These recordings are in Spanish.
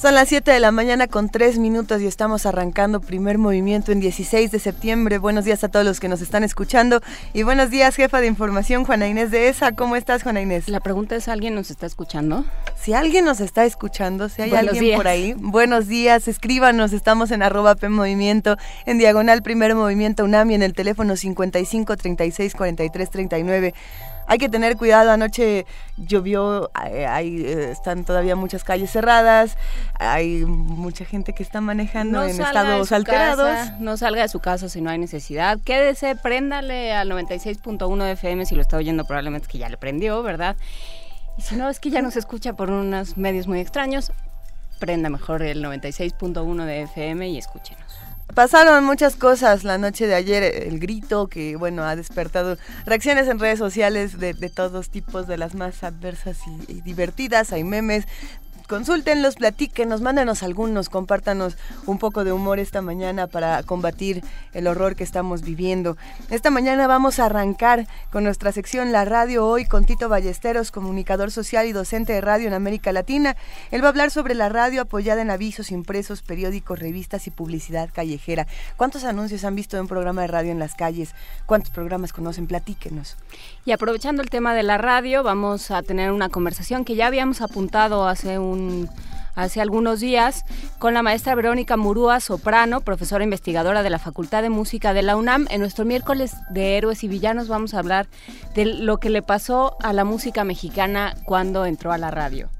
Son las 7 de la mañana con 3 minutos y estamos arrancando primer movimiento en 16 de septiembre. Buenos días a todos los que nos están escuchando y buenos días, jefa de información, Juana Inés de ESA. ¿Cómo estás, Juana Inés? La pregunta es, ¿alguien nos está escuchando? Si alguien nos está escuchando, si hay alguien por ahí, buenos días, escríbanos, estamos en arroba P Movimiento, en diagonal primer movimiento UNAMI, en el teléfono 55 36 43 39 hay que tener cuidado, anoche llovió, hay, eh, están todavía muchas calles cerradas, hay mucha gente que está manejando en estados alterados. no salga de su casa si no hay necesidad, quédese, préndale al 96.1 FM si lo está oyendo, probablemente es que ya le prendió, ¿verdad? Y si no, es que ya nos escucha por unos medios muy extraños, prenda mejor el 96.1 de FM y escúchenos. Pasaron muchas cosas la noche de ayer, el grito que, bueno, ha despertado reacciones en redes sociales de, todos tipos, de las más adversas y divertidas, hay memes, consúltenlos, platíquenos, mándenos algunos, compártanos un poco de humor esta mañana para combatir el horror que estamos viviendo. Esta mañana vamos a arrancar con nuestra sección La Radio Hoy con Tito Ballesteros, comunicador social y docente de radio en América Latina. Él va a hablar sobre la radio apoyada en avisos impresos, periódicos, revistas y publicidad callejera. ¿Cuántos anuncios han visto en un programa de radio en las calles? ¿Cuántos programas conocen? Platíquenos. Y aprovechando el tema de la radio, vamos a tener una conversación que ya habíamos apuntado hace un hace algunos días con la maestra Verónica Murúa, soprano, profesora investigadora de la Facultad de Música de la UNAM. En nuestro miércoles de Héroes y Villanos vamos a hablar de lo que le pasó a la música mexicana cuando entró a la radio.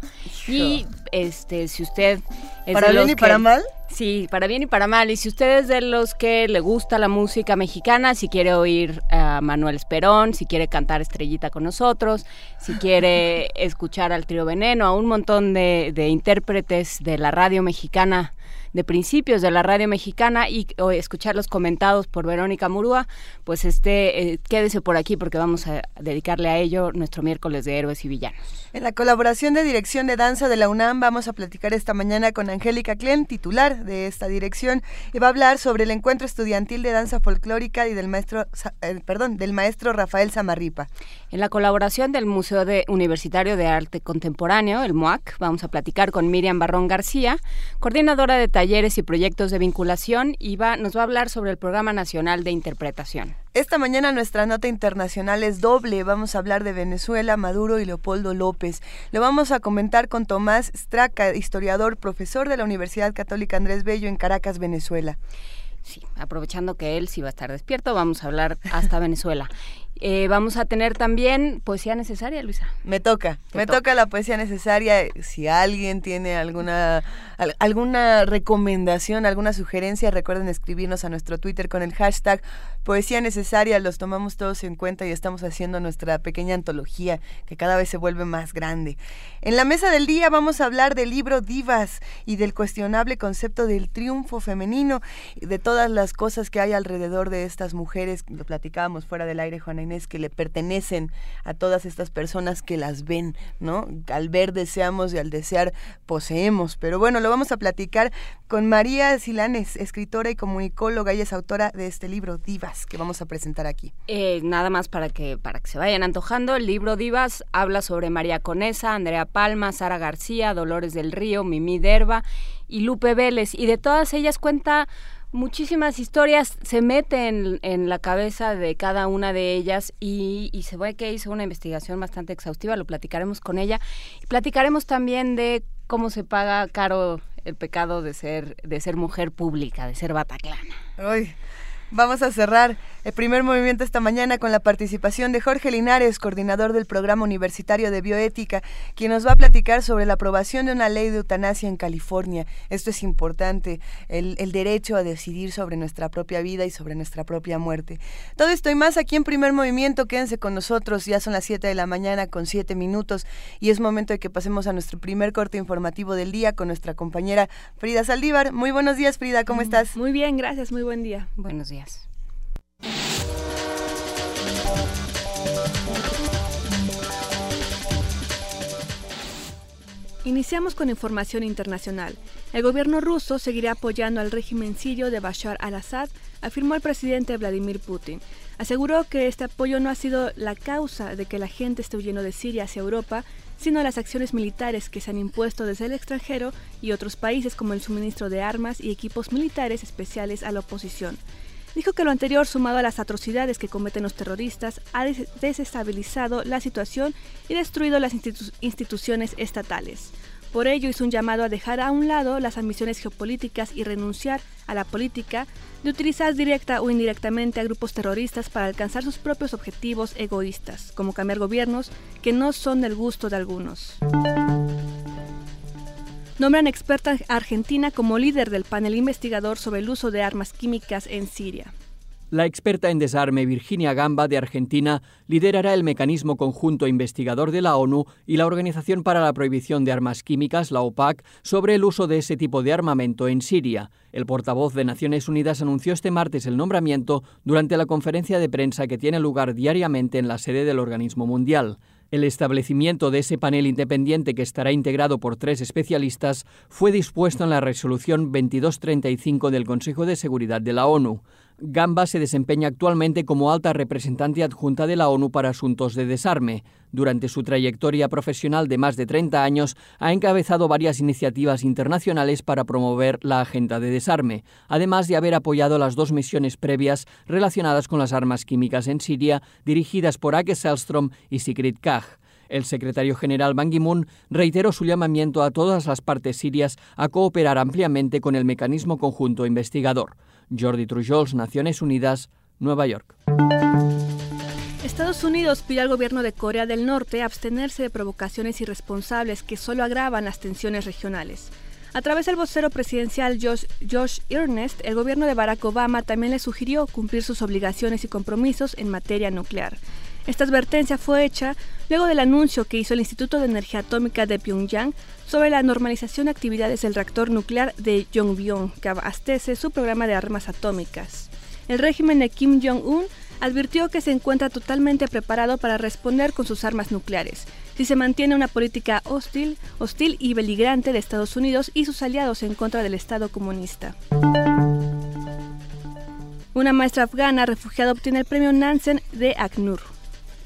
Y este, si usted es ¿Para bien y para mal? Sí, para bien y para mal. Y si usted es de los que le gusta la música mexicana, si quiere oír a Manuel Esperón, si quiere cantar Estrellita con nosotros, si quiere escuchar al Trío Veneno, a un montón de, de intérpretes de la radio mexicana de principios de la radio mexicana y escucharlos comentados por Verónica Murúa, pues este, eh, quédese por aquí porque vamos a dedicarle a ello nuestro miércoles de héroes y villanos. En la colaboración de dirección de danza de la UNAM vamos a platicar esta mañana con Angélica Klen, titular de esta dirección, y va a hablar sobre el encuentro estudiantil de danza folclórica y del maestro, eh, perdón, del maestro Rafael Samarripa. En la colaboración del Museo de Universitario de Arte Contemporáneo, el MUAC, vamos a platicar con Miriam Barrón García, coordinadora de talleres y proyectos de vinculación y va, nos va a hablar sobre el Programa Nacional de Interpretación. Esta mañana nuestra nota internacional es doble. Vamos a hablar de Venezuela, Maduro y Leopoldo López. Lo vamos a comentar con Tomás Straca, historiador, profesor de la Universidad Católica Andrés Bello en Caracas, Venezuela. Sí, aprovechando que él sí va a estar despierto, vamos a hablar hasta Venezuela. Eh, vamos a tener también poesía necesaria, Luisa. Me toca, me toca. la poesía necesaria. Si alguien tiene alguna, alguna recomendación, alguna sugerencia, recuerden escribirnos a nuestro Twitter con el hashtag poesía necesaria. Los tomamos todos en cuenta y estamos haciendo nuestra pequeña antología que cada vez se vuelve más grande. En la mesa del día vamos a hablar del libro Divas y del cuestionable concepto del triunfo femenino, de todas las cosas que hay alrededor de estas mujeres. Lo platicábamos fuera del aire, Juana que le pertenecen a todas estas personas que las ven, ¿no? Al ver deseamos y al desear poseemos. Pero bueno, lo vamos a platicar con María Silanes, escritora y comunicóloga. y es autora de este libro, Divas, que vamos a presentar aquí. Eh, nada más para que, para que se vayan antojando. El libro Divas habla sobre María Conesa, Andrea Palma, Sara García, Dolores del Río, Mimi Derba y Lupe Vélez. Y de todas ellas cuenta muchísimas historias se meten en la cabeza de cada una de ellas y, se ve que hizo una investigación bastante exhaustiva, lo platicaremos con ella. Y platicaremos también de cómo se paga caro el pecado de ser, de ser mujer pública, de ser bataclana. Ay, Vamos a cerrar el primer movimiento esta mañana con la participación de Jorge Linares, coordinador del Programa Universitario de Bioética, quien nos va a platicar sobre la aprobación de una ley de eutanasia en California. Esto es importante, el, derecho a decidir sobre nuestra propia vida y sobre nuestra propia muerte. Todo esto y más aquí en primer movimiento. Quédense con nosotros, ya son las 7 de la mañana con 7 minutos y es momento de que pasemos a nuestro primer corte informativo del día con nuestra compañera Frida Saldívar. Muy buenos días, Frida, ¿cómo estás? Muy bien, gracias, muy buen día. Buenos días. Iniciamos con información internacional. El gobierno ruso seguirá apoyando al régimen sirio de Bashar al-Assad, afirmó el presidente Vladimir Putin. Aseguró que este apoyo no ha sido la causa de que la gente esté huyendo de Siria hacia Europa, sino las acciones militares que se han impuesto desde el extranjero y otros países como el suministro de armas y equipos militares especiales a la oposición. Dijo que lo anterior, sumado a las atrocidades que cometen los terroristas, ha desestabilizado la situación y destruido las instituciones estatales. Por ello hizo un llamado a dejar a un lado las ambiciones geopolíticas y renunciar a la política de utilizar directa o indirectamente a grupos terroristas para alcanzar sus propios objetivos egoístas, como cambiar gobiernos que no son del gusto de algunos. Nombran experta argentina como líder del panel investigador sobre el uso de armas químicas en Siria. La experta en desarme Virginia Gamba de Argentina liderará el mecanismo conjunto investigador de la ONU y la Organización para la Prohibición de Armas Químicas, la OPAC, sobre el uso de ese tipo de armamento en Siria. El portavoz de Naciones Unidas anunció este martes el nombramiento durante la conferencia de prensa que tiene lugar diariamente en la sede del organismo mundial. El establecimiento de ese panel independiente que estará integrado por tres especialistas fue dispuesto en la resolución 2235 del Consejo de Seguridad de la ONU. Gamba se desempeña actualmente como alta representante adjunta de la ONU para asuntos de desarme. Durante su trayectoria profesional de más de 30 años, ha encabezado varias iniciativas internacionales para promover la agenda de desarme, además de haber apoyado las dos misiones previas relacionadas con las armas químicas en Siria, dirigidas por Ake Selstrom y Sigrid Kaj. El secretario general Ban Ki-moon reiteró su llamamiento a todas las partes sirias a cooperar ampliamente con el mecanismo conjunto investigador. Jordi Trujols, Naciones Unidas, Nueva York. Estados Unidos pide al gobierno de Corea del Norte abstenerse de provocaciones irresponsables que solo agravan las tensiones regionales. A través del vocero presidencial Josh, Josh Earnest, el gobierno de Barack Obama también le sugirió cumplir sus obligaciones y compromisos en materia nuclear. Esta advertencia fue hecha luego del anuncio que hizo el Instituto de Energía Atómica de Pyongyang sobre la normalización de actividades del reactor nuclear de Yongbyon, que abastece su programa de armas atómicas. El régimen de Kim Jong-un advirtió que se encuentra totalmente preparado para responder con sus armas nucleares si se mantiene una política hostil, hostil y beligerante de Estados Unidos y sus aliados en contra del Estado comunista. Una maestra afgana refugiada obtiene el premio Nansen de ACNUR.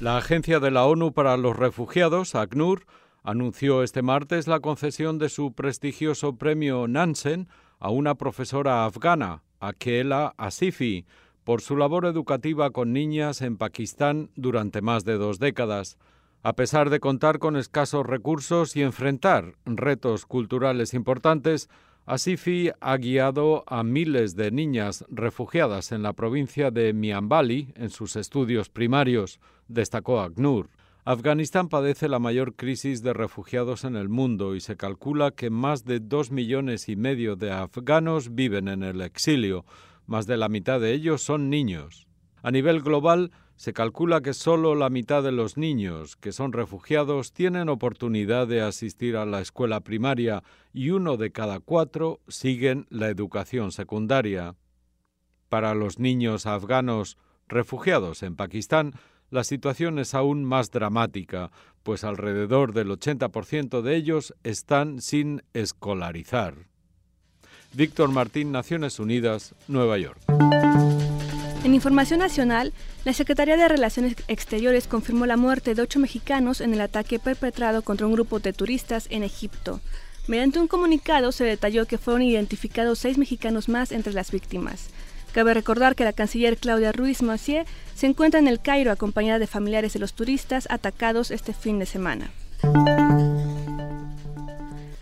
La Agencia de la ONU para los Refugiados, ACNUR, anunció este martes la concesión de su prestigioso premio Nansen a una profesora afgana, Akela Asifi, por su labor educativa con niñas en Pakistán durante más de dos décadas. A pesar de contar con escasos recursos y enfrentar retos culturales importantes, Asifi ha guiado a miles de niñas refugiadas en la provincia de Mianbali en sus estudios primarios, destacó ACNUR. Afganistán padece la mayor crisis de refugiados en el mundo y se calcula que más de dos millones y medio de afganos viven en el exilio. Más de la mitad de ellos son niños. A nivel global, se calcula que solo la mitad de los niños que son refugiados tienen oportunidad de asistir a la escuela primaria y uno de cada cuatro siguen la educación secundaria. Para los niños afganos refugiados en Pakistán, la situación es aún más dramática, pues alrededor del 80% de ellos están sin escolarizar. Víctor Martín, Naciones Unidas, Nueva York. En información nacional, la Secretaría de Relaciones Exteriores confirmó la muerte de ocho mexicanos en el ataque perpetrado contra un grupo de turistas en Egipto. Mediante un comunicado se detalló que fueron identificados seis mexicanos más entre las víctimas. Cabe recordar que la canciller Claudia Ruiz Massieu se encuentra en el Cairo acompañada de familiares de los turistas atacados este fin de semana.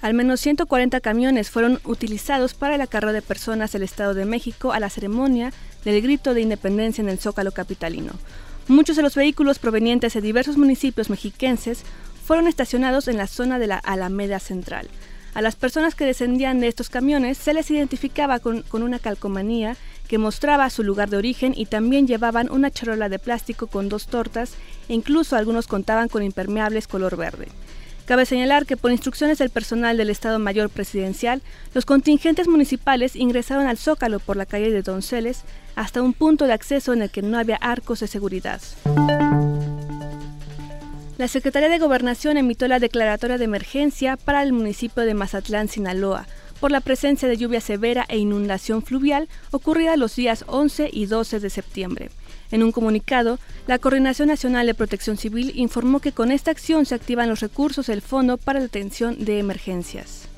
Al menos 140 camiones fueron utilizados para el acarreo de personas del Estado de México a la ceremonia del grito de independencia en el Zócalo capitalino. Muchos de los vehículos provenientes de diversos municipios mexiquenses fueron estacionados en la zona de la Alameda Central. A las personas que descendían de estos camiones se les identificaba con, con, una calcomanía que mostraba su lugar de origen y también llevaban una charola de plástico con dos tortas e incluso algunos contaban con impermeables color verde. Cabe señalar que por instrucciones del personal del Estado Mayor Presidencial, los contingentes municipales ingresaron al Zócalo por la calle de Donceles hasta un punto de acceso en el que no había arcos de seguridad. La Secretaría de Gobernación emitió la declaratoria de emergencia para el municipio de Mazatlán, Sinaloa, por la presencia de lluvia severa e inundación fluvial ocurrida los días 11 y 12 de septiembre. En un comunicado, la Coordinación Nacional de Protección Civil informó que con esta acción se activan los recursos del Fondo para la Atención de Emergencias.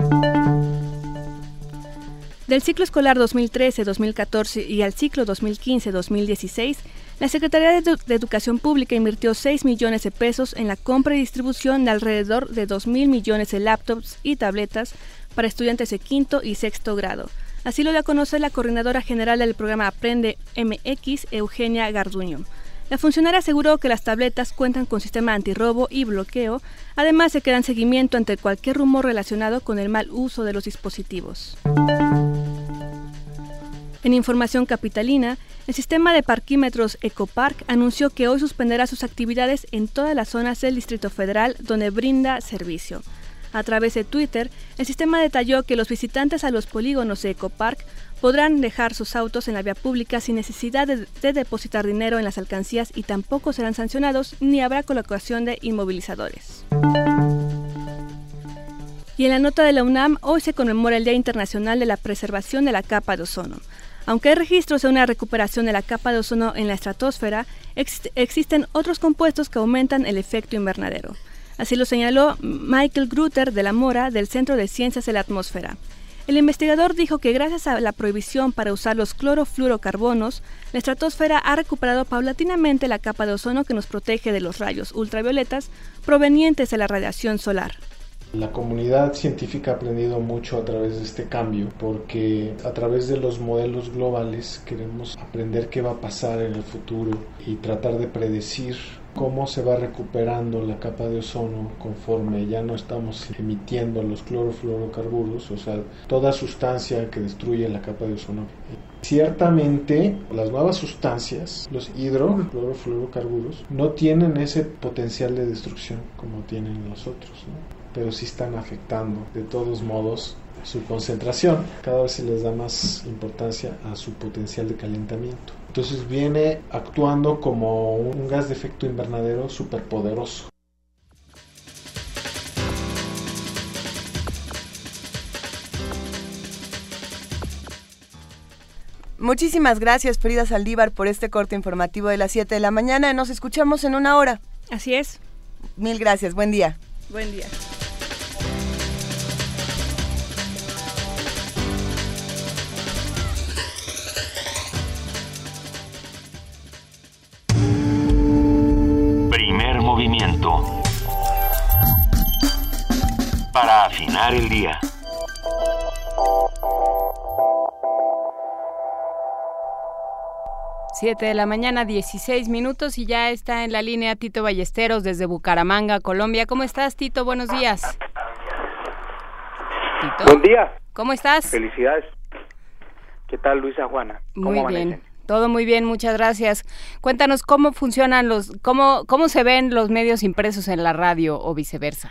Del ciclo escolar 2013-2014 y al ciclo 2015-2016, la Secretaría de, Educación Pública invirtió 6 millones de pesos en la compra y distribución de alrededor de 2 mil millones de laptops y tabletas para estudiantes de quinto y sexto grado. Así lo da a conocer la coordinadora general del programa Aprende MX, Eugenia Garduño. La funcionaria aseguró que las tabletas cuentan con sistema antirrobo y bloqueo, además de que dan seguimiento ante cualquier rumor relacionado con el mal uso de los dispositivos. En información capitalina, el sistema de parquímetros Ecopark anunció que hoy suspenderá sus actividades en todas las zonas del Distrito Federal donde brinda servicio. A través de Twitter, el sistema detalló que los visitantes a los polígonos de Ecopark podrán dejar sus autos en la vía pública sin necesidad de, de, depositar dinero en las alcancías y tampoco serán sancionados ni habrá colocación de inmovilizadores. Y en la nota de la UNAM, hoy se conmemora el Día Internacional de la Preservación de la Capa de Ozono. Aunque hay registros de una recuperación de la capa de ozono en la estratosfera, existen otros compuestos que aumentan el efecto invernadero. Así lo señaló Michael Grutter de la Mora del Centro de Ciencias de la Atmósfera. El investigador dijo que gracias a la prohibición para usar los clorofluorocarbonos, la estratosfera ha recuperado paulatinamente la capa de ozono que nos protege de los rayos ultravioletas provenientes de la radiación solar. La comunidad científica ha aprendido mucho a través de este cambio porque a través de los modelos globales queremos aprender qué va a pasar en el futuro y tratar de predecir cómo se va recuperando la capa de ozono conforme ya no estamos emitiendo los clorofluorocarburos, o sea, toda sustancia que destruye la capa de ozono. Ciertamente, las nuevas sustancias, los hidroclorofluorocarburos, no tienen ese potencial de destrucción como tienen los otros. pero sí están afectando de todos modos su concentración. Cada vez se les da más importancia a su potencial de calentamiento. Entonces viene actuando como un gas de efecto invernadero superpoderoso. Muchísimas gracias, Frida Saldívar, por este corte informativo de las 7 de la mañana. Nos escuchamos en una hora. Así es. Mil gracias. Buen día. Buen día. Movimiento. Para afinar el día. Siete de la mañana, 16 minutos y ya está en la línea Tito Ballesteros desde Bucaramanga, Colombia. ¿Cómo estás, Tito? Buenos días. Tito. Buen día. ¿Cómo estás? Felicidades. ¿Qué tal, Luisa Juana? Muy bien. Todo muy bien, muchas gracias. Cuéntanos cómo funcionan los, cómo, cómo se ven los medios impresos en la radio o viceversa.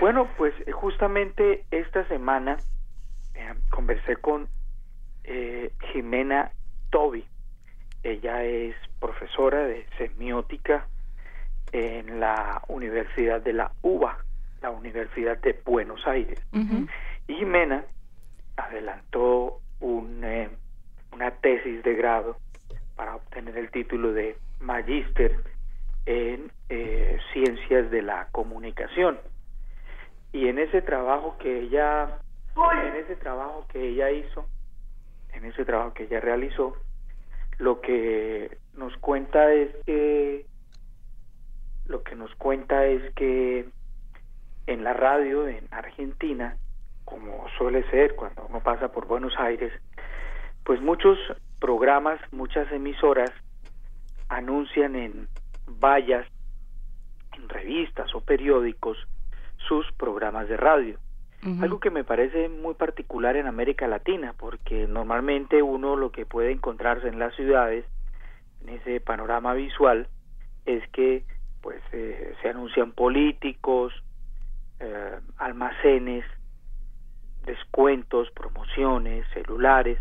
Bueno, pues eh, justamente esta semana eh, conversé con eh, Jimena Tobi. Ella es profesora de semiótica en la Universidad de la UBA, la Universidad de Buenos Aires. Y Jimena adelantó un, una tesis de grado para obtener el título de magíster en eh, ciencias de la comunicación. Y en ese trabajo que ella en ese trabajo que ella hizo en ese trabajo que ella realizó lo que nos cuenta es que lo que nos cuenta es que en la radio en Argentina como suele ser cuando uno pasa por Buenos Aires pues muchos programas, muchas emisoras anuncian en vallas, en revistas o periódicos sus programas de radio. Algo que me parece muy particular en América Latina, porque normalmente uno lo que puede encontrarse en las ciudades, en ese panorama visual, es que pues eh, se anuncian políticos, eh, almacenes, descuentos, promociones, celulares,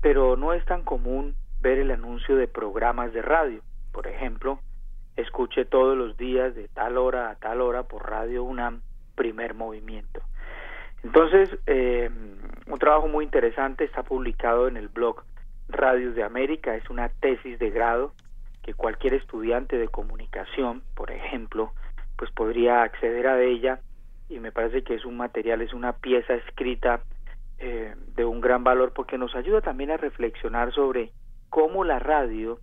pero no es tan común ver el anuncio de programas de radio. Por ejemplo, escuche todos los días de tal hora a tal hora por Radio UNAM, primer movimiento. Entonces, eh, un trabajo muy interesante está publicado en el blog Radios de América, es una tesis de grado que cualquier estudiante de comunicación, por ejemplo, pues podría acceder a ella y me parece que es un material, es una pieza escrita eh, de un gran valor porque nos ayuda también a reflexionar sobre cómo la radio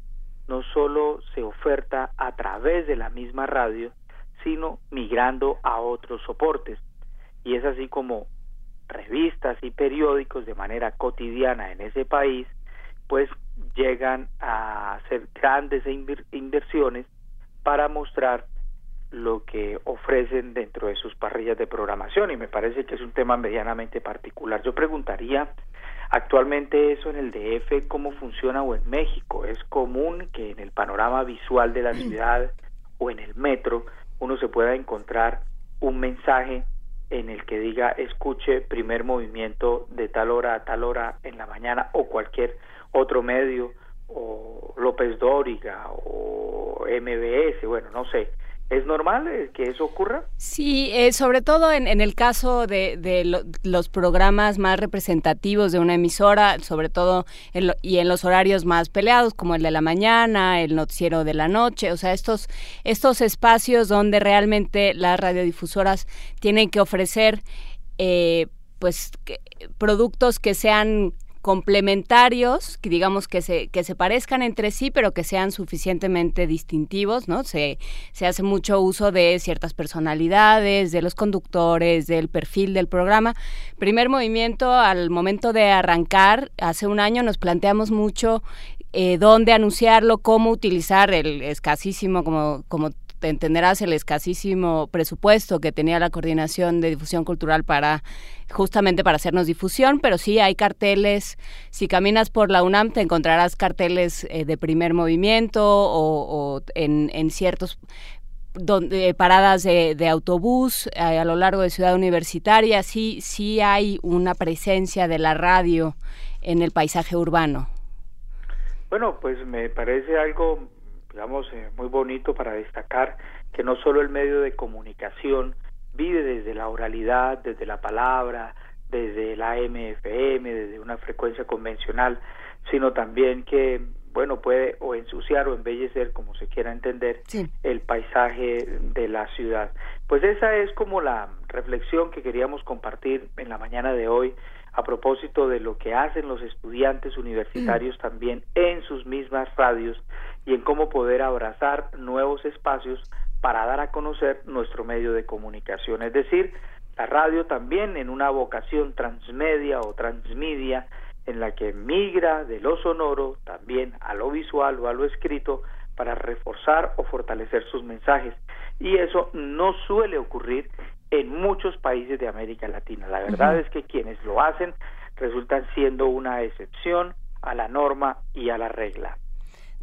no solo se oferta a través de la misma radio, sino migrando a otros soportes. Y es así como revistas y periódicos de manera cotidiana en ese país, pues llegan a hacer grandes inversiones para mostrar lo que ofrecen dentro de sus parrillas de programación y me parece que es un tema medianamente particular. Yo preguntaría actualmente eso en el DF, cómo funciona o en México. Es común que en el panorama visual de la ciudad o en el metro uno se pueda encontrar un mensaje en el que diga escuche primer movimiento de tal hora a tal hora en la mañana o cualquier otro medio o López Dóriga o MBS, bueno, no sé, ¿Es normal eh, que eso ocurra? Sí, eh, sobre todo en, el caso de, los programas más representativos de una emisora, sobre todo y en los horarios más peleados, como el de la mañana, el noticiero de la noche, o sea, estos, estos espacios donde realmente las radiodifusoras tienen que ofrecer eh, pues productos que sean complementarios, que digamos que se, que se parezcan entre sí, pero que sean suficientemente distintivos, ¿no? Se, se hace mucho uso de ciertas personalidades, de los conductores, del perfil del programa. Primer movimiento, al momento de arrancar, hace un año nos planteamos mucho eh, dónde anunciarlo, cómo utilizar el escasísimo, como, como entenderás el escasísimo presupuesto que tenía la coordinación de difusión cultural para justamente para hacernos difusión, pero sí hay carteles, si caminas por la UNAM te encontrarás carteles eh, de primer movimiento o, en, ciertos donde, paradas de, autobús eh, a lo largo de Ciudad Universitaria, sí, sí hay una presencia de la radio en el paisaje urbano. Bueno, pues me parece algo digamos, eh, muy bonito para destacar que no solo el medio de comunicación vive desde la oralidad, desde la palabra, desde la MFM, desde una frecuencia convencional, sino también que, bueno, puede o ensuciar o embellecer, como se quiera entender, el paisaje de la ciudad. Pues esa es como la reflexión que queríamos compartir en la mañana de hoy a propósito de lo que hacen los estudiantes universitarios también en sus mismas radios y en cómo poder abrazar nuevos espacios para dar a conocer nuestro medio de comunicación. Es decir, la radio también en una vocación transmedia o transmedia en la que migra de lo sonoro también a lo visual o a lo escrito para reforzar o fortalecer sus mensajes. Y eso no suele ocurrir en muchos países de América Latina. La verdad es que quienes lo hacen resultan siendo una excepción a la norma y a la regla.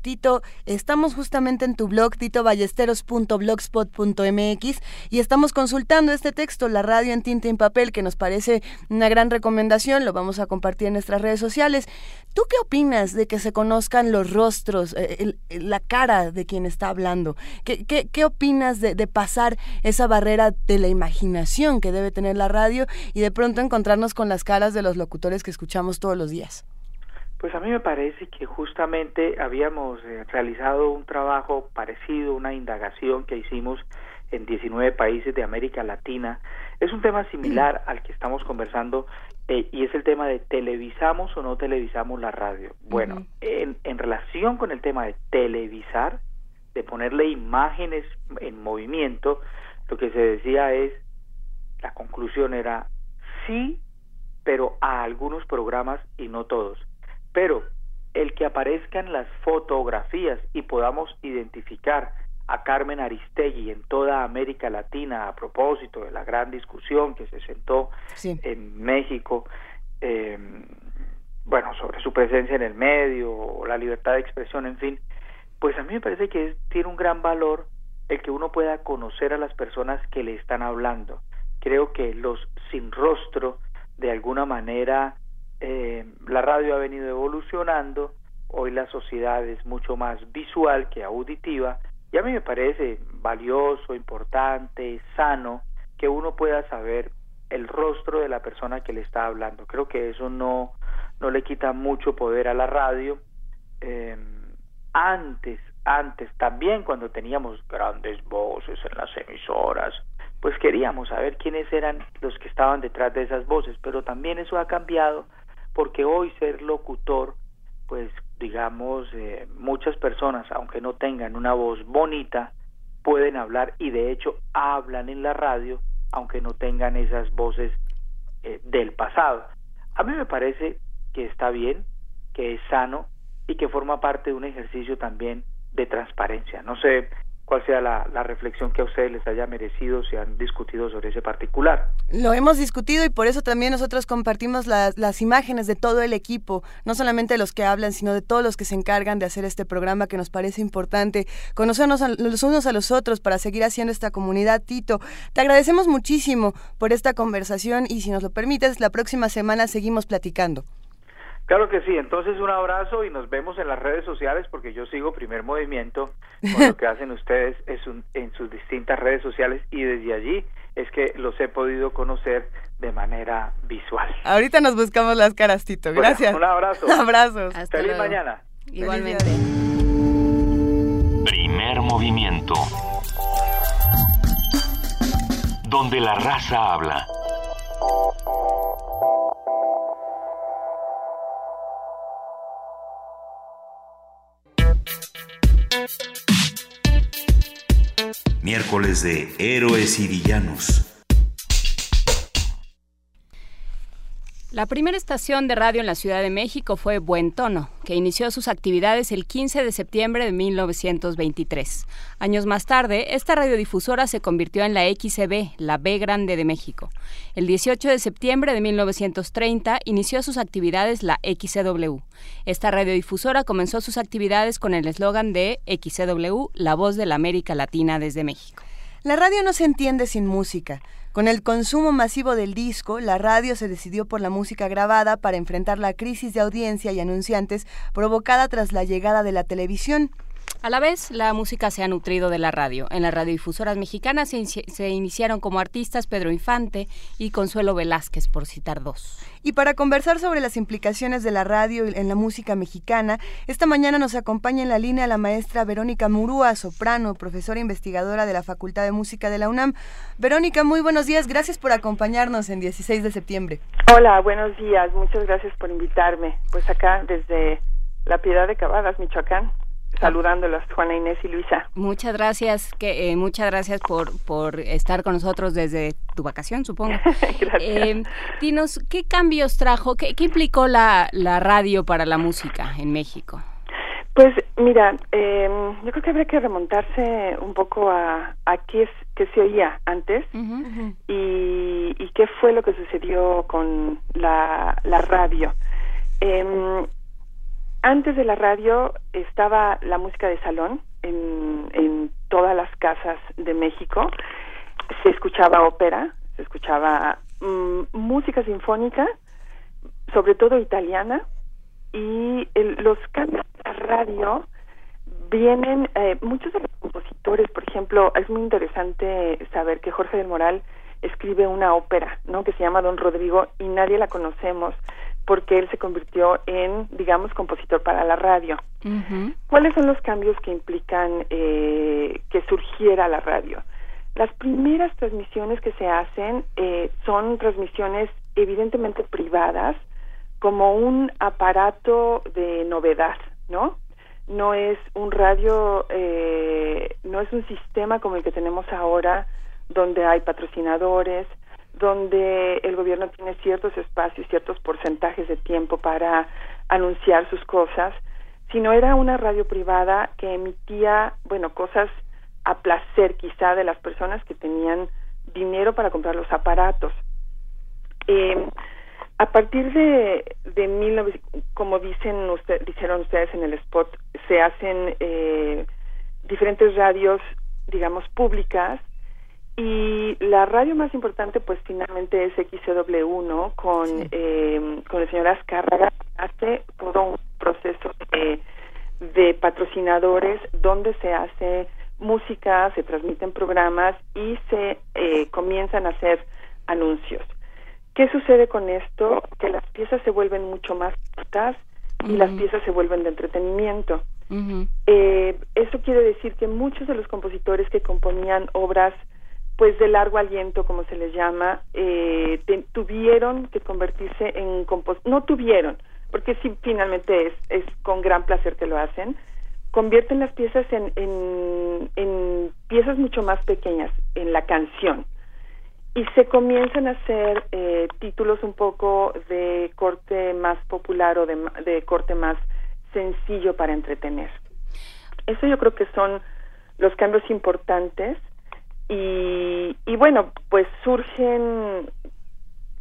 Tito, estamos justamente en tu blog titoballesteros.blogspot.mx y estamos consultando este texto, La radio en tinta y en papel, que nos parece una gran recomendación, lo vamos a compartir en nuestras redes sociales. ¿Tú qué opinas de que se conozcan los rostros, eh, la cara de quien está hablando? ¿Qué, opinas de pasar esa barrera de la imaginación que debe tener la radio y de pronto encontrarnos con las caras de los locutores que escuchamos todos los días? Pues a mí me parece que justamente habíamos eh, realizado un trabajo parecido, una indagación que hicimos en 19 países de América Latina. Es un tema similar al que estamos conversando eh, y es el tema de televisamos o no televisamos la radio. Bueno, en, en relación con el tema de televisar, de ponerle imágenes en movimiento, lo que se decía es, la conclusión era sí, pero a algunos programas y no todos pero el que aparezcan las fotografías y podamos identificar a Carmen Aristegui en toda América Latina a propósito de la gran discusión que se sentó en México, eh, bueno, sobre su presencia en el medio, o la libertad de expresión, en fin, pues a mí me parece que tiene un gran valor el que uno pueda conocer a las personas que le están hablando. Creo que los sin rostro, de alguna manera, eh, la radio ha venido evolucionando, hoy la sociedad es mucho más visual que auditiva Y a mí me parece valioso, importante, sano, que uno pueda saber el rostro de la persona que le está hablando. Creo que eso no, no le quita mucho poder a la radio. Eh, antes, antes, también cuando teníamos grandes voces en las emisoras, pues queríamos saber quiénes eran los que estaban detrás de esas voces, pero también eso ha cambiado porque hoy ser locutor, pues digamos, eh, muchas personas, aunque no tengan una voz bonita, pueden hablar y de hecho hablan en la radio, aunque no tengan esas voces eh, del pasado. A mí me parece que está bien, que es sano y que forma parte de un ejercicio también de transparencia. No sé cuál sea la, reflexión que a ustedes les haya merecido si han discutido sobre ese particular. Lo hemos discutido y por eso también nosotros compartimos las imágenes de todo el equipo, no solamente de los que hablan, sino de todos los que se encargan de hacer este programa que nos parece importante, conocernos los unos a los otros para seguir haciendo esta comunidad. Tito, te agradecemos muchísimo por esta conversación y si nos lo permites, la próxima semana seguimos platicando. Claro que sí, entonces un abrazo y nos vemos en las redes sociales porque yo sigo Primer Movimiento con lo que hacen ustedes en sus distintas redes sociales y desde allí es que los he podido conocer de manera visual. Ahorita nos buscamos las caras, Tito. Gracias. un abrazo. Abrazos. Feliz mañana. Igualmente. Primer Movimiento. Donde la raza habla. Miércoles de Héroes y Villanos. La primera estación de radio en la Ciudad de México fue Buen Tono, que inició sus actividades el 15 de septiembre de 1923. Años más tarde, esta radiodifusora se convirtió en la XCB, la B Grande de México. El 18 de septiembre de 1930 inició sus actividades la XCW. Esta radiodifusora comenzó sus actividades con el eslogan de XCW, la voz de la América Latina desde México. La radio no se entiende sin música. Con el consumo masivo del disco, la radio se decidió por la música grabada para enfrentar la crisis de audiencia y anunciantes provocada tras la llegada de la televisión. A la vez, la música se ha nutrido de la radio. En las radiodifusoras mexicanas se, iniciaron como artistas Pedro Infante y Consuelo Velázquez, por citar dos. Y para conversar sobre las implicaciones de la radio en la música mexicana, esta mañana nos acompaña en la línea la maestra Verónica Murúa, soprano, profesora investigadora de la Facultad de Música de la UNAM. Verónica, muy buenos días. Gracias por acompañarnos en 16 de septiembre. Hola, buenos días. Muchas gracias por invitarme. Pues acá desde La Piedad de Cavadas, Michoacán saludándolos, Juana Inés y Luisa. Muchas gracias, que, eh, muchas gracias por, por estar con nosotros desde tu vacación, supongo. gracias. Eh, dinos, ¿qué cambios trajo, qué, implicó la, la, radio para la música en México? Pues mira, eh, yo creo que habría que remontarse un poco a, a qué, es, qué se oía antes y, y, qué fue lo que sucedió con la, la radio. Antes de la radio estaba la música de salón en, todas las casas de México. Se escuchaba ópera, se escuchaba mm, música sinfónica, sobre todo italiana, y los cambios de radio vienen, eh, muchos de los compositores, por ejemplo, es muy interesante saber que Jorge del Moral escribe una ópera, ¿no? Que se llama Don Rodrigo y nadie la conocemos porque él se convirtió en, digamos, compositor para la radio. ¿Cuáles son los cambios que implican eh, que surgiera la radio? Las primeras transmisiones que se hacen eh, son transmisiones evidentemente privadas, como un aparato de novedad, ¿no? No es un radio, eh, no es un sistema como el que tenemos ahora, donde hay patrocinadores, donde el gobierno tiene ciertos espacios, ciertos porcentajes de tiempo para anunciar sus cosas, sino era una radio privada que emitía, bueno, cosas a placer quizá de las personas que tenían dinero para comprar los aparatos. Eh, a partir de, de 19, como dicen usted, dijeron ustedes en el spot, se hacen eh, diferentes radios, digamos, públicas y la radio más importante, pues finalmente es XCW, Con, eh, con el señor Azcárraga, hace todo un proceso de, de patrocinadores donde se hace música, se transmiten programas y se eh, comienzan a hacer anuncios. ¿Qué sucede con esto? Que las piezas se vuelven mucho más cortas y las piezas se vuelven de entretenimiento. eh, eso quiere decir que muchos de los compositores que componían obras pues de largo aliento, como se les llama, eh, tuvieron que convertirse en compos no tuvieron, porque sí finalmente es, es con gran placer que lo hacen, convierten las piezas en, en, en piezas mucho más pequeñas, en la canción y se comienzan a hacer eh, títulos un poco de corte más popular o de, de, corte más sencillo para entretener. Eso yo creo que son los cambios importantes y, y bueno, pues surgen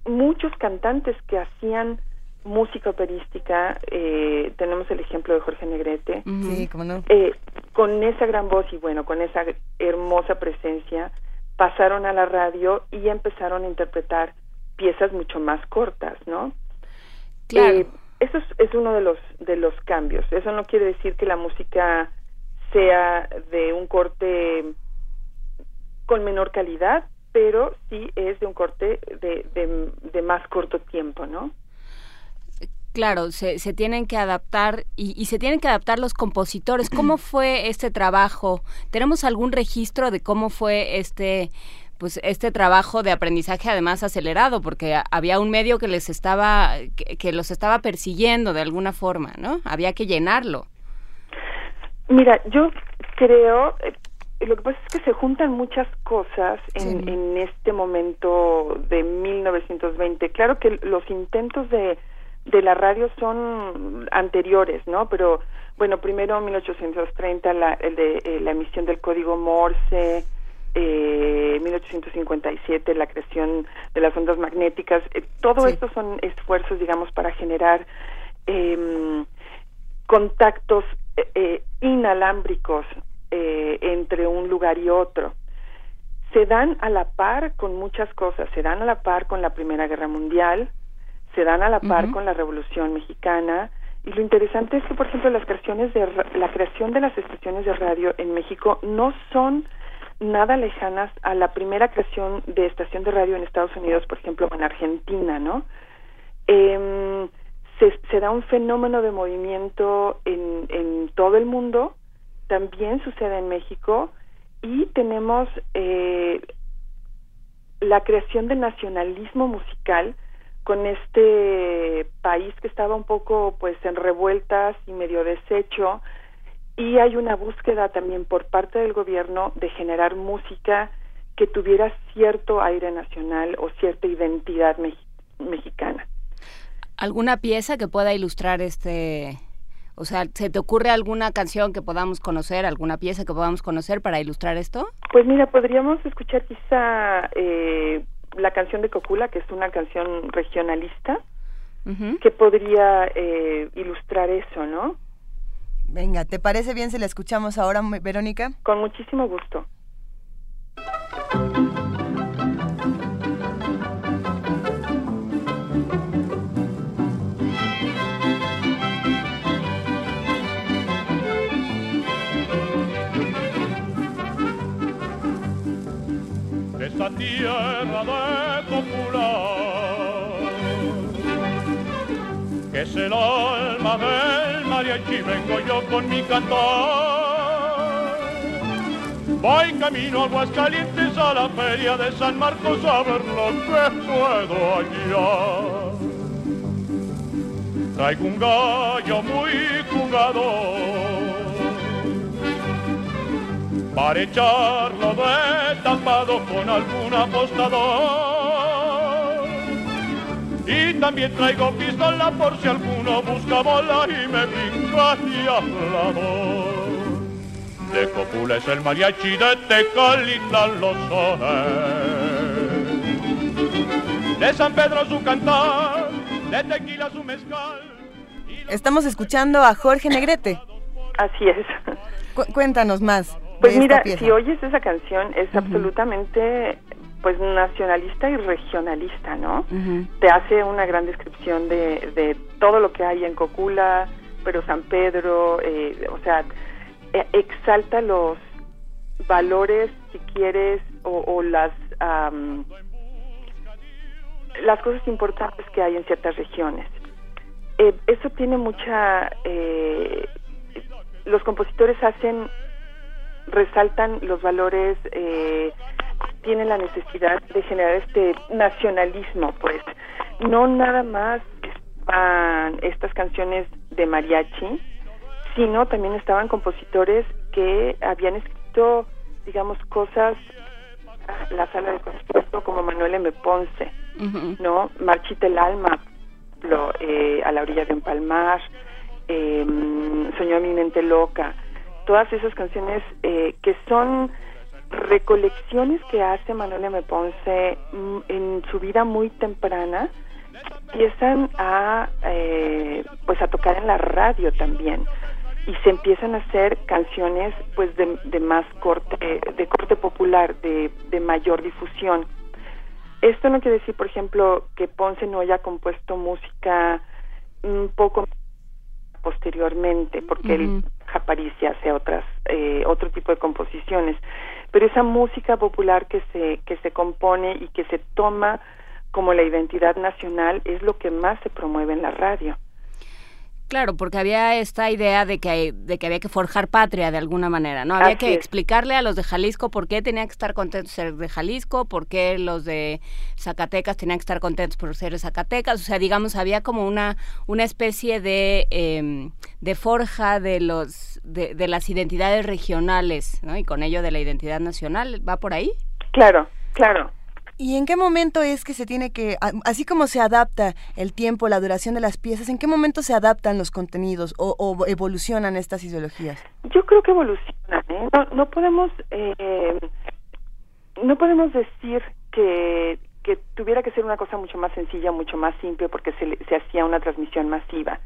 muchos cantantes que hacían música operística, eh, tenemos el ejemplo de Jorge Negrete, sí, ¿cómo no? eh, con esa gran voz y bueno, con esa hermosa presencia, pasaron a la radio y empezaron a interpretar piezas mucho más cortas, ¿no? Claro. Eh, eso es, es, uno de los de los cambios. Eso no quiere decir que la música sea de un corte con menor calidad, pero sí es de un corte de, de, de más corto tiempo, ¿no? Claro, se, se tienen que adaptar y, y, se tienen que adaptar los compositores. ¿Cómo fue este trabajo? ¿Tenemos algún registro de cómo fue este pues este trabajo de aprendizaje además acelerado porque había un medio que les estaba que, que los estaba persiguiendo de alguna forma, ¿no? Había que llenarlo. Mira, yo creo lo que pasa es que se juntan muchas cosas en, sí. en este momento de 1920. Claro que los intentos de de la radio son anteriores, ¿no? Pero bueno, primero 1830 la, el de eh, la emisión del código Morse, eh, 1857 la creación de las ondas magnéticas, eh, todo sí. esto son esfuerzos, digamos, para generar eh, contactos eh, inalámbricos eh, entre un lugar y otro. Se dan a la par con muchas cosas, se dan a la par con la Primera Guerra Mundial, se dan a la par uh -huh. con la Revolución Mexicana y lo interesante es que por ejemplo las creaciones de la creación de las estaciones de radio en México no son nada lejanas a la primera creación de estación de radio en Estados Unidos, por ejemplo, en Argentina, ¿no? Eh, se, se, da un fenómeno de movimiento en, en todo el mundo, también sucede en México y tenemos eh, la creación del nacionalismo musical con este país que estaba un poco pues en revueltas y medio deshecho y hay una búsqueda también por parte del gobierno de generar música que tuviera cierto aire nacional o cierta identidad me mexicana. ¿Alguna pieza que pueda ilustrar este o sea, ¿se te ocurre alguna canción que podamos conocer, alguna pieza que podamos conocer para ilustrar esto? Pues mira, podríamos escuchar quizá eh, la canción de Cocula, que es una canción regionalista, uh -huh. que podría eh, ilustrar eso, ¿no? Venga, ¿te parece bien si la escuchamos ahora, Verónica? Con muchísimo gusto. Esta tierra de popular, que es el alma del mariachi, vengo yo con mi cantar. Voy camino a Aguascalientes a la feria de San Marcos a ver lo que puedo hallar. Traigo un gallo muy jugado para echarlo de tapado con algún apostador. Y también traigo pistola por si alguno busca bola y me brinca y hablador. De Copula es el mariachi, de Tecalita los sones. De San Pedro su cantar, de Tequila su mezcal. Estamos escuchando a Jorge Negrete. Así es. Cu cuéntanos más. Pues mira, si oyes esa canción es uh -huh. absolutamente pues nacionalista y regionalista, ¿no? Uh -huh. Te hace una gran descripción de, de, todo lo que hay en Cocula, pero San Pedro, eh, o sea, exalta los valores, si quieres, o, las las cosas importantes que hay en ciertas regiones. Eh, eso tiene mucha... Eh, los compositores hacen, resaltan los valores, eh, tienen la necesidad de generar este nacionalismo, pues. No nada más estaban estas canciones de mariachi, sino también estaban compositores que habían escrito, digamos, cosas la sala de concierto como Manuel M. Ponce, ¿no? Marchita el alma, lo, eh, a la orilla de Empalmar, eh, Soñó mi mente loca, todas esas canciones eh, que son recolecciones que hace Manuel M. Ponce mm, en su vida muy temprana empiezan a eh, pues a tocar en la radio también y se empiezan a hacer canciones pues de, de más corte de corte popular de, de mayor difusión esto no quiere decir por ejemplo que Ponce no haya compuesto música un poco posteriormente porque él Japaricia hace otras eh, otro tipo de composiciones. Pero esa música popular que se que se compone y que se toma como la identidad nacional es lo que más se promueve en la radio Claro, porque había esta idea de que, de que había que forjar patria de alguna manera, ¿no? Había que explicarle a los de Jalisco por qué tenían que estar contentos de ser de Jalisco, por qué los de Zacatecas tenían que estar contentos por ser de Zacatecas. O sea, digamos, había como una, una especie de, em, de forja de, los, de, de las identidades regionales, ¿no? Y con ello de la identidad nacional. ¿Va por ahí? Claro, claro. ¿Y en qué momento es que se tiene que, así como se adapta el tiempo, la duración de las piezas, en qué momento se adaptan los contenidos o, evolucionan estas ideologías? Yo creo que evolucionan. ¿eh? No, podemos, eh, no podemos decir que, que tuviera que ser una cosa mucho más sencilla, mucho más simple, porque se, se hacía una transmisión masiva.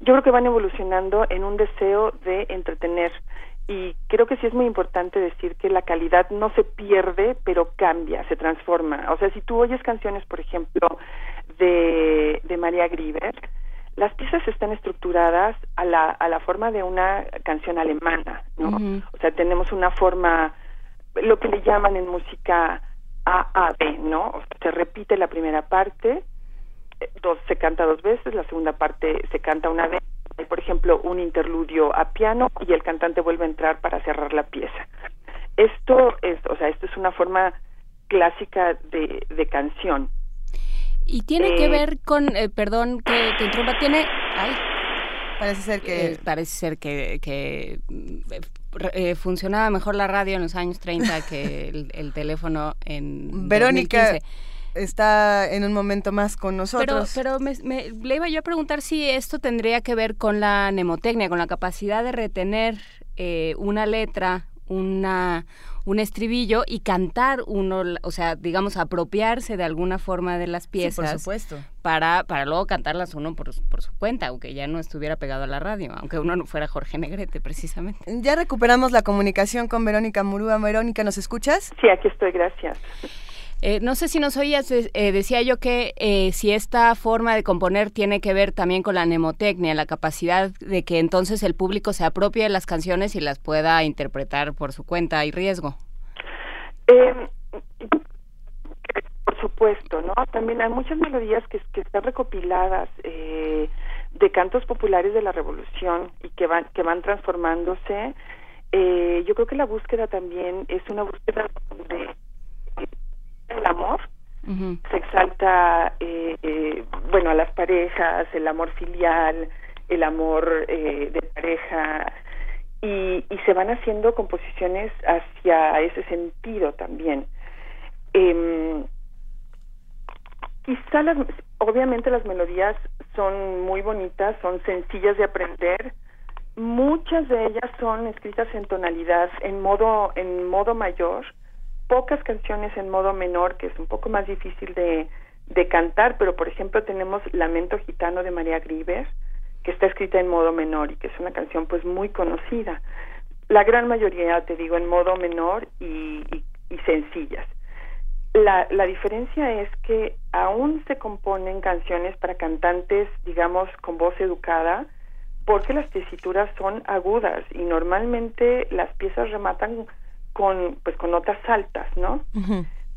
Yo creo que van evolucionando en un deseo de entretener y creo que sí es muy importante decir que la calidad no se pierde, pero cambia, se transforma. O sea, si tú oyes canciones, por ejemplo, de, de María Grieber, las piezas están estructuradas a la, a la forma de una canción alemana, ¿no? O sea, tenemos una forma, lo que le llaman en música A-A-B, ¿no? O sea, se repite la primera parte, eh, dos, se canta dos veces, la segunda parte se canta una vez hay, por ejemplo, un interludio a piano y el cantante vuelve a entrar para cerrar la pieza. Esto es, o sea, esto es una forma clásica de, de canción. Y tiene que eh, ver con, eh, perdón que te interrumpa, tiene, ay, parece ser que, eh, parece ser que, que funcionaba mejor la radio en los años 30 que el, teléfono en Verónica está en un momento más con nosotros. Pero, pero me, le iba yo a preguntar si esto tendría que ver con la mnemotecnia, con la capacidad de retener eh, una letra, una un estribillo y cantar uno, o sea, digamos, apropiarse de alguna forma de las piezas. por supuesto. Para, para luego cantarlas uno por, por, su cuenta, aunque ya no estuviera pegado a la radio, aunque uno no fuera Jorge Negrete, precisamente. Ya recuperamos la comunicación con Verónica Murúa. Verónica, ¿nos escuchas? Sí, aquí estoy, gracias. Eh, no sé si nos oías, eh, decía yo que eh, si esta forma de componer tiene que ver también con la mnemotecnia, la capacidad de que entonces el público se apropie de las canciones y las pueda interpretar por su cuenta y riesgo. Em, por supuesto, ¿no? También hay muchas melodías que, están recopiladas de cantos populares de la Revolución y que van que van transformándose. yo creo que la búsqueda también es una búsqueda de el amor, se exalta, eh, eh, bueno, a las parejas, el amor filial, el amor eh, de pareja, y, y, se van haciendo composiciones hacia ese sentido también. Eh, quizá las, obviamente las melodías son muy bonitas, son sencillas de aprender, muchas de ellas son escritas en tonalidad, en modo, en modo mayor, pocas canciones en modo menor, que es un poco más difícil de, de cantar, pero por ejemplo tenemos Lamento Gitano de María Grieber, que está escrita en modo menor y que es una canción pues muy conocida. La gran mayoría, te digo, en modo menor y, y, sencillas. La, la diferencia es que aún se componen canciones para cantantes, digamos, con voz educada, porque las tesituras son agudas y normalmente las piezas rematan con pues con notas altas, ¿no?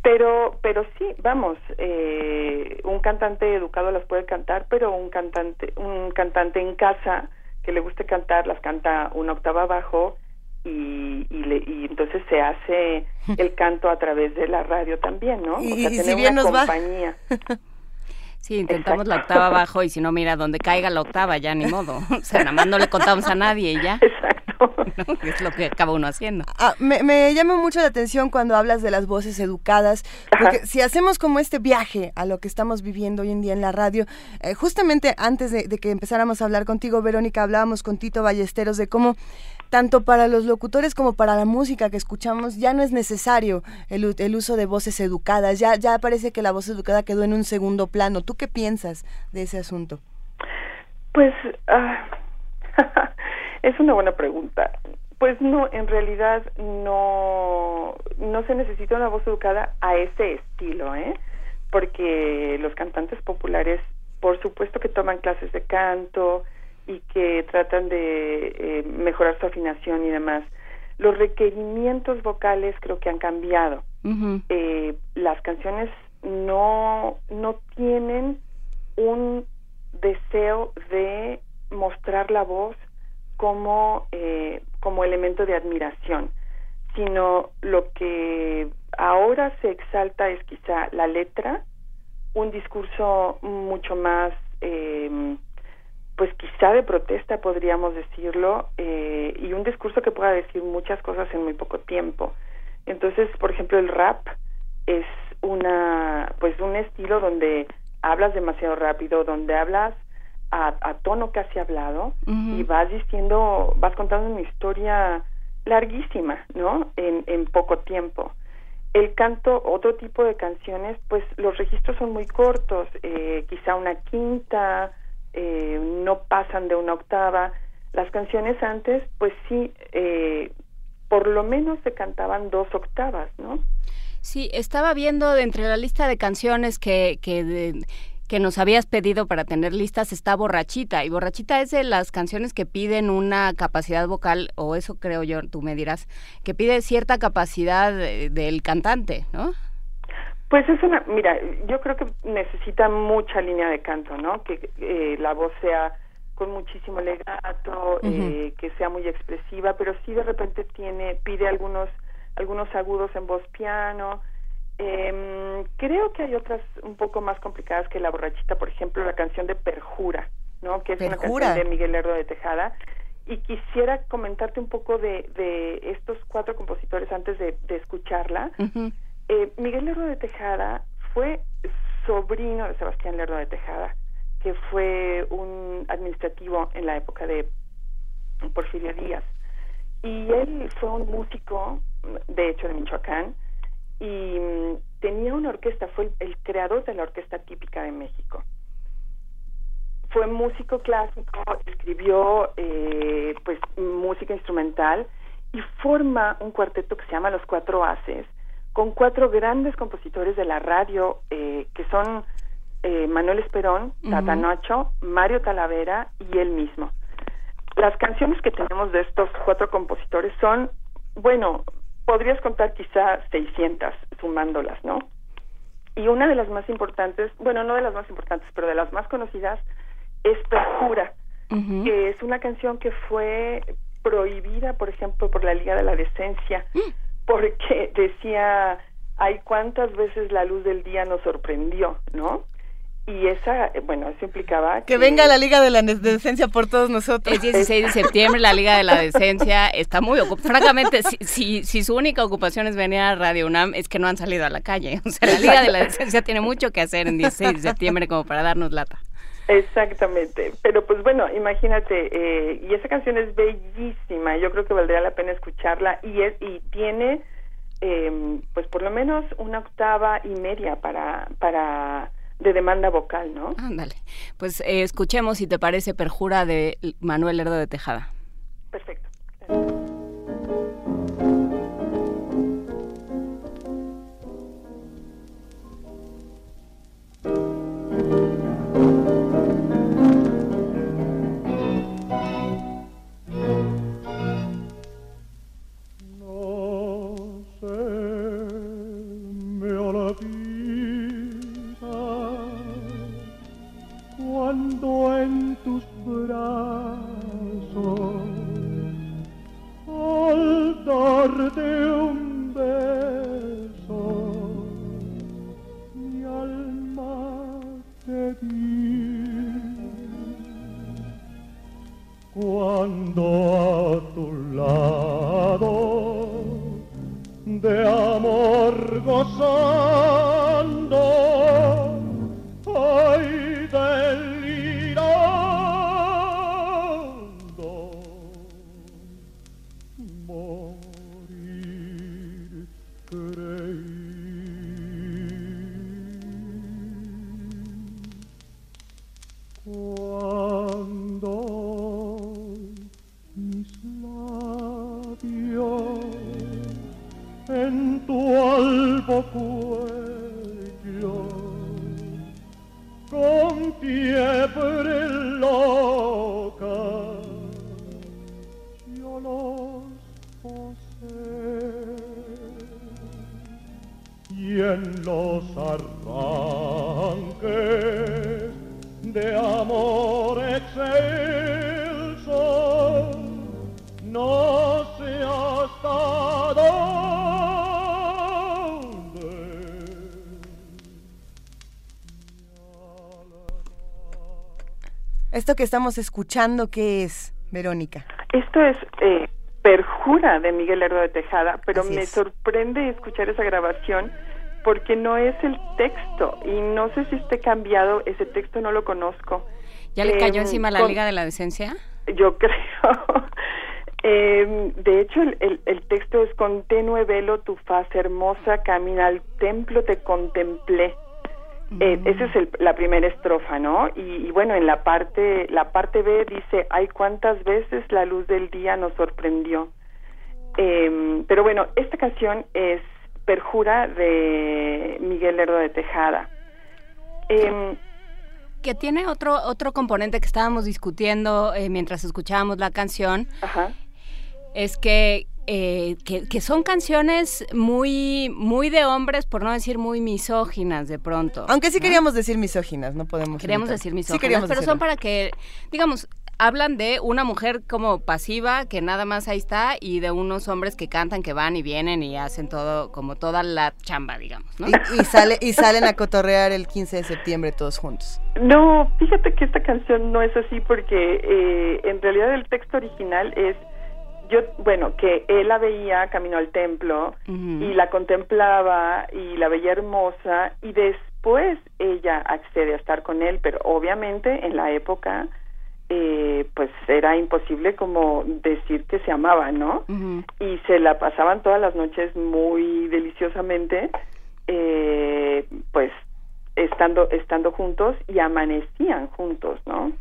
Pero pero sí, vamos, eh, un cantante educado las puede cantar, pero un cantante un cantante en casa que le guste cantar las canta una octava abajo y, y, le, y entonces se hace el canto a través de la radio también, ¿no? Y, o sea, si bien una nos compañía. Sí, intentamos la octava abajo y si no, mira, donde caiga la octava, ya ni modo. O sea, nada más no le contamos a nadie y ya. Exacto. Es lo que acaba uno haciendo. Ah, me, me, llama mucho la atención cuando hablas de las voces educadas, porque Ajá. si hacemos como este viaje a lo que estamos viviendo hoy en día en la radio, eh, justamente antes de, de, que empezáramos a hablar contigo, Verónica, hablábamos con Tito Ballesteros de cómo tanto para los locutores como para la música que escuchamos ya no es necesario el, el uso de voces educadas, ya, ya parece que la voz educada quedó en un segundo plano. ¿Tú qué piensas de ese asunto? Pues uh, es una buena pregunta. Pues no, en realidad no, no se necesita una voz educada a ese estilo, ¿eh? Porque los cantantes populares, por supuesto que toman clases de canto y que tratan de eh, mejorar su afinación y demás. Los requerimientos vocales creo que han cambiado. Uh -huh. eh, las canciones no, no tienen un deseo de mostrar la voz como, eh, como elemento de admiración, sino lo que ahora se exalta es quizá la letra, un discurso mucho más, eh, pues quizá de protesta podríamos decirlo, eh, y un discurso que pueda decir muchas cosas en muy poco tiempo. Entonces, por ejemplo, el rap es una, pues un estilo donde hablas demasiado rápido, donde hablas a, a tono casi hablado uh -huh. y vas diciendo, vas contando una historia larguísima, ¿no? En, en poco tiempo. El canto, otro tipo de canciones, pues los registros son muy cortos, eh, quizá una quinta, eh, no pasan de una octava. Las canciones antes, pues sí, eh, por lo menos se cantaban dos octavas, ¿no? Sí, estaba viendo de entre la lista de canciones que, que de, que nos habías pedido para tener listas está Borrachita. Y Borrachita es de las canciones que piden una capacidad vocal, o eso creo yo, tú me dirás, que pide cierta capacidad de, del cantante, ¿no? Pues es una, mira, yo creo que necesita mucha línea de canto, ¿no? Que eh, la voz sea con muchísimo legato, uh -huh. eh, que sea muy expresiva, pero sí de repente tiene, pide algunos, algunos agudos en voz piano, eh, creo que hay otras un poco más complicadas que La Borrachita, por ejemplo, la canción de Perjura, ¿no? Que es Perjura. una canción de Miguel Lerdo de Tejada. Y quisiera comentarte un poco de, de estos cuatro compositores antes de, de escucharla. Uh -huh. eh, Miguel Lerdo de Tejada fue sobrino de Sebastián Lerdo de Tejada, que fue un administrativo en la época de Porfirio Díaz. Y él fue un músico, de hecho, de Michoacán, y um, tenía una orquesta, fue el, el, creador de la orquesta típica de México. Fue músico clásico, escribió eh, pues música instrumental y forma un cuarteto que se llama Los Cuatro Haces, con cuatro grandes compositores de la radio, eh, que son eh, Manuel Esperón, uh -huh. Tata Nacho, Mario Talavera y él mismo. Las canciones que tenemos de estos cuatro compositores son, bueno, podrías contar quizá 600 sumándolas, ¿no? Y una de las más importantes, bueno, no de las más importantes, pero de las más conocidas, es Perjura, uh -huh. que es una canción que fue prohibida, por ejemplo, por la Liga de la Decencia, uh -huh. porque decía, ay, cuántas veces la luz del día nos sorprendió, ¿no? Y esa, bueno, eso implicaba que... que... venga la Liga de la Decencia por todos nosotros. Es 16 de septiembre, la Liga de la Decencia está muy ocupada. Francamente, si, si, si, su única ocupación es venir a Radio UNAM, es que no han salido a la calle. O sea, la Liga de la Decencia tiene mucho que hacer en 16 de septiembre como para darnos lata. Exactamente, pero pues bueno, imagínate, eh, y esa canción es bellísima, yo creo que valdría la pena escucharla y, es, y tiene eh, pues por lo menos una octava y media para... para de demanda vocal, ¿no? Ándale. Pues eh, escuchemos, si te parece, Perjura de Manuel Lerdo de Tejada. Perfecto. Tus brazos al darte un beso mi alma te di. Cuando a tu lado de amor gozando albo cuello con fiebre loca yo los posé. Y en los arranques de amor excelso no sé hasta dónde Esto que estamos escuchando, ¿qué es, Verónica? Esto es eh, Perjura de Miguel Lerdo de Tejada, pero Así me es. sorprende escuchar esa grabación porque no es el texto y no sé si esté cambiado, ese texto no lo conozco. ¿Ya le cayó Em, encima la con- Liga de la Decencia? Yo creo. Em, de hecho, el, el- el texto es con tenue velo tu faz hermosa, camina al templo, te contemplé. Eh, esa es el- la primera estrofa, ¿no? Y, y bueno, en la parte, la parte B dice, ay, cuántas veces la luz del día nos sorprendió. Em, pero bueno, esta canción es Perjura de Miguel Lerdo de Tejada. Em, Que tiene otro, otro componente que estábamos discutiendo eh, mientras escuchábamos la canción. Ajá. Es que, eh, que, que son canciones muy, muy de hombres, por no decir muy misóginas de pronto. Aunque sí ¿no? queríamos decir misóginas, no podemos. Queríamos evitar. decir Sí misóginas, queríamos pero decirlo. son para que, digamos, hablan de una mujer como pasiva, que nada más ahí está, y de unos hombres que cantan, que van y vienen y hacen todo, como toda la chamba, digamos, ¿no? Y, y sale, y salen a cotorrear el 15 de septiembre todos juntos. No, fíjate que esta canción no es así porque eh, en realidad el texto original es yo, bueno, que él la veía camino al templo y la contemplaba y la veía hermosa y después ella accede a estar con él, pero obviamente en la época eh, pues era imposible como decir que se amaban, ¿no? Y se la pasaban todas las noches muy deliciosamente, eh, pues estando estando juntos y amanecían juntos, ¿no?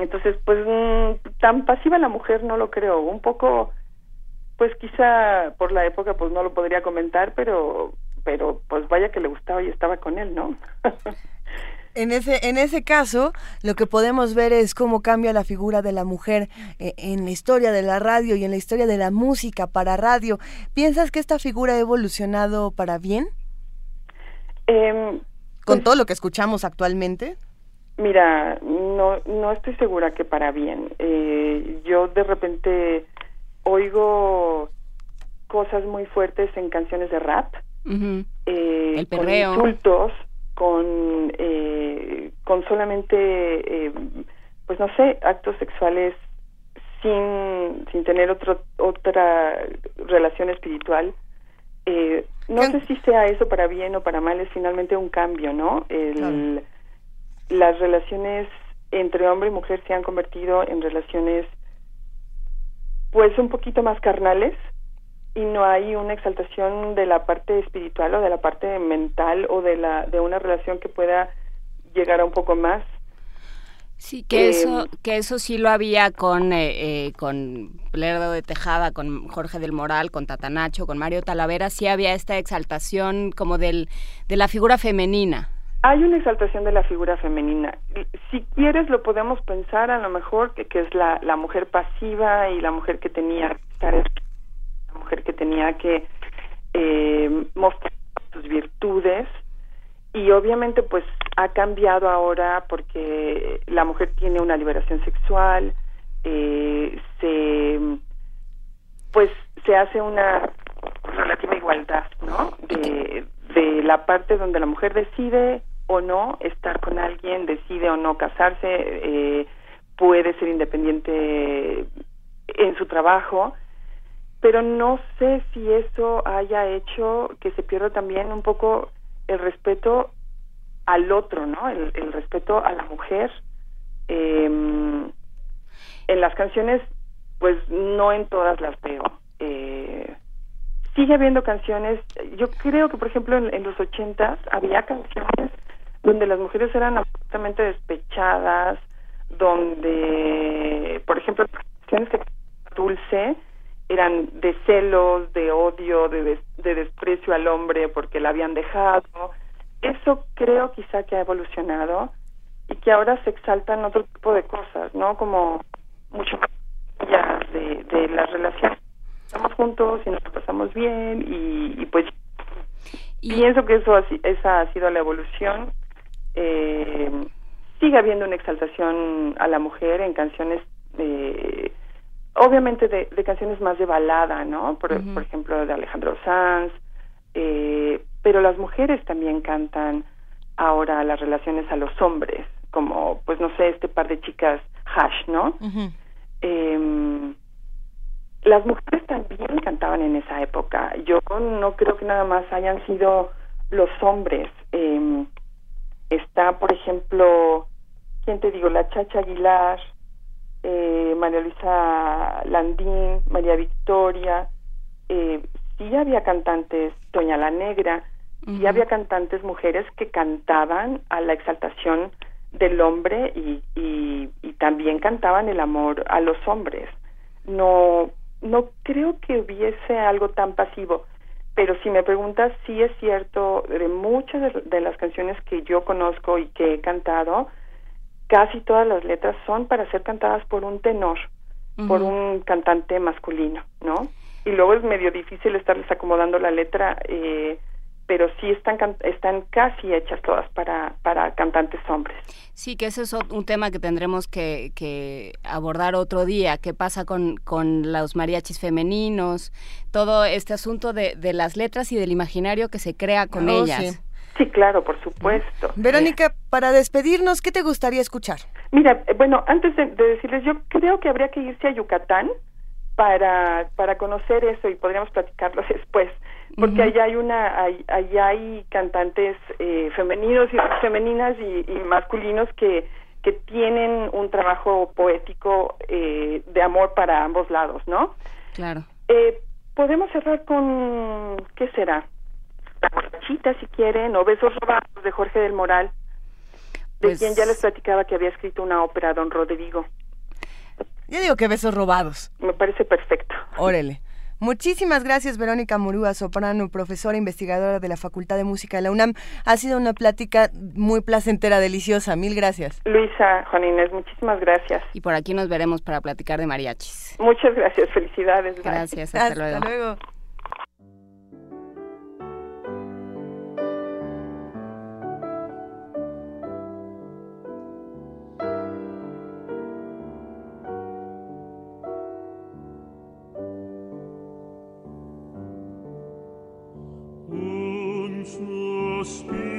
Entonces, pues mm, tan pasiva la mujer no lo creo, un poco pues quizá por la época pues no lo podría comentar, pero pero pues vaya que le gustaba y estaba con él, ¿no? En ese, en ese caso, lo que podemos ver es cómo cambia la figura de la mujer eh, en la historia de la radio y en la historia de la música para radio. ¿Piensas que esta figura ha evolucionado para bien? Em, ¿Con todo lo que escuchamos actualmente? Mira, no, no estoy segura que para bien. Eh, yo de repente oigo cosas muy fuertes en canciones de rap, eh, El con insultos, con, eh, con solamente, eh, pues no sé, actos sexuales sin, sin tener otro, otra relación espiritual. Eh, no sé si sea eso para bien o para mal, es finalmente un cambio, ¿no? El, Las relaciones entre hombre y mujer se han convertido en relaciones pues un poquito más carnales y no hay una exaltación de la parte espiritual o de la parte mental o de la de una relación que pueda llegar a un poco más Sí, que Eh, eso, que eso sí lo había con, eh, eh, con Lerdo de Tejada, con Jorge del Moral, con Tatanacho, con Mario Talavera, sí había esta exaltación como del, de la figura femenina. Hay una exaltación de la figura femenina. Si quieres lo podemos pensar a lo mejor que, que es la, mujer pasiva y la mujer que tenía que estar la mujer que tenía que eh, mostrar sus virtudes y obviamente pues ha cambiado ahora porque la mujer tiene una liberación sexual, eh, se pues se hace una relativa igualdad, ¿no? De, de la parte donde la mujer decide o no estar con alguien, decide o no casarse, eh, puede ser independiente en su trabajo, pero no sé si eso haya hecho que se pierda también un poco el respeto al otro, ¿no? El, respeto a la mujer. Em, en las canciones, pues no en todas las veo. Eh, sigue habiendo canciones, yo creo que por ejemplo en, los ochentas había canciones donde las mujeres eran absolutamente despechadas, donde, por ejemplo, canciones que dulce eran de celos, de odio, de, de desprecio al hombre porque la habían dejado. Eso creo quizá que ha evolucionado y que ahora se exaltan otro tipo de cosas, ¿no? Como mucho más de, de las relaciones. Estamos juntos y nos pasamos bien y, pues pienso que eso esa ha sido la evolución. Eh, sigue habiendo una exaltación a la mujer en canciones eh, obviamente de, canciones más de balada, ¿no? Por, ejemplo, de Alejandro Sanz, eh, pero las mujeres también cantan ahora las relaciones a los hombres, como, pues no sé, este par de chicas hash, ¿no? Em, las mujeres también cantaban en esa época. Yo no creo que nada más hayan sido los hombres. Eh, está, por ejemplo, ¿quién te digo? La Chacha Aguilar, eh, María Luisa Landín, María Victoria, eh, sí había cantantes, Doña la Negra, sí había cantantes mujeres que cantaban a la exaltación del hombre y, y, y también cantaban el amor a los hombres. No, no creo que hubiese algo tan pasivo, pero si me preguntas, sí es cierto, de muchas de las canciones que yo conozco y que he cantado, casi todas las letras son para ser cantadas por un tenor, por un cantante masculino, ¿no? Y luego es medio difícil estarles acomodando la letra, eh, pero sí están, están casi hechas todas para, para cantantes hombres. Sí, que ese es un tema que tendremos que, que abordar otro día. ¿Qué pasa con, con los mariachis femeninos? Todo este asunto de, de las letras y del imaginario que se crea con oh, ellas. Sí, claro, por supuesto. Verónica, para despedirnos, ¿qué te gustaría escuchar? Mira, eh, bueno, antes de, decirles, yo creo que habría que irse a Yucatán para, para conocer eso y podríamos platicarlo después, porque allá hay una, allá hay cantantes eh, femeninos y femeninas y, masculinos que que tienen un trabajo poético eh, de amor para ambos lados, ¿no? Claro. podemos cerrar con, ¿qué será? La borrachita, si quieren, o Besos robados de Jorge del Moral, de pues quien ya les platicaba que había escrito una ópera, Don Rodrigo. Yo digo que Besos robados. Me parece perfecto. Órale. Muchísimas gracias, Verónica Murúa, soprano, profesora investigadora de la Facultad de Música de la UNAM. Ha sido una plática muy placentera, deliciosa. Mil gracias. Luisa, Juan Inés, muchísimas gracias. Y por aquí nos veremos para platicar de mariachis. Muchas gracias, felicidades. Gracias, hasta, hasta luego. Christus speak.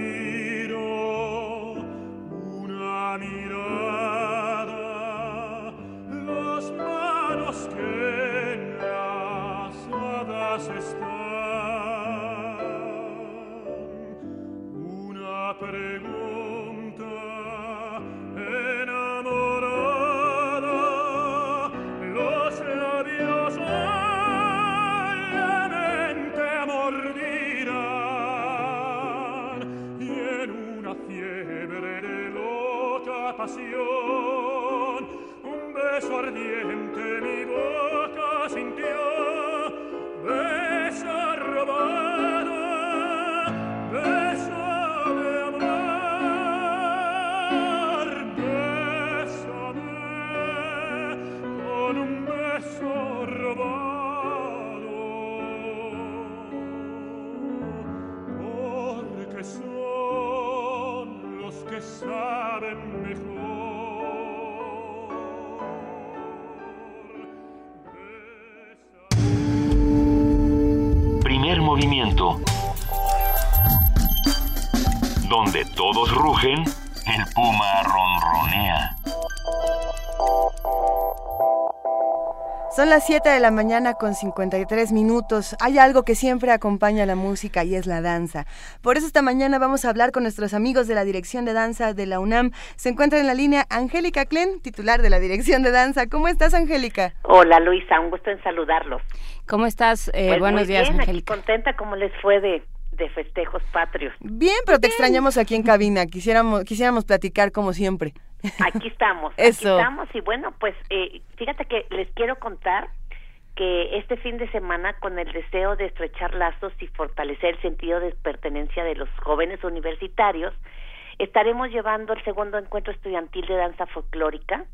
Donde todos rugen, el puma ronronea. Son las 7 de la mañana con 53 minutos. Hay algo que siempre acompaña a la música y es la danza. Por eso esta mañana vamos a hablar con nuestros amigos de la Dirección de Danza de la UNAM. Se encuentra en la línea Angélica Klen, titular de la Dirección de Danza. ¿Cómo estás, Angélica? Hola, Luisa. Un gusto en saludarlos. ¿Cómo estás? Eh, Pues buenos muy días, bien, aquí Angélica. contenta cómo les fue de, de festejos patrios. Bien, pero te extrañamos aquí en cabina. Quisiéramos, quisiéramos platicar como siempre. Aquí estamos, Eso. aquí estamos y bueno, pues eh, fíjate que les quiero contar que este fin de semana con el deseo de estrechar lazos y fortalecer el sentido de pertenencia de los jóvenes universitarios, estaremos llevando el segundo encuentro estudiantil de danza folclórica,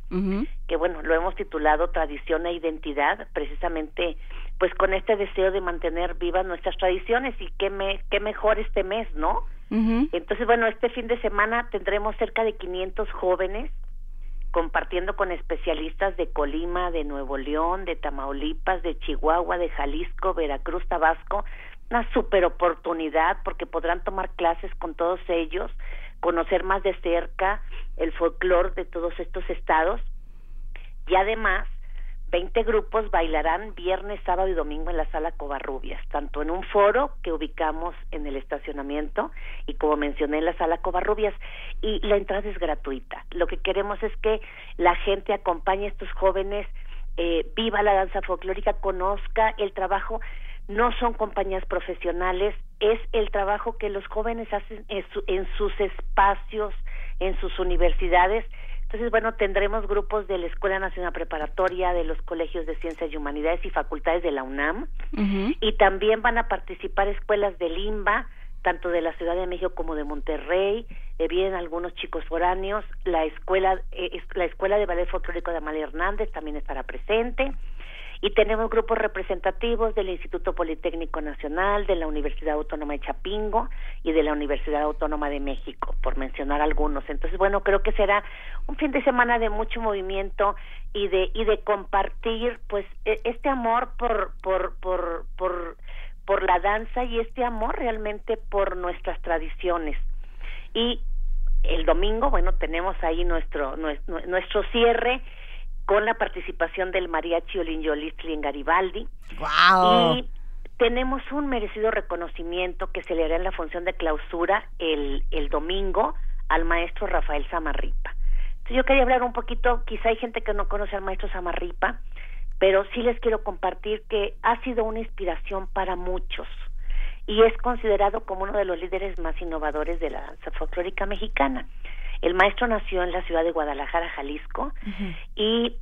que bueno, lo hemos titulado Tradición e Identidad, precisamente pues con este deseo de mantener vivas nuestras tradiciones y qué, me, qué mejor este mes, ¿no? Entonces, bueno, este fin de semana tendremos cerca de 500 jóvenes compartiendo con especialistas de Colima, de Nuevo León, de Tamaulipas, de Chihuahua, de Jalisco, Veracruz, Tabasco, una super oportunidad porque podrán tomar clases con todos ellos, conocer más de cerca el folclore de todos estos estados y además 20 grupos bailarán viernes, sábado y domingo en la sala Covarrubias, tanto en un foro que ubicamos en el estacionamiento y como mencioné en la sala Covarrubias y la entrada es gratuita. Lo que queremos es que la gente acompañe a estos jóvenes, eh, viva la danza folclórica, conozca el trabajo. No son compañías profesionales, es el trabajo que los jóvenes hacen en, su- en sus espacios, en sus universidades. Entonces, bueno, tendremos grupos de la Escuela Nacional Preparatoria, de los colegios de Ciencias y Humanidades y facultades de la UNAM, y también van a participar escuelas de Limba, tanto de la Ciudad de México como de Monterrey, eh, vienen algunos chicos foráneos, la escuela eh, la escuela de ballet folclórico de Amalia Hernández también estará presente y tenemos grupos representativos del Instituto Politécnico Nacional, de la Universidad Autónoma de Chapingo y de la Universidad Autónoma de México, por mencionar algunos. Entonces, bueno, creo que será un fin de semana de mucho movimiento y de y de compartir pues e- este amor por por por por por la danza y este amor realmente por nuestras tradiciones. Y el domingo, bueno, tenemos ahí nuestro nuestro, nuestro cierre con la participación del mariachi Olinjolistli en Garibaldi. ¡Guau! Y tenemos un merecido reconocimiento que se le hará en la función de clausura el, el domingo al maestro Rafael Samarripa. Entonces yo quería hablar un poquito, quizá hay gente que no conoce al maestro Samarripa, pero sí les quiero compartir que ha sido una inspiración para muchos y es considerado como uno de los líderes más innovadores de la danza folclórica mexicana. El maestro nació en la ciudad de Guadalajara, Jalisco, y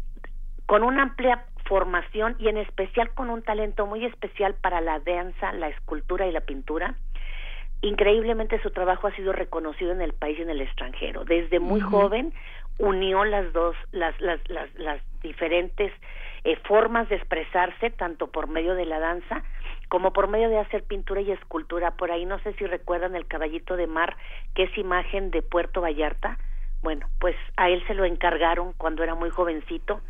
con una amplia formación y en especial con un talento muy especial para la danza, la escultura y la pintura. Increíblemente su trabajo ha sido reconocido en el país y en el extranjero. Desde muy joven unió las dos, las, las, las, las diferentes eh, formas de expresarse, tanto por medio de la danza como por medio de hacer pintura y escultura. Por ahí no sé si recuerdan el caballito de mar, que es imagen de Puerto Vallarta. Bueno, pues a él se lo encargaron cuando era muy jovencito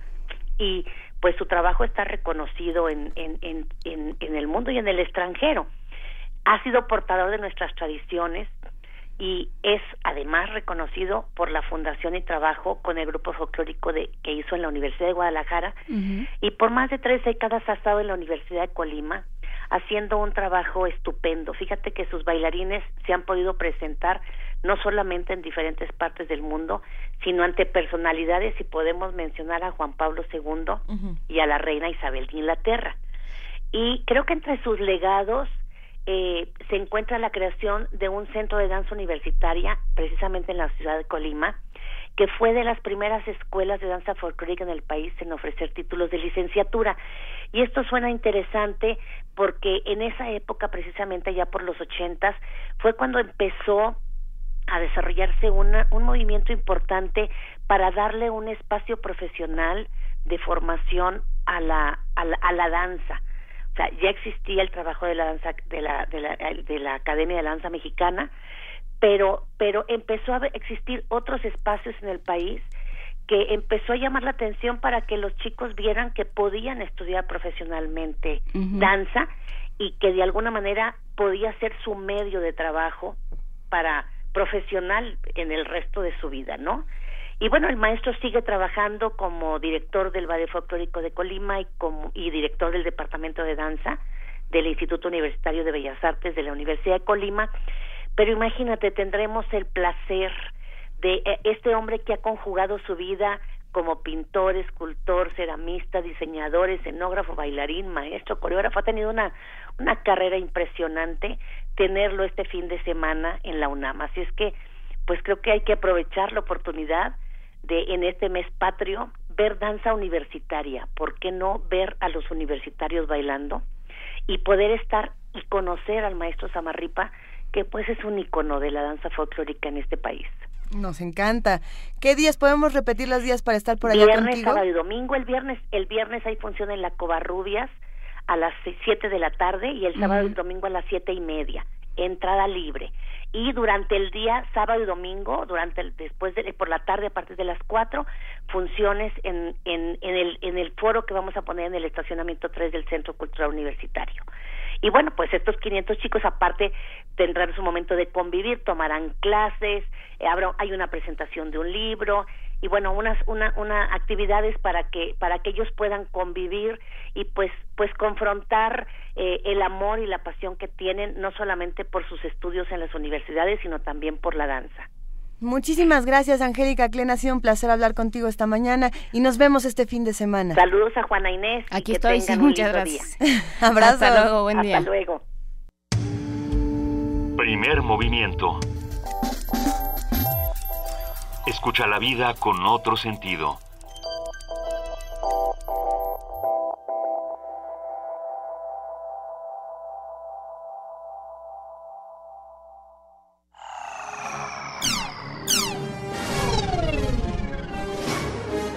y pues su trabajo está reconocido en, en, en, en, en el mundo y en el extranjero. Ha sido portador de nuestras tradiciones y es además reconocido por la fundación y trabajo con el grupo folclórico de, que hizo en la Universidad de Guadalajara y por más de tres décadas ha estado en la Universidad de Colima haciendo un trabajo estupendo. Fíjate que sus bailarines se han podido presentar no solamente en diferentes partes del mundo, sino ante personalidades y podemos mencionar a Juan Pablo II y a la reina Isabel de Inglaterra. Y creo que entre sus legados eh, se encuentra la creación de un centro de danza universitaria, precisamente en la ciudad de Colima, que fue de las primeras escuelas de danza folclórica en el país en ofrecer títulos de licenciatura. Y esto suena interesante porque en esa época, precisamente ya por los ochentas, fue cuando empezó a desarrollarse una, un movimiento importante para darle un espacio profesional de formación a la, a la, danza. O sea, ya existía el trabajo de la danza de la, de la, de la Academia de Danza Mexicana, pero, pero empezó a existir otros espacios en el país que empezó a llamar la atención para que los chicos vieran que podían estudiar profesionalmente danza y que de alguna manera podía ser su medio de trabajo para profesional en el resto de su vida, ¿no? Y bueno, el maestro sigue trabajando como director del Ballet Folclórico de Colima y como y director del Departamento de Danza del Instituto Universitario de Bellas Artes de la Universidad de Colima, pero imagínate, tendremos el placer de eh, este hombre que ha conjugado su vida como pintor, escultor, ceramista, diseñador, escenógrafo, bailarín, maestro, coreógrafo, ha tenido una, una carrera impresionante tenerlo este fin de semana en la UNAM. Así es que, pues creo que hay que aprovechar la oportunidad de en este mes patrio ver danza universitaria, ¿por qué no ver a los universitarios bailando y poder estar y conocer al maestro Samarripa, que pues es un icono de la danza folclórica en este país? Nos encanta. ¿Qué días podemos repetir los días para estar por allá Viernes, sábado y domingo. El viernes, el viernes hay función en la Covarrubias a las siete de la tarde y el sábado y domingo a las siete y media. Entrada libre. Y durante el día, sábado y domingo, durante el, después de, por la tarde a partir de las cuatro, funciones en, en, en, el, en el foro que vamos a poner en el estacionamiento 3 del Centro Cultural Universitario. Y bueno, pues estos 500 chicos aparte tendrán su momento de convivir, tomarán clases, eh, hay una presentación de un libro y bueno, unas una, una actividades para que para que ellos puedan convivir y pues pues confrontar eh, el amor y la pasión que tienen no solamente por sus estudios en las universidades, sino también por la danza. Muchísimas gracias, Angélica Klen. Ha sido un placer hablar contigo esta mañana y nos vemos este fin de semana. Saludos a Juana Inés. Aquí estoy, sí, muchas gracias. Abrazo. Hasta luego, buen día. Hasta luego. Primer movimiento. Escucha la vida con otro sentido.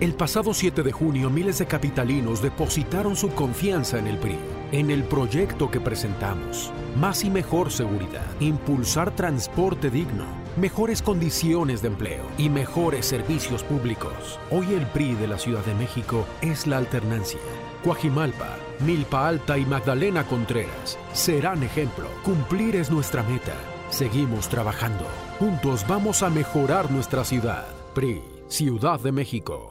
El pasado 7 de junio, miles de capitalinos depositaron su confianza en el PRI, en el proyecto que presentamos. Más y mejor seguridad, impulsar transporte digno, mejores condiciones de empleo y mejores servicios públicos. Hoy el PRI de la Ciudad de México es la alternancia. Coajimalpa, Milpa Alta y Magdalena Contreras serán ejemplo. Cumplir es nuestra meta. Seguimos trabajando. Juntos vamos a mejorar nuestra ciudad. PRI, Ciudad de México.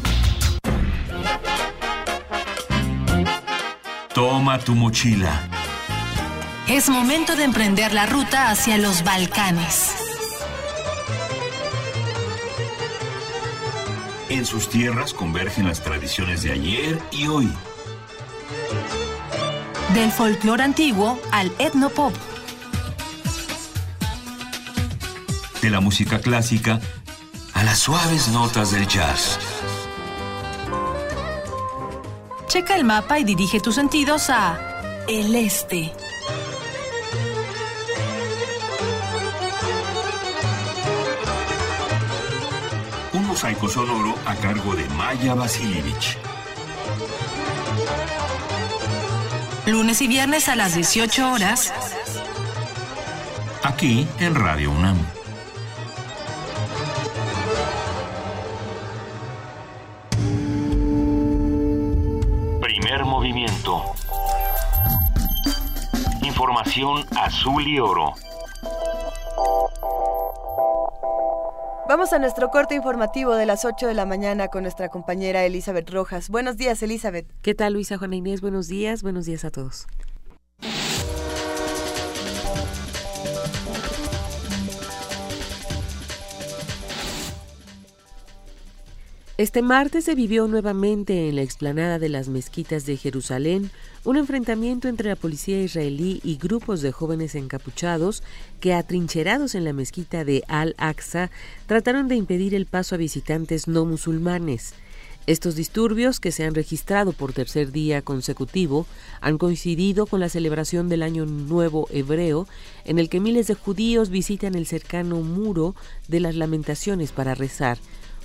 Toma tu mochila. Es momento de emprender la ruta hacia los Balcanes. En sus tierras convergen las tradiciones de ayer y hoy. Del folclore antiguo al etnopop. De la música clásica a las suaves notas del jazz. Checa el mapa y dirige tus sentidos a el este. Un mosaico sonoro a cargo de Maya Vasilievich. lunes y viernes a las 18 horas. Aquí en Radio UNAM. Movimiento. Información azul y oro. Vamos a nuestro corte informativo de las 8 de la mañana con nuestra compañera Elizabeth Rojas. Buenos días, Elizabeth. ¿Qué tal, Luisa Juana Inés? Buenos días, buenos días a todos. Este martes se vivió nuevamente en la explanada de las mezquitas de Jerusalén un enfrentamiento entre la policía israelí y grupos de jóvenes encapuchados que, atrincherados en la mezquita de Al-Aqsa, trataron de impedir el paso a visitantes no musulmanes. Estos disturbios, que se han registrado por tercer día consecutivo, han coincidido con la celebración del Año Nuevo Hebreo, en el que miles de judíos visitan el cercano muro de las lamentaciones para rezar.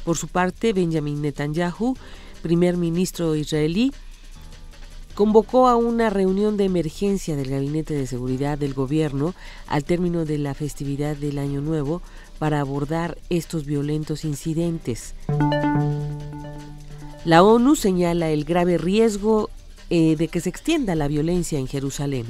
Por su parte, Benjamin Netanyahu, primer ministro israelí, convocó a una reunión de emergencia del Gabinete de Seguridad del Gobierno al término de la festividad del Año Nuevo para abordar estos violentos incidentes. La ONU señala el grave riesgo eh, de que se extienda la violencia en Jerusalén.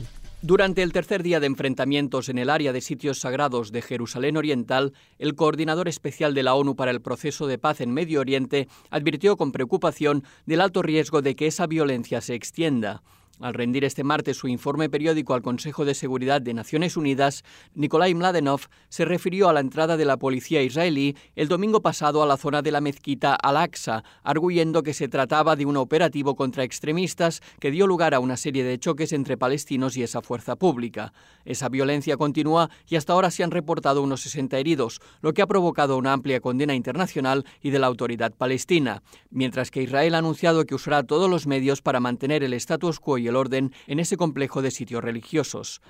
Durante el tercer día de enfrentamientos en el área de sitios sagrados de Jerusalén Oriental, el coordinador especial de la ONU para el proceso de paz en Medio Oriente advirtió con preocupación del alto riesgo de que esa violencia se extienda. Al rendir este martes su informe periódico al Consejo de Seguridad de Naciones Unidas, Nikolai Mladenov se refirió a la entrada de la policía israelí el domingo pasado a la zona de la mezquita Al-Aqsa, arguyendo que se trataba de un operativo contra extremistas que dio lugar a una serie de choques entre palestinos y esa fuerza pública. Esa violencia continúa y hasta ahora se han reportado unos 60 heridos, lo que ha provocado una amplia condena internacional y de la autoridad palestina, mientras que Israel ha anunciado que usará todos los medios para mantener el status quo y el orden en ese complejo de sitios religiosos.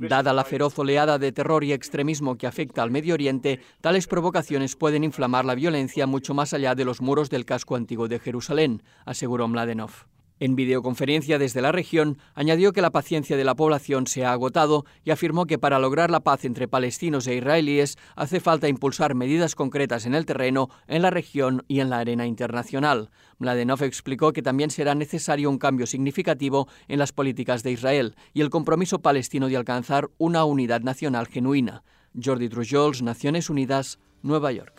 Dada la feroz oleada de terror y extremismo que afecta al Medio Oriente, tales provocaciones pueden inflamar la violencia mucho más allá de los muros del casco antiguo de Jerusalén, aseguró Mladenov. En videoconferencia desde la región, añadió que la paciencia de la población se ha agotado y afirmó que para lograr la paz entre palestinos e israelíes hace falta impulsar medidas concretas en el terreno, en la región y en la arena internacional. Mladenov explicó que también será necesario un cambio significativo en las políticas de Israel y el compromiso palestino de alcanzar una unidad nacional genuina. Jordi Trujols, Naciones Unidas, Nueva York.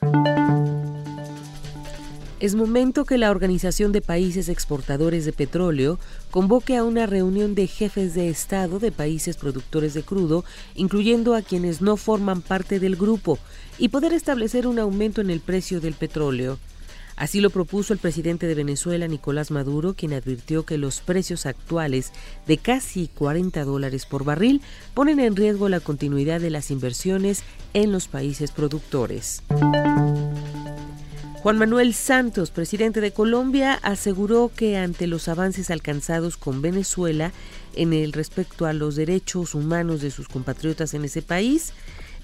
Es momento que la Organización de Países Exportadores de Petróleo convoque a una reunión de jefes de Estado de países productores de crudo, incluyendo a quienes no forman parte del grupo, y poder establecer un aumento en el precio del petróleo. Así lo propuso el presidente de Venezuela, Nicolás Maduro, quien advirtió que los precios actuales de casi 40 dólares por barril ponen en riesgo la continuidad de las inversiones en los países productores. Juan Manuel Santos, presidente de Colombia, aseguró que ante los avances alcanzados con Venezuela en el respecto a los derechos humanos de sus compatriotas en ese país,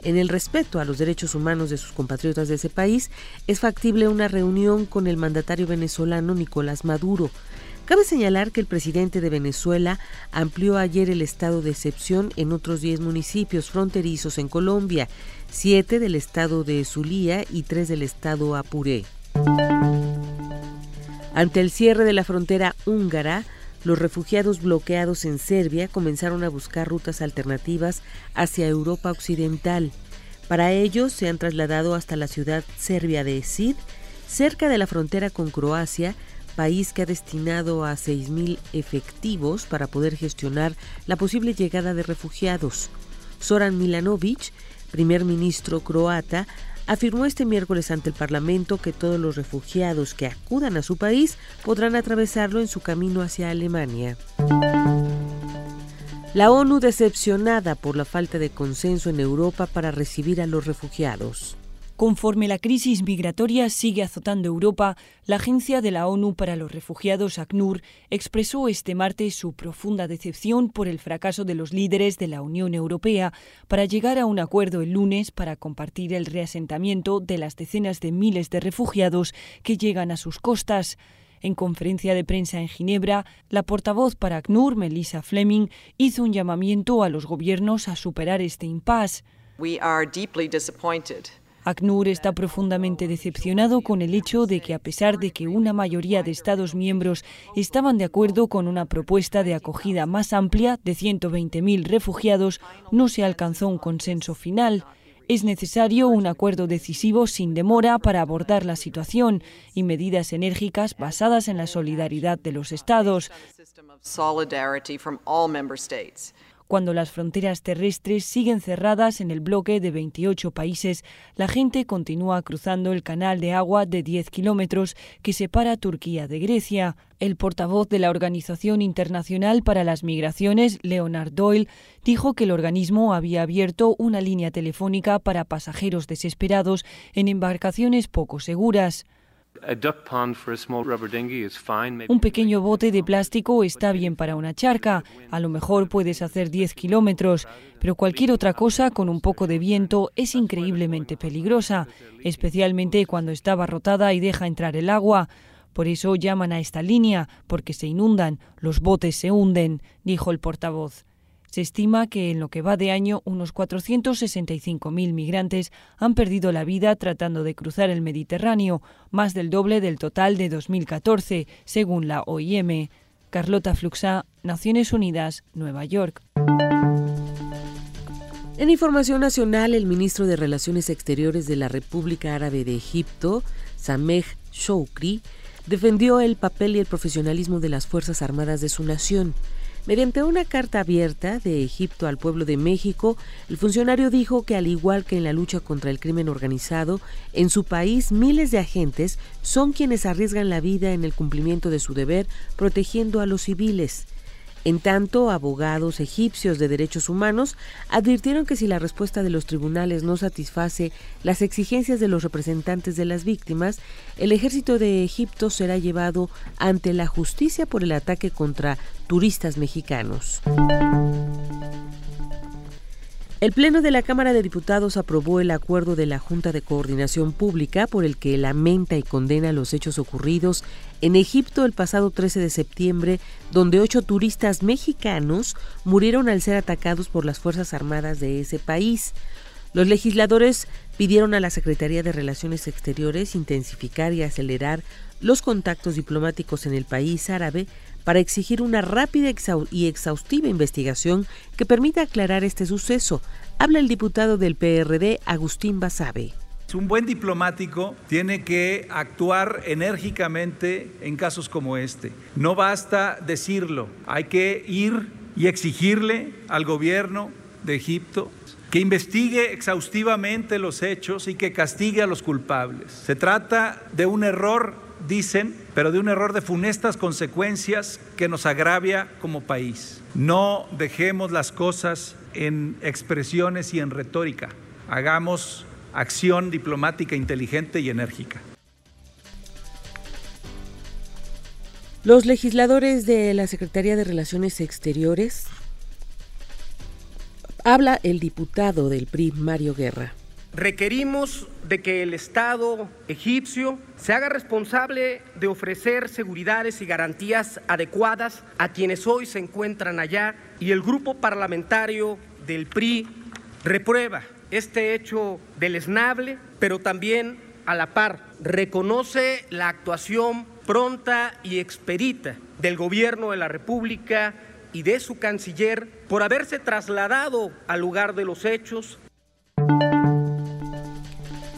en el respeto a los derechos humanos de sus compatriotas de ese país, es factible una reunión con el mandatario venezolano Nicolás Maduro. Cabe señalar que el presidente de Venezuela amplió ayer el estado de excepción en otros 10 municipios fronterizos en Colombia, 7 del estado de Zulía y 3 del estado Apuré. Ante el cierre de la frontera húngara, los refugiados bloqueados en Serbia comenzaron a buscar rutas alternativas hacia Europa Occidental. Para ello se han trasladado hasta la ciudad serbia de Sid, cerca de la frontera con Croacia, país que ha destinado a 6.000 efectivos para poder gestionar la posible llegada de refugiados. Soran Milanovic, primer ministro croata, afirmó este miércoles ante el Parlamento que todos los refugiados que acudan a su país podrán atravesarlo en su camino hacia Alemania. La ONU decepcionada por la falta de consenso en Europa para recibir a los refugiados. Conforme la crisis migratoria sigue azotando Europa, la Agencia de la ONU para los Refugiados, ACNUR, expresó este martes su profunda decepción por el fracaso de los líderes de la Unión Europea para llegar a un acuerdo el lunes para compartir el reasentamiento de las decenas de miles de refugiados que llegan a sus costas. En conferencia de prensa en Ginebra, la portavoz para ACNUR, Melissa Fleming, hizo un llamamiento a los gobiernos a superar este impasse. ACNUR está profundamente decepcionado con el hecho de que, a pesar de que una mayoría de Estados miembros estaban de acuerdo con una propuesta de acogida más amplia de 120.000 refugiados, no se alcanzó un consenso final. Es necesario un acuerdo decisivo sin demora para abordar la situación y medidas enérgicas basadas en la solidaridad de los Estados. Cuando las fronteras terrestres siguen cerradas en el bloque de 28 países, la gente continúa cruzando el canal de agua de 10 kilómetros que separa Turquía de Grecia. El portavoz de la Organización Internacional para las Migraciones, Leonard Doyle, dijo que el organismo había abierto una línea telefónica para pasajeros desesperados en embarcaciones poco seguras. Un pequeño bote de plástico está bien para una charca. A lo mejor puedes hacer 10 kilómetros, pero cualquier otra cosa con un poco de viento es increíblemente peligrosa, especialmente cuando está abarrotada y deja entrar el agua. Por eso llaman a esta línea, porque se inundan, los botes se hunden, dijo el portavoz. Se estima que en lo que va de año unos 465.000 migrantes han perdido la vida tratando de cruzar el Mediterráneo, más del doble del total de 2014, según la OIM. Carlota Fluxá, Naciones Unidas, Nueva York. En información nacional, el ministro de Relaciones Exteriores de la República Árabe de Egipto, Sameh Shoukri, defendió el papel y el profesionalismo de las Fuerzas Armadas de su nación. Mediante una carta abierta de Egipto al pueblo de México, el funcionario dijo que al igual que en la lucha contra el crimen organizado, en su país miles de agentes son quienes arriesgan la vida en el cumplimiento de su deber protegiendo a los civiles. En tanto, abogados egipcios de derechos humanos advirtieron que si la respuesta de los tribunales no satisface las exigencias de los representantes de las víctimas, el ejército de Egipto será llevado ante la justicia por el ataque contra turistas mexicanos. El Pleno de la Cámara de Diputados aprobó el acuerdo de la Junta de Coordinación Pública por el que lamenta y condena los hechos ocurridos en Egipto el pasado 13 de septiembre, donde ocho turistas mexicanos murieron al ser atacados por las Fuerzas Armadas de ese país. Los legisladores pidieron a la Secretaría de Relaciones Exteriores intensificar y acelerar los contactos diplomáticos en el país árabe para exigir una rápida y exhaustiva investigación que permita aclarar este suceso. Habla el diputado del PRD, Agustín Basabe. Un buen diplomático tiene que actuar enérgicamente en casos como este. No basta decirlo, hay que ir y exigirle al gobierno de Egipto que investigue exhaustivamente los hechos y que castigue a los culpables. Se trata de un error dicen, pero de un error de funestas consecuencias que nos agravia como país. No dejemos las cosas en expresiones y en retórica. Hagamos acción diplomática inteligente y enérgica. Los legisladores de la Secretaría de Relaciones Exteriores habla el diputado del PRI, Mario Guerra. Requerimos de que el Estado egipcio se haga responsable de ofrecer seguridades y garantías adecuadas a quienes hoy se encuentran allá y el grupo parlamentario del PRI reprueba este hecho deleznable, pero también a la par reconoce la actuación pronta y expedita del gobierno de la República y de su canciller por haberse trasladado al lugar de los hechos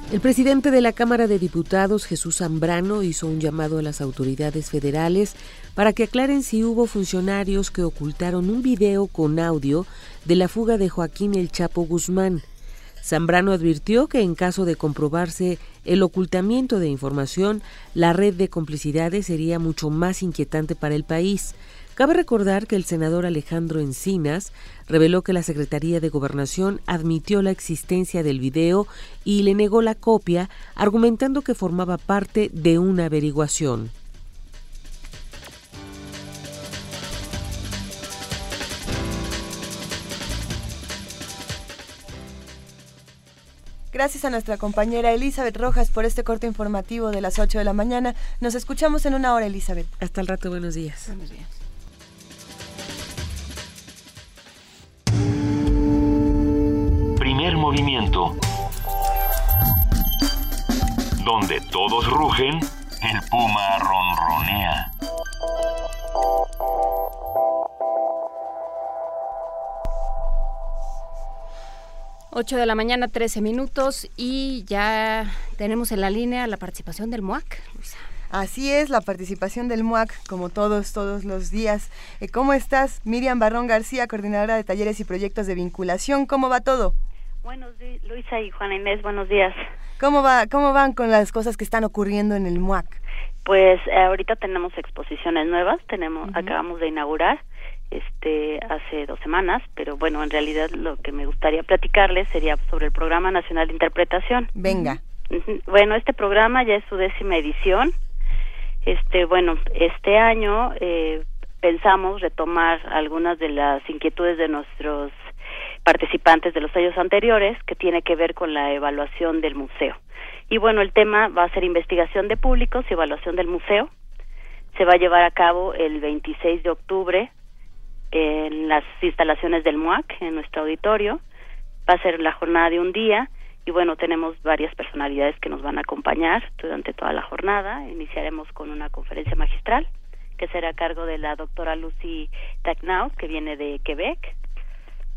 el presidente de la Cámara de Diputados, Jesús Zambrano, hizo un llamado a las autoridades federales para que aclaren si hubo funcionarios que ocultaron un video con audio de la fuga de Joaquín El Chapo Guzmán. Zambrano advirtió que en caso de comprobarse el ocultamiento de información, la red de complicidades sería mucho más inquietante para el país. Cabe recordar que el senador Alejandro Encinas reveló que la Secretaría de Gobernación admitió la existencia del video y le negó la copia, argumentando que formaba parte de una averiguación. Gracias a nuestra compañera Elizabeth Rojas por este corte informativo de las 8 de la mañana. Nos escuchamos en una hora, Elizabeth. Hasta el rato, buenos días. Buenos días. Movimiento. Donde todos rugen, el puma ronronea. Ocho de la mañana, 13 minutos y ya tenemos en la línea la participación del MUAC. Así es, la participación del MUAC, como todos, todos los días. Eh, ¿Cómo estás? Miriam Barrón García, coordinadora de talleres y proyectos de vinculación. ¿Cómo va todo? Buenos días, Luisa y Juana Inés, buenos días. ¿Cómo, va, ¿Cómo van con las cosas que están ocurriendo en el MUAC? Pues eh, ahorita tenemos exposiciones nuevas, tenemos, acabamos de inaugurar este hace dos semanas, pero bueno, en realidad lo que me gustaría platicarles sería sobre el Programa Nacional de Interpretación. Venga. Bueno, este programa ya es su décima edición. Este, bueno, este año eh, pensamos retomar algunas de las inquietudes de nuestros participantes de los años anteriores, que tiene que ver con la evaluación del museo. Y bueno, el tema va a ser investigación de públicos y evaluación del museo. Se va a llevar a cabo el 26 de octubre en las instalaciones del MUAC, en nuestro auditorio. Va a ser la jornada de un día y bueno, tenemos varias personalidades que nos van a acompañar durante toda la jornada. Iniciaremos con una conferencia magistral que será a cargo de la doctora Lucy Tacnaut, que viene de Quebec.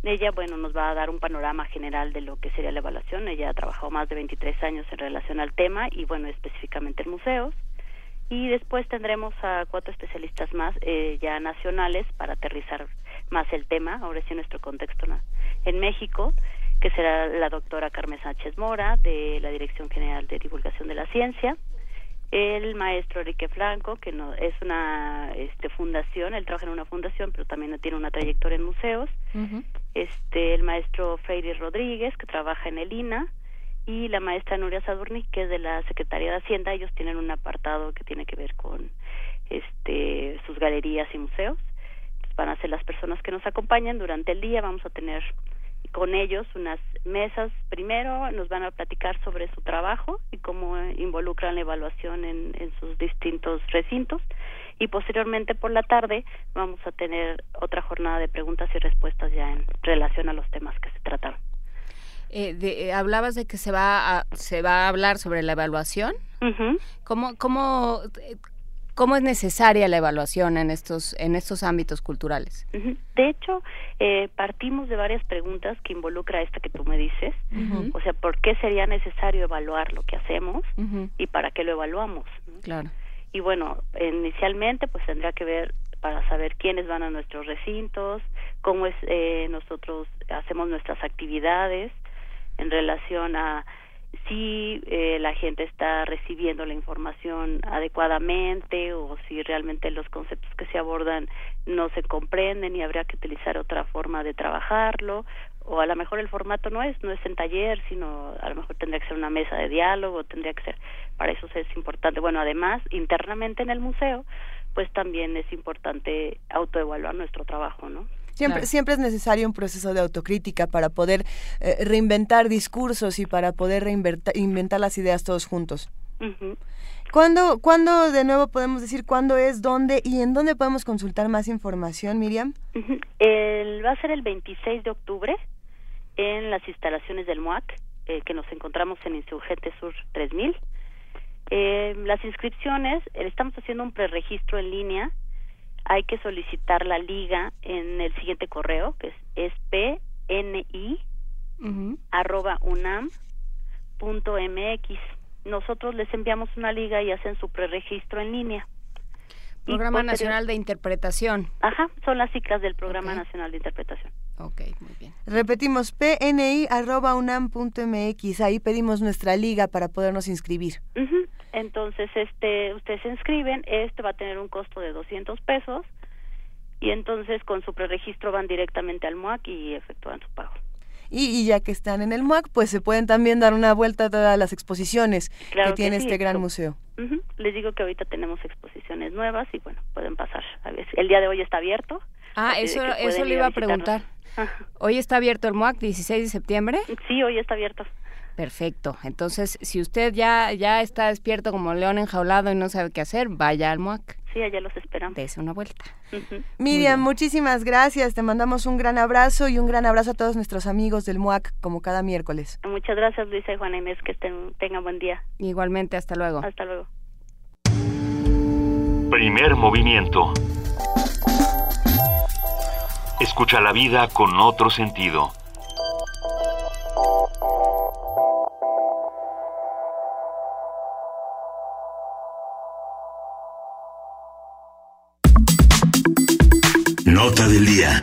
Ella, bueno, nos va a dar un panorama general de lo que sería la evaluación. Ella ha trabajado más de 23 años en relación al tema y, bueno, específicamente en museos. Y después tendremos a cuatro especialistas más eh, ya nacionales para aterrizar más el tema, ahora sí nuestro contexto en México, que será la doctora Carmen Sánchez Mora, de la Dirección General de Divulgación de la Ciencia, el maestro Enrique Franco, que no, es una este, fundación, él trabaja en una fundación, pero también tiene una trayectoria en museos, este el maestro Freire Rodríguez, que trabaja en el INA, y la maestra Nuria Sadurni, que es de la Secretaría de Hacienda. Ellos tienen un apartado que tiene que ver con este sus galerías y museos. Entonces, van a ser las personas que nos acompañan durante el día. Vamos a tener con ellos unas mesas. Primero nos van a platicar sobre su trabajo y cómo involucran la evaluación en, en sus distintos recintos. Y posteriormente por la tarde vamos a tener otra jornada de preguntas y respuestas ya en relación a los temas que se trataron. Eh, de- eh, hablabas de que se va a, se va a hablar sobre la evaluación. ¿Cómo, cómo, ¿Cómo es necesaria la evaluación en estos, en estos ámbitos culturales? De hecho, eh, partimos de varias preguntas que involucra esta que tú me dices. O sea, ¿por qué sería necesario evaluar lo que hacemos y para qué lo evaluamos? Claro. Y bueno, inicialmente pues tendría que ver para saber quiénes van a nuestros recintos, cómo es eh, nosotros hacemos nuestras actividades en relación a si eh, la gente está recibiendo la información adecuadamente o si realmente los conceptos que se abordan no se comprenden y habría que utilizar otra forma de trabajarlo. O a lo mejor el formato no es no es en taller sino a lo mejor tendría que ser una mesa de diálogo tendría que ser para eso es importante. Bueno además internamente en el museo pues también es importante autoevaluar nuestro trabajo no Siempre, siempre es necesario un proceso de autocrítica para poder eh, reinventar discursos y para poder reinventar inventar las ideas todos juntos. Ujú. ¿Cuándo, ¿Cuándo, de nuevo podemos decir cuándo es, dónde y en dónde podemos consultar más información, Miriam? El, va a ser el 26 de octubre en las instalaciones del MUAC, eh, que nos encontramos en Insurgente Sur 3000. Eh, las inscripciones, eh, estamos haciendo un preregistro en línea. Hay que solicitar la liga en el siguiente correo, que es spni arroba unam punto mx. Nosotros les enviamos una liga y hacen su preregistro en línea. Programa Nacional de Interpretación. Ajá, son las siglas del Programa Nacional de Interpretación. Ok, muy bien. Repetimos, pni.unam.mx. Ahí pedimos nuestra liga para podernos inscribir. Entonces, este, ustedes se inscriben, este va a tener un costo de 200 pesos y entonces con su preregistro van directamente al MUAC y efectúan su pago. Y, y ya que están en el MUAC, pues se pueden también dar una vuelta a todas las exposiciones Claro que que tiene sí, este gran museo. Ujú. Les digo que ahorita tenemos exposiciones nuevas y bueno, pueden pasar. A ver, el día de hoy está abierto. Ah, eso, eso le iba a visitarnos. preguntar. Hoy está abierto el MUAC, 16 de septiembre. Sí, hoy está abierto. Perfecto. Entonces, si usted ya, ya está despierto como león enjaulado y no sabe qué hacer, vaya al MUAC. Sí, allá los esperamos. Dese una vuelta. Miriam, muchísimas gracias. Te mandamos un gran abrazo y un gran abrazo a todos nuestros amigos del MUAC, como cada miércoles. Muchas gracias, Luisa y Juana Inés. Que estén, tengan buen día. Igualmente, hasta luego. Hasta luego. Primer movimiento. Escucha la vida con otro sentido. Nota del día.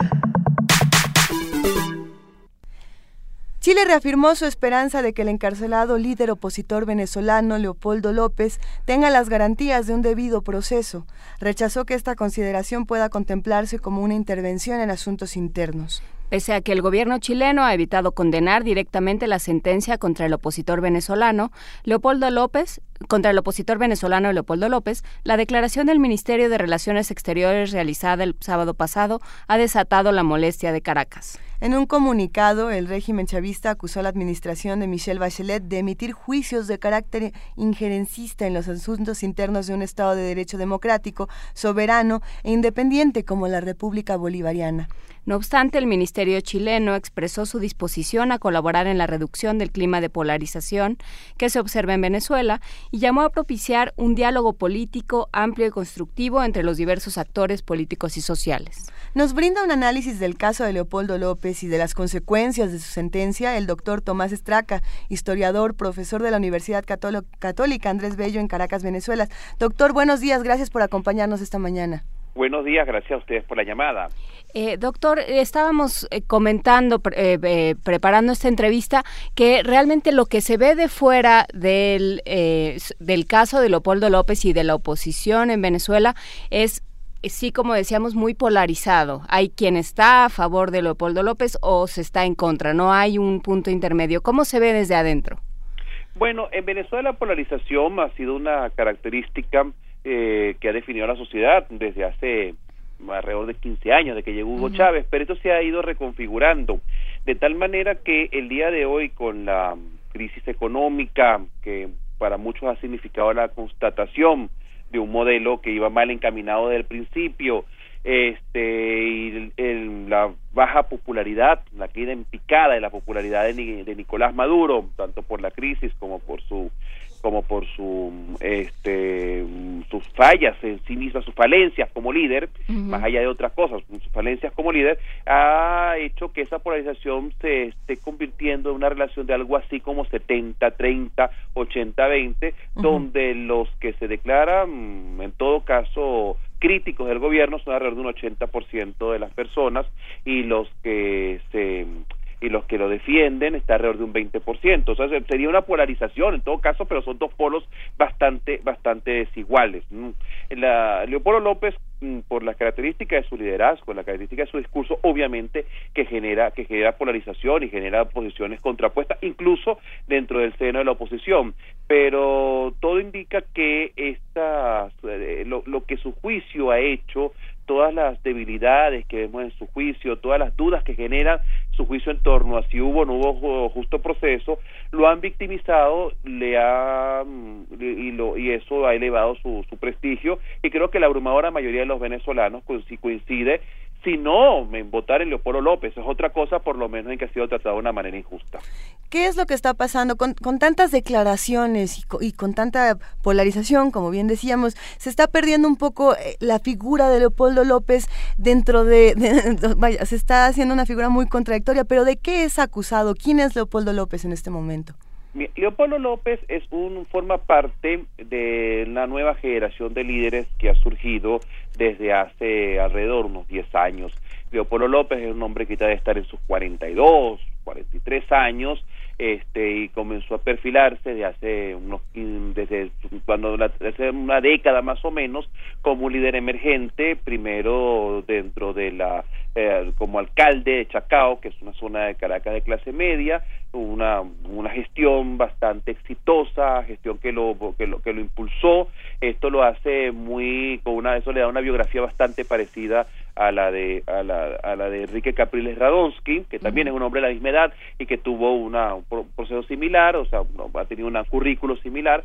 Chile reafirmó su esperanza de que el encarcelado líder opositor venezolano Leopoldo López tenga las garantías de un debido proceso. Rechazó que esta consideración pueda contemplarse como una intervención en asuntos internos. Pese a que el gobierno chileno ha evitado condenar directamente la sentencia contra el opositor venezolano, Leopoldo López, contra el opositor venezolano Leopoldo López, la declaración del Ministerio de Relaciones Exteriores realizada el sábado pasado ha desatado la molestia de Caracas. En un comunicado, el régimen chavista acusó a la administración de Michelle Bachelet de emitir juicios de carácter injerencista en los asuntos internos de un Estado de Derecho democrático, soberano e independiente como la República Bolivariana. No obstante, el Ministerio chileno expresó su disposición a colaborar en la reducción del clima de polarización que se observa en Venezuela y llamó a propiciar un diálogo político amplio y constructivo entre los diversos actores políticos y sociales. Nos brinda un análisis del caso de Leopoldo López y de las consecuencias de su sentencia el doctor Tomás Estraca, historiador, profesor de la Universidad Católica Andrés Bello en Caracas, Venezuela. Doctor, buenos días, gracias por acompañarnos esta mañana. Buenos días, gracias a ustedes por la llamada. Eh, doctor, estábamos eh, comentando, eh, preparando esta entrevista, que realmente lo que se ve de fuera del, del caso de Leopoldo López y de la oposición en Venezuela es sí, como decíamos, muy polarizado. Hay quien está a favor de Leopoldo López o se está en contra. No hay un punto intermedio. ¿Cómo se ve desde adentro? Bueno, en Venezuela la polarización ha sido una característica eh, que ha definido la sociedad desde hace alrededor de 15 años, de que llegó Hugo Chávez, pero esto se ha ido reconfigurando, de tal manera que el día de hoy, con la crisis económica, que para muchos ha significado la constatación de un modelo que iba mal encaminado desde el principio, este y la baja popularidad, la caída en picada de la popularidad de, de Nicolás Maduro, tanto por la crisis como por su como por su este sus fallas en sí misma, sus falencias como líder, más allá de otras cosas, sus falencias como líder, ha hecho que esa polarización se esté convirtiendo en una relación de algo así como 70, 30, 80, 20, donde los que se declaran, en todo caso, críticos del gobierno son alrededor de un 80% de las personas y los que se y los que lo defienden está alrededor de un 20%. O sea, sería una polarización en todo caso, pero son dos polos bastante bastante desiguales. La, Leopoldo López mm, por las características de su liderazgo, la característica de su discurso, obviamente que genera que genera polarización y genera posiciones contrapuestas, incluso dentro del seno de la oposición. Pero todo indica que esta eh, lo, lo que su juicio ha hecho todas las debilidades que vemos en su juicio, todas las dudas que genera su juicio en torno a si hubo o no hubo justo proceso, lo han victimizado, le ha y lo y eso ha elevado su, su prestigio y creo que la abrumadora mayoría de los venezolanos coincide si no en votar en Leopoldo López es otra cosa por lo menos en que ha sido tratado de una manera injusta. ¿Qué es lo que está pasando con, con tantas declaraciones y con, tanta polarización, como bien decíamos, se está perdiendo un poco eh, la figura de Leopoldo López dentro de, vaya, se está haciendo una figura muy contradictoria, pero ¿de qué es acusado? ¿Quién es Leopoldo López en este momento? Leopoldo López es un forma parte de la nueva generación de líderes que ha surgido desde hace alrededor de unos 10 años. Leopoldo López es un hombre que debe estar en sus 42, 43 años, este y comenzó a perfilarse desde hace unos desde cuando hace una década más o menos como un líder emergente primero dentro de la eh, como alcalde de Chacao que es una zona de Caracas de clase media una una gestión bastante exitosa gestión que lo que lo que lo impulsó esto lo hace muy con una eso le da una biografía bastante parecida a la de a la, a la de Enrique Capriles Radonsky, que también es un hombre de la misma edad y que tuvo una, un proceso similar, o sea, ha tenido un currículo similar.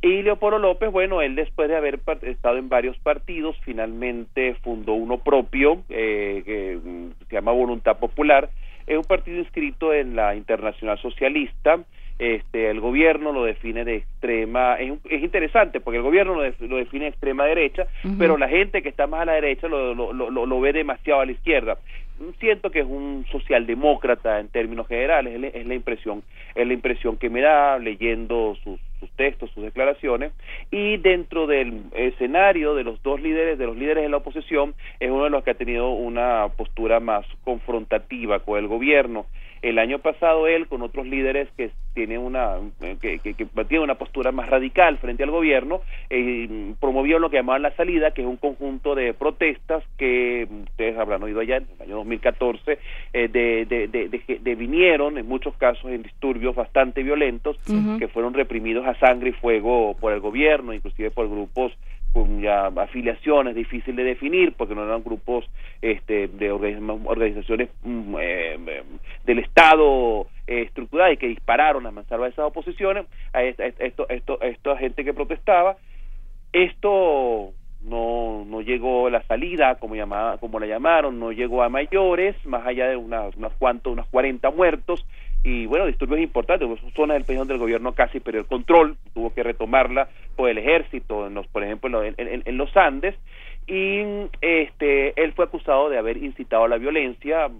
Y Leopoldo López, bueno, él después de haber estado en varios partidos, finalmente fundó uno propio, eh, que mm, se llama Voluntad Popular, es un partido inscrito en la Internacional Socialista, este, el gobierno lo define de extrema, es, es interesante porque el gobierno lo, lo define de extrema derecha, pero la gente que está más a la derecha lo, lo, lo, lo, ve demasiado a la izquierda. Siento que es un socialdemócrata en términos generales, es la impresión, es la impresión que me da leyendo sus, sus textos, sus declaraciones, y dentro del escenario de los dos líderes, de los líderes de la oposición, es uno de los que ha tenido una postura más confrontativa con el gobierno el año pasado él con otros líderes que tiene una que, que, tiene una postura más radical frente al gobierno eh, promovió lo que llamaban la salida que es un conjunto de protestas que ustedes habrán oído allá en el año 2014 eh, de, de, de, de, vinieron en muchos casos en disturbios bastante violentos que fueron reprimidos a sangre y fuego por el gobierno inclusive por grupos con ya afiliaciones difícil de definir porque no eran grupos este, de organizaciones mm, eh, del Estado eh, estructuradas y que dispararon a mansalva de esas oposiciones a esta, esto, esto, esta gente que protestaba. Esto no no llegó la salida como llamaba como la llamaron no llegó a mayores más allá de unas unas cuantos unas 40 muertos y bueno, disturbios importantes, pues, zonas del país donde el gobierno casi perdió el control, tuvo que retomarla por el ejército, en los, por ejemplo, en, en, los Andes, y este él fue acusado de haber incitado a la violencia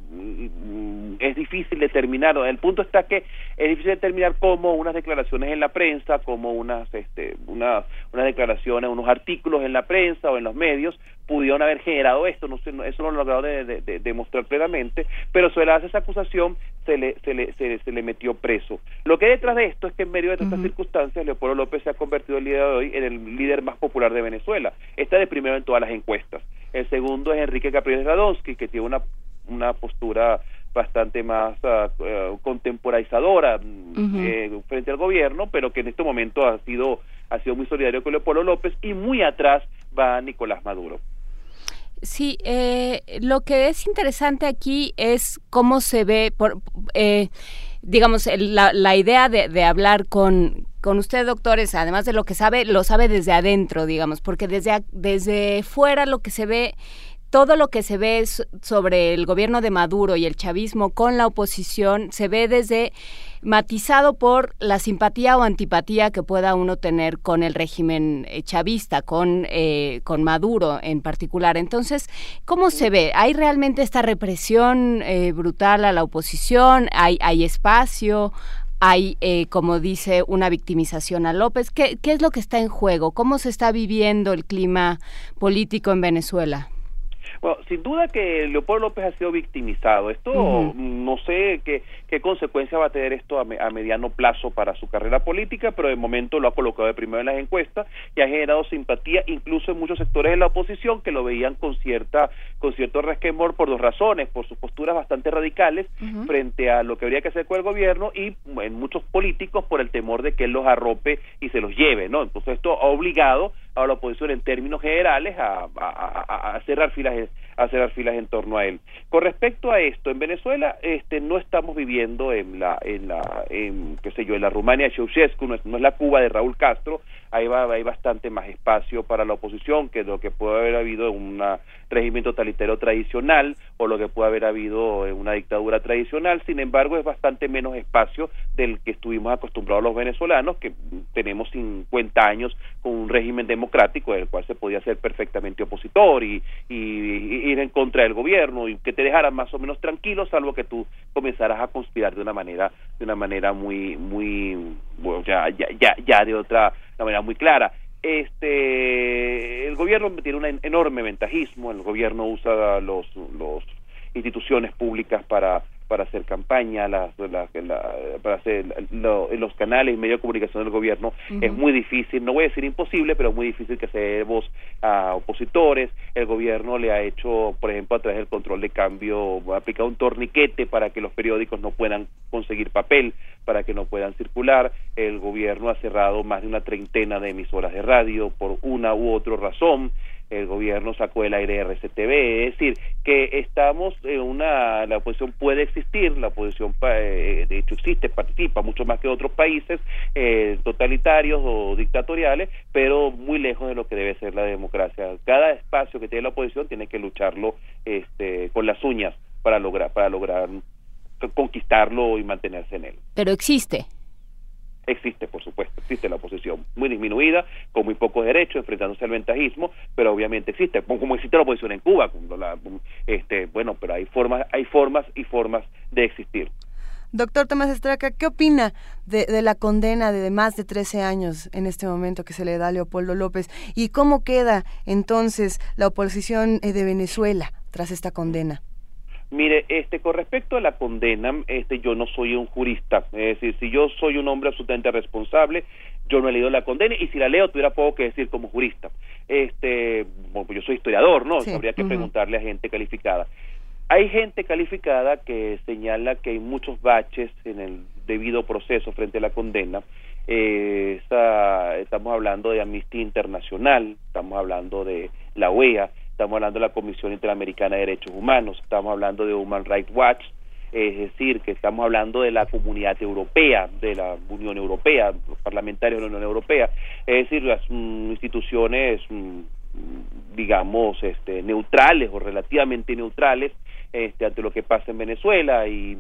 es difícil determinar el punto está que es difícil determinar cómo unas declaraciones en la prensa como unas este unas unas declaraciones unos artículos en la prensa o en los medios pudieron haber generado esto, no sé, eso no lo he logrado de, demostrar plenamente, pero sobre la esa acusación se le, se, le, se, le metió preso. Lo que hay detrás de esto es que en medio de estas circunstancias, Leopoldo López se ha convertido el día de hoy en el líder más popular de Venezuela. Está de primero en todas las encuestas. El segundo es Enrique Capriles Radonsky, que tiene una, una postura bastante más uh, contemporaizadora mm, eh, frente al gobierno, pero que en este momento ha sido ha sido muy solidario con Leopoldo López y muy atrás va Nicolás Maduro. Sí, eh, lo que es interesante aquí es cómo se ve, por, eh, digamos, la, la idea de, de, hablar con, con usted, doctores, además de lo que sabe, lo sabe desde adentro, digamos, porque desde, desde fuera lo que se ve todo lo que se ve sobre el gobierno de Maduro y el chavismo con la oposición se ve desde matizado por la simpatía o antipatía que pueda uno tener con el régimen eh, chavista, con, eh, con Maduro en particular. Entonces, ¿cómo se ve? ¿Hay realmente esta represión eh, brutal a la oposición? ¿Hay, hay espacio? hay, como dice, una victimización a López. ¿Qué, ¿Qué es lo que está en juego? ¿Cómo se está viviendo el clima político en Venezuela? Bueno, sin duda que Leopoldo López ha sido victimizado. Esto no sé qué, qué consecuencia va a tener esto a, mediano plazo para su carrera política, pero de momento lo ha colocado de primero en las encuestas y ha generado simpatía incluso en muchos sectores de la oposición que lo veían con cierta con cierto resquemor por dos razones, por sus posturas bastante radicales frente a lo que habría que hacer con el gobierno y en muchos políticos por el temor de que él los arrope y se los lleve, ¿no? Entonces esto ha obligado a la oposición en términos generales a, a, cerrar filas a cerrar filas en torno a él. Con respecto a esto, en Venezuela este no estamos viviendo en la en la en, qué sé yo, en la Rumania de Ceausescu, no es, no es la Cuba de Raúl Castro, ahí va hay bastante más espacio para la oposición que lo que puede haber habido en un régimen totalitario tradicional o lo que puede haber habido en una dictadura tradicional, sin embargo es bastante menos espacio del que estuvimos acostumbrados los venezolanos, que tenemos 50 años con un régimen democrático del cual se podía ser perfectamente opositor y, y, ir en contra del gobierno y que te dejaran más o menos tranquilo, salvo que tú comenzaras a conspirar de una manera de una manera muy muy bueno, ya ya ya, ya de otra manera muy clara. Este el gobierno tiene un enorme ventajismo el gobierno usa los los instituciones públicas para para hacer campaña, las, para hacer los canales y medios de comunicación del gobierno, es muy difícil, no voy a decir imposible, pero muy difícil que se voz a opositores. El gobierno le ha hecho, por ejemplo, a través del control de cambio, ha aplicado un torniquete para que los periódicos no puedan conseguir papel, para que no puedan circular. El gobierno ha cerrado más de una treintena de emisoras de radio por una u otra razón el gobierno sacó el aire RCTV, es decir, que estamos en una, la oposición puede existir, la oposición eh, de hecho existe, participa mucho más que otros países eh, totalitarios o dictatoriales, pero muy lejos de lo que debe ser la democracia. Cada espacio que tiene la oposición tiene que lucharlo este, con las uñas para lograr, para lograr conquistarlo y mantenerse en él. Pero existe existe, por supuesto, existe la oposición muy disminuida, con muy pocos derechos, enfrentándose al ventajismo, pero obviamente existe, como existe la oposición en Cuba, este, bueno, pero hay formas, hay formas y formas de existir. Doctor Tomás Estraca, ¿qué opina de, la condena de más de 13 años en este momento que se le da a Leopoldo López? ¿Y cómo queda entonces la oposición eh, de Venezuela tras esta condena? Mire, este, con respecto a la condena, este, yo no soy un jurista, es decir, si yo soy un hombre absolutamente responsable, yo no he leído la condena y si la leo tuviera poco que decir como jurista. Este, bueno, pues yo soy historiador, ¿no? Habría que preguntarle a gente calificada. Hay gente calificada que señala que hay muchos baches en el debido proceso frente a la condena. Eh, estamos hablando de Amnistía Internacional, estamos hablando de la OEA, estamos hablando de la Comisión Interamericana de Derechos Humanos, estamos hablando de Human Rights Watch, es decir, que estamos hablando de la comunidad europea, de la Unión Europea, los parlamentarios de la Unión Europea, es decir, las mm, instituciones, mm, digamos, este, neutrales o relativamente neutrales este, ante lo que pasa en Venezuela y,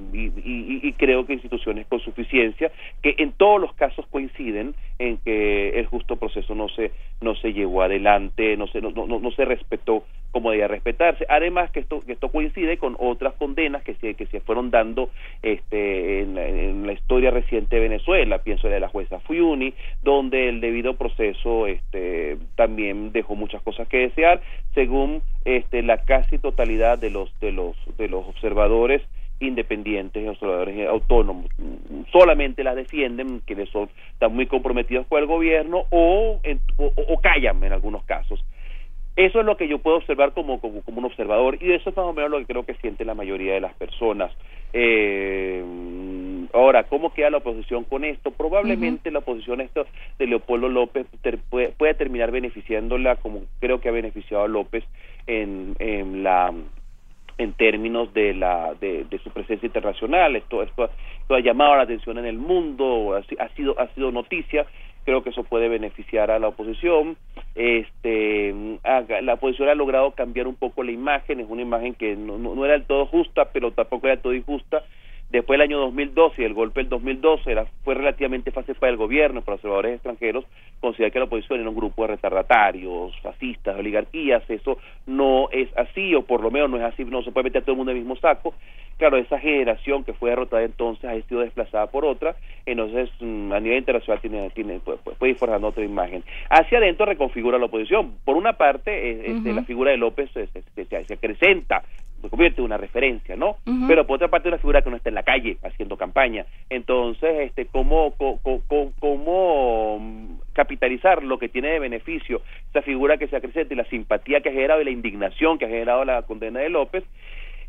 creo que instituciones con suficiencia que en todos los casos coinciden en que el justo proceso no se no se llevó adelante no se no, no, no se respetó como debía respetarse. Además que esto que esto coincide con otras condenas que se que se fueron dando este en, la historia reciente de Venezuela. Pienso de la jueza Fuyuni donde el debido proceso este también dejó muchas cosas que desear según este la casi totalidad de los de los de los observadores independientes observadores autónomos. Solamente las defienden quienes son están muy comprometidos con el gobierno o, o, callan en algunos casos eso es lo que yo puedo observar como, como, un observador y eso es más o menos lo que creo que siente la mayoría de las personas. Eh, ahora cómo queda la oposición con esto probablemente la oposición esto de Leopoldo López puede, puede, terminar beneficiándola como creo que ha beneficiado a López en, en la en términos de la de, su presencia internacional. Esto, esto ha llamado la atención en el mundo ha, sido ha sido noticia creo que eso puede beneficiar a la oposición. Este la oposición ha logrado cambiar un poco la imagen es una imagen que no, no, no era del todo justa pero tampoco era del todo injusta Después del año 2012 y el golpe del 2012 era, fue relativamente fácil para el gobierno, para los observadores extranjeros, considerar que la oposición era un grupo de retardatarios, fascistas, oligarquías. Eso no es así, o por lo menos no es así, no se puede meter a todo el mundo en el mismo saco. Claro, esa generación que fue derrotada entonces ha sido desplazada por otra, entonces mm, a nivel internacional tiene, tiene puede, puede ir forjando otra imagen. Hacia adentro reconfigura la oposición. Por una parte, eh, este, la figura de López se, se acrecenta se convierte en una referencia, ¿no? Pero por otra parte una figura que no está en la calle haciendo campaña. Entonces, este, ¿cómo, cómo, cómo capitalizar lo que tiene de beneficio esa figura que se acrecenta y la simpatía que ha generado y la indignación que ha generado la condena de López?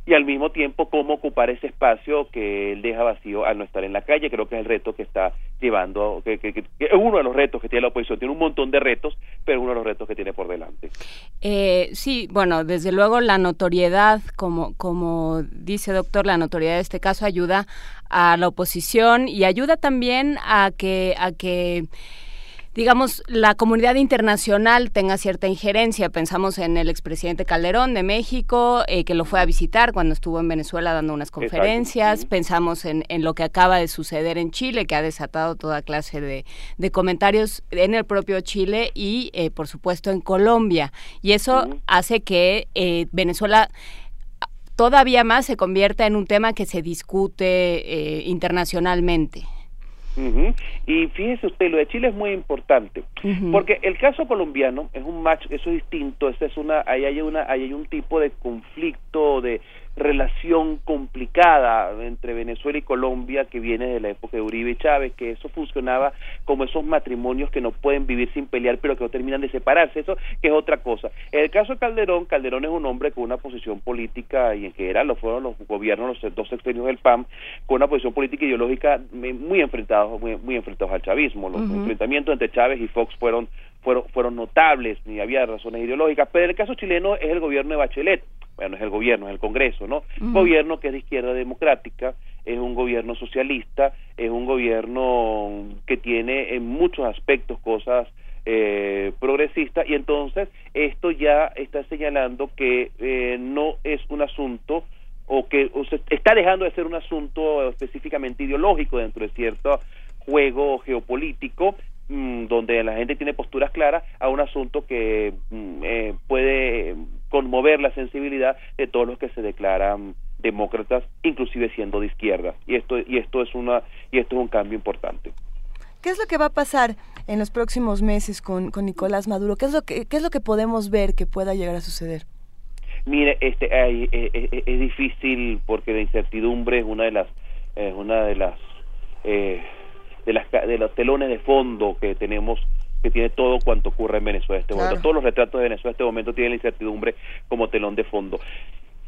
Y al mismo tiempo cómo ocupar ese espacio que él deja vacío al no estar en la calle. Creo que es el reto que está llevando, que, es uno de los retos que tiene la oposición. Tiene un montón de retos, pero uno de los retos que tiene por delante. Eh, sí, bueno, desde luego la notoriedad, como, como dice doctor, la notoriedad de este caso ayuda a la oposición y ayuda también a que, a que digamos, la comunidad internacional tenga cierta injerencia. Pensamos en el expresidente Calderón de México, eh, que lo fue a visitar cuando estuvo en Venezuela dando unas conferencias. Pensamos en, lo que acaba de suceder en Chile, que ha desatado toda clase de, comentarios en el propio Chile y, eh, por supuesto, en Colombia. Y eso hace que eh, Venezuela todavía más se convierta en un tema que se discute internacionalmente. Y fíjese usted, lo de Chile es muy importante, porque el caso colombiano es un match, eso es distinto, esa es una, ahí hay una, ahí hay un tipo de conflicto, de relación complicada entre Venezuela y Colombia que viene de la época de Uribe y Chávez, que eso funcionaba como esos matrimonios que no pueden vivir sin pelear, pero que no terminan de separarse, eso que es otra cosa. En el caso de Calderón, Calderón es un hombre con una posición política y en general lo fueron los gobiernos, los dos extremos del PAM, con una posición política ideológica muy enfrentados, muy, enfrentados al chavismo. Los enfrentamientos entre Chávez y Fox fueron fueron, fueron notables ni había razones ideológicas, pero en el caso chileno es el gobierno de Bachelet, bueno, es el gobierno, es el Congreso, ¿no? Gobierno que es de izquierda democrática, es un gobierno socialista, es un gobierno que tiene en muchos aspectos cosas eh, progresistas y entonces esto ya está señalando que eh, no es un asunto o que está dejando de ser un asunto específicamente ideológico dentro de cierto juego geopolítico mm, donde la gente tiene posturas claras a un asunto que mm, eh, puede conmover la sensibilidad de todos los que se declaran demócratas, inclusive siendo de izquierda. Y esto y esto es una y esto es un cambio importante. ¿Qué es lo que va a pasar en los próximos meses con, con Nicolás Maduro? ¿Qué es lo que qué es lo que podemos ver que pueda llegar a suceder? Mire, este, eh, eh, eh, es difícil porque la incertidumbre es una de las, una de las, de las, de los telones de fondo que tenemos que tiene todo cuanto ocurre en Venezuela en este momento. Todos los retratos de Venezuela en este momento tienen la incertidumbre como telón de fondo.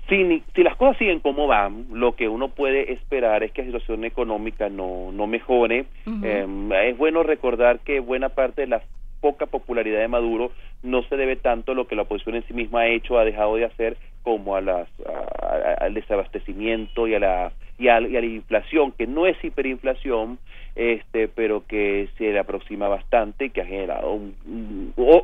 Si, si las cosas siguen como van, lo que uno puede esperar es que la situación económica no, no mejore. es bueno recordar que buena parte de la poca popularidad de Maduro no se debe tanto a lo que la oposición en sí misma ha hecho, ha dejado de hacer, como a las, al desabastecimiento y a la y a, la inflación, que no es hiperinflación, este, pero que se le aproxima bastante y que ha generado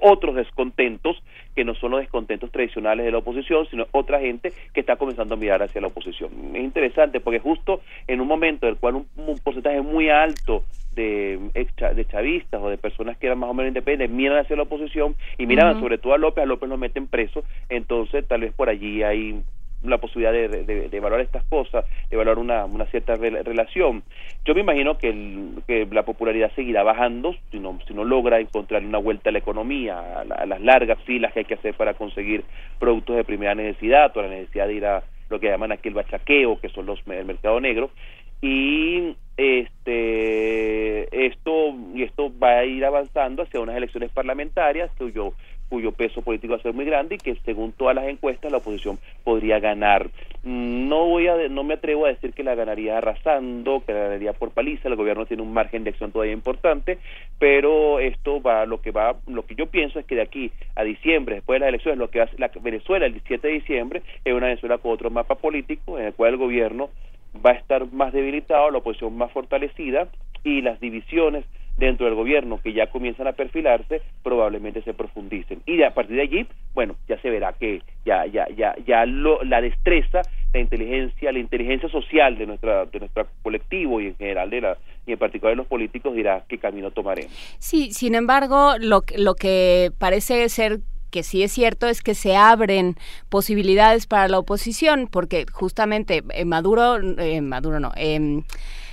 otros descontentos que no son los descontentos tradicionales de la oposición, sino otra gente que está comenzando a mirar hacia la oposición. Es interesante porque justo en un momento en el cual un porcentaje muy alto de, de chavistas o de personas que eran más o menos independientes miran hacia la oposición y miran sobre todo a López, a López lo meten preso, entonces tal vez por allí hay la posibilidad de, de, evaluar estas cosas, de evaluar una, una cierta relación. Yo me imagino que, que la popularidad seguirá bajando si no, si no logra encontrar una vuelta a la economía, a, las largas filas que hay que hacer para conseguir productos de primera necesidad o la necesidad de ir a lo que llaman aquí el bachaqueo, que son los el mercado negro, y este esto y esto va a ir avanzando hacia unas elecciones parlamentarias cuyo cuyo peso político va a ser muy grande y que según todas las encuestas la oposición podría ganar. No voy a no me atrevo a decir que la ganaría arrasando, que la ganaría por paliza, el gobierno tiene un margen de acción todavía importante, pero esto va lo que va lo que yo pienso es que de aquí a diciembre, después de las elecciones, lo que hace la Venezuela el 17 de diciembre es una Venezuela con otro mapa político en el cual el gobierno va a estar más debilitado, la oposición más fortalecida y las divisiones dentro del gobierno que ya comienzan a perfilarse probablemente se profundicen. Y a partir de allí bueno ya se verá que ya ya ya ya lo, la destreza la inteligencia la inteligencia social de nuestra de nuestro colectivo y en general de la y en particular de los políticos dirá qué camino tomaremos. Sí sin embargo lo lo que parece ser que sí es cierto es que se abren posibilidades para la oposición, porque justamente eh, Maduro, eh, Maduro no, eh,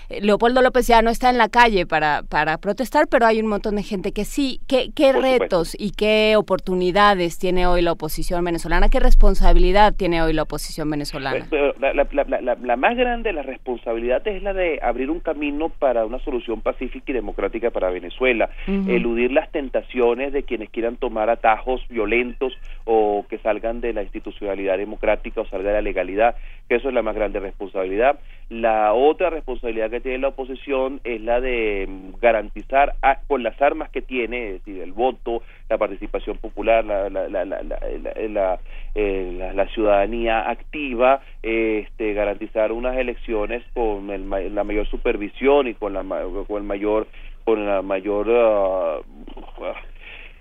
Leopoldo López ya no está en la calle para, para protestar, pero hay un montón de gente que sí. ¿Qué, qué retos y qué oportunidades tiene hoy la oposición venezolana? ¿Qué responsabilidad tiene hoy la oposición venezolana? La, más grande la responsabilidad es la de abrir un camino para una solución pacífica y democrática para Venezuela, eludir las tentaciones de quienes quieran tomar atajos violentos o que salgan de la institucionalidad democrática o salga de la legalidad, que eso es la más grande responsabilidad. La otra responsabilidad que tiene la oposición es la de mm, garantizar con las armas que tiene, es decir, el voto, la participación popular, la, la, la, la eh, ciudadanía activa, este, garantizar unas elecciones con el, la mayor supervisión y con, la, con el mayor con la mayor uh,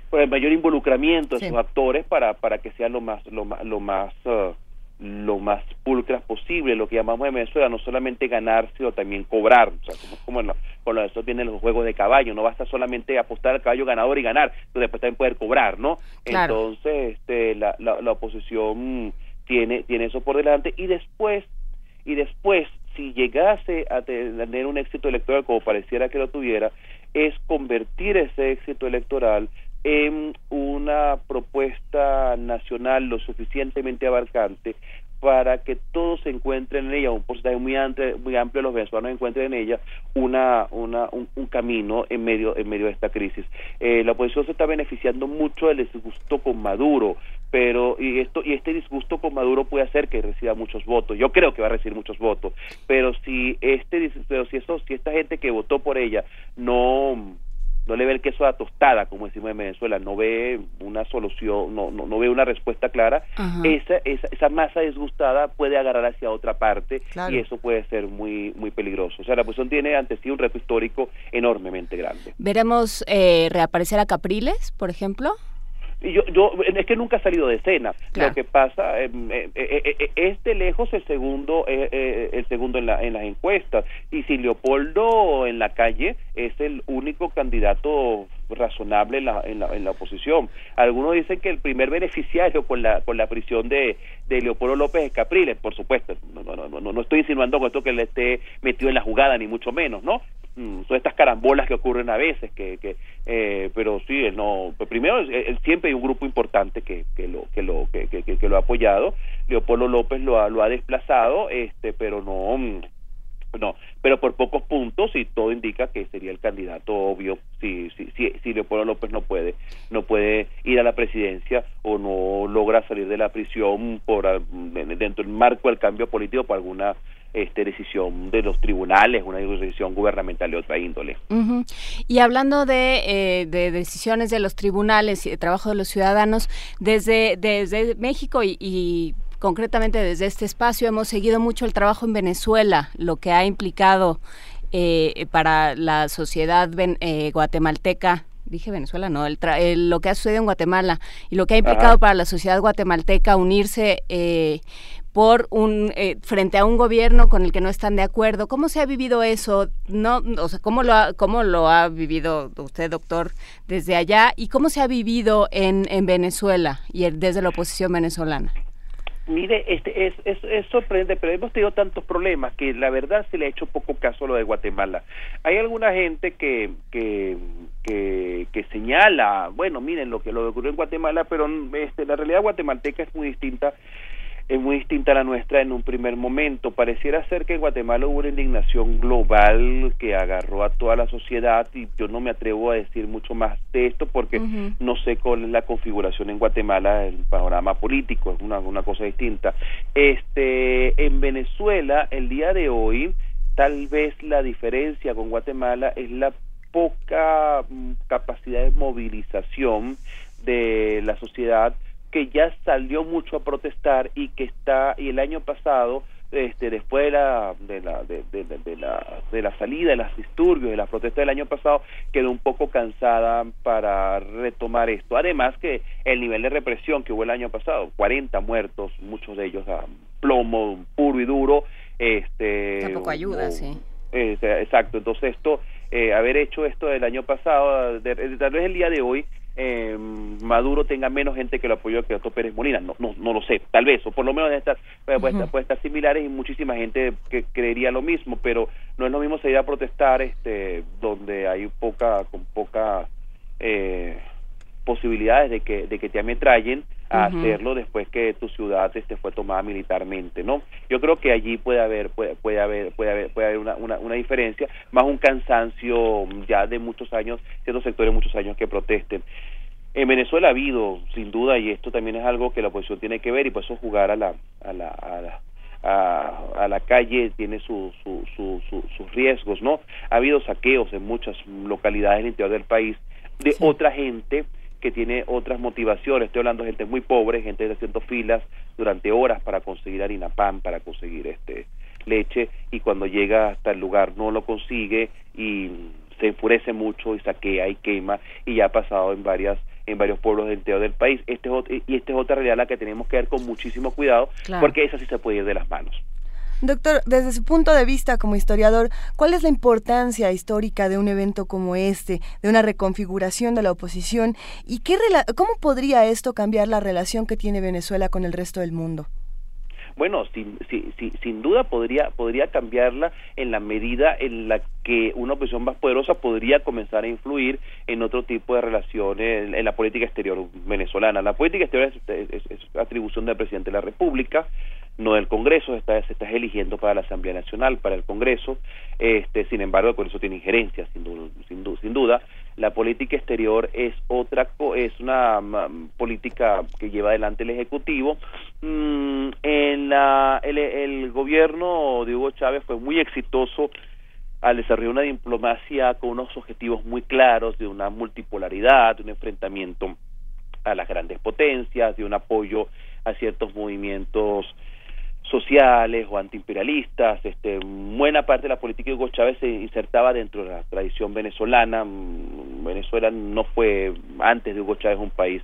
con el mayor involucramiento de sus actores para para que sea lo más lo más lo más uh, lo más pulcras posible, lo que llamamos en Venezuela, no solamente ganar, sino también cobrar, o sea, como, como con eso vienen los juegos de caballo, no basta solamente apostar al caballo ganador y ganar, sino después también poder cobrar, ¿no? Entonces, este, la, la, la oposición tiene, tiene eso por delante y después, y después, si llegase a tener un éxito electoral como pareciera que lo tuviera, es convertir ese éxito electoral en una propuesta nacional lo suficientemente abarcante para que todos se encuentren en ella, un porcentaje muy amplio, muy amplio de los venezolanos encuentren en ella una, una, un, camino en medio, en medio de esta crisis. Eh, la oposición se está beneficiando mucho del disgusto con Maduro, pero y esto y este disgusto con Maduro puede hacer que reciba muchos votos. Yo creo que va a recibir muchos votos, pero si este pero si eso si esta gente que votó por ella no no le ve el queso a tostada, como decimos en Venezuela, no ve una solución, no, no, no ve una respuesta clara, esa, esa, esa masa disgustada puede agarrar hacia otra parte y eso puede ser muy, muy peligroso. O sea, la oposición tiene ante sí un reto histórico enormemente grande. ¿Veremos eh, reaparecer a Capriles, por ejemplo? Yo, yo es que nunca ha salido de escena. Lo que pasa eh, eh, eh, es de lejos el segundo el segundo en, la, en las encuestas. Y si Leopoldo en la calle es el único candidato razonable en la, en la, en la oposición. Algunos dicen que el primer beneficiario con la con la prisión de, de Leopoldo López es Capriles por supuesto. No, no, no, no, estoy insinuando con esto que le esté metido en la jugada ni mucho menos no mm, son estas carambolas que ocurren a veces que, que eh, pero sí él no pues primero él, siempre hay un grupo importante que, que lo que lo que, que, que lo ha apoyado. Leopoldo López lo ha, lo ha desplazado este pero no mm, no, pero por pocos puntos y todo indica que sería el candidato obvio si si si, si Leopoldo López no puede no puede ir a la presidencia o no logra salir de la prisión por dentro del marco del cambio político por alguna este, decisión de los tribunales, una decisión gubernamental de otra índole. Y hablando de, eh, de, decisiones de los tribunales y de trabajo de los ciudadanos, desde, desde México y, y concretamente desde este espacio hemos seguido mucho el trabajo en Venezuela, lo que ha implicado eh, para la sociedad eh, guatemalteca dije Venezuela, no, el lo que ha sucedido en Guatemala y lo que ha implicado para la sociedad guatemalteca unirse eh, por un eh, frente a un gobierno con el que no están de acuerdo. ¿Cómo se ha vivido eso? No, o sea, ¿cómo lo ha, cómo lo ha vivido usted, doctor, desde allá y cómo se ha vivido en, en Venezuela y desde la oposición venezolana? Mire, este es, es, sorprendente, pero hemos tenido tantos problemas que la verdad se le ha hecho poco caso a lo de Guatemala. Hay alguna gente que, que, que, que señala, bueno, miren lo que lo ocurrió en Guatemala, pero este, la realidad guatemalteca es muy distinta es muy distinta a la nuestra en un primer momento. Pareciera ser que en Guatemala hubo una indignación global que agarró a toda la sociedad y yo no me atrevo a decir mucho más de esto porque no sé cuál es la configuración en Guatemala, el panorama político, es una, una cosa distinta. Este, en Venezuela, el día de hoy, tal vez la diferencia con Guatemala es la poca mm, capacidad de movilización de la sociedad que ya salió mucho a protestar y que está y el año pasado este después de la de la de, de, la de la salida de los disturbios de la protesta del año pasado quedó un poco cansada para retomar esto. Además que el nivel de represión que hubo el año pasado 40 muertos muchos de ellos a plomo puro y duro este tampoco ayuda sí. exacto. Entonces esto eh, haber hecho esto el año pasado tal vez el día de hoy eh, Maduro tenga menos gente que lo apoyó que Otto Pérez Molina, no, no, no lo sé, tal vez, o por lo menos de puede, estar, puede estar similares y muchísima gente que creería lo mismo, pero no es lo mismo salir a protestar este donde hay poca, con poca eh, posibilidades de que, de que te ametrallen a hacerlo después que tu ciudad este fue tomada militarmente, ¿no? Yo creo que allí puede haber puede, puede haber puede haber puede haber una, una, una diferencia, más un cansancio ya de muchos años, ciertos sectores muchos años que protesten. En Venezuela ha habido, sin duda, y esto también es algo que la oposición tiene que ver, y por eso jugar a la, a la, a la a, a, la calle tiene su, su, su, sus riesgos, ¿no? Ha habido saqueos en muchas localidades del interior del país de otra gente que tiene otras motivaciones. Estoy hablando de gente muy pobre, gente haciendo filas durante horas para conseguir harina pan, para conseguir este leche y cuando llega hasta el lugar no lo consigue y se enfurece mucho y saquea y quema y ya ha pasado en varias en varios pueblos del interior del país. Este es, y esta es otra realidad la que tenemos que ver con muchísimo cuidado porque esa sí se puede ir de las manos. Doctor, desde su punto de vista como historiador, ¿cuál es la importancia histórica de un evento como este, de una reconfiguración de la oposición y qué cómo podría esto cambiar la relación que tiene Venezuela con el resto del mundo? Bueno, sin, sin duda podría, podría cambiarla en la medida en la que una oposición más poderosa podría comenzar a influir en otro tipo de relaciones en, la política exterior venezolana. La política exterior es, atribución del presidente de la República, no del Congreso, está, se está eligiendo para la Asamblea Nacional, para el Congreso, este, sin embargo el Congreso tiene injerencia, sin sin, duda, sin duda. La política exterior es otra, es una política que lleva adelante el Ejecutivo. Mm, en la, el, el gobierno de Hugo Chávez fue muy exitoso al desarrollar una diplomacia con unos objetivos muy claros de una multipolaridad, de un enfrentamiento a las grandes potencias, de un apoyo a ciertos movimientos sociales o antiimperialistas. Este, buena parte de la política de Hugo Chávez se insertaba dentro de la tradición venezolana. Mm, Venezuela no fue antes de Hugo Chávez un país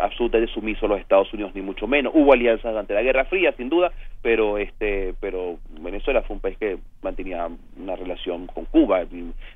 absolutamente sumiso a los Estados Unidos ni mucho menos. Hubo alianzas durante la Guerra Fría, sin duda, pero este, pero Venezuela fue un país que mantenía una relación con Cuba,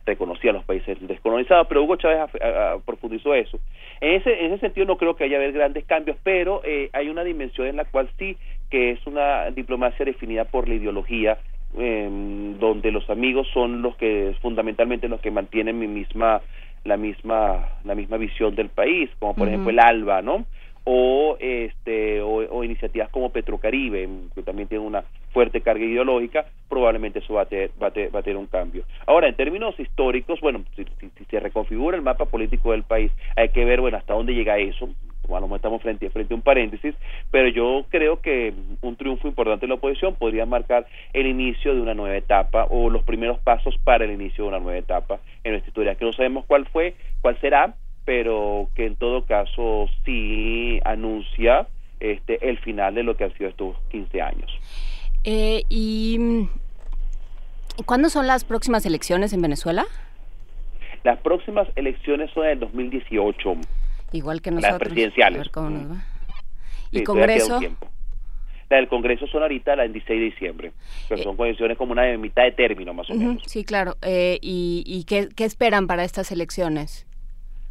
reconocía a los países descolonizados, pero Hugo Chávez a- a- profundizó eso. En ese, en ese sentido no creo que haya haber grandes cambios, pero eh, hay una dimensión en la cual sí que es una diplomacia definida por la ideología em, donde los amigos son los que fundamentalmente los que mantienen mi misma la misma la misma visión del país como por ejemplo el ALBA no o este o, o iniciativas como Petrocaribe que también tiene una fuerte carga ideológica probablemente eso va a tener, va a tener, va a tener un cambio. Ahora en términos históricos bueno si, si- si se reconfigura el mapa político del país hay que ver bueno hasta dónde llega eso a lo mejor estamos frente, frente a un paréntesis, pero yo creo que un triunfo importante de la oposición podría marcar el inicio de una nueva etapa o los primeros pasos para el inicio de una nueva etapa en nuestra historia, que no sabemos cuál fue, cuál será, pero que en todo caso sí anuncia este el final de lo que han sido estos 15 años. Eh, ¿Y cuándo son las próximas elecciones en Venezuela? Las próximas elecciones son en el 2018, Igual que las nosotros. presidenciales. A ver cómo nos va. Sí, ¿Y un Congreso? La del Congreso son ahorita la del 16 de diciembre, pero son condiciones como una de mitad de término más o menos. Sí, claro. Eh, ¿Y, y qué, qué esperan para estas elecciones?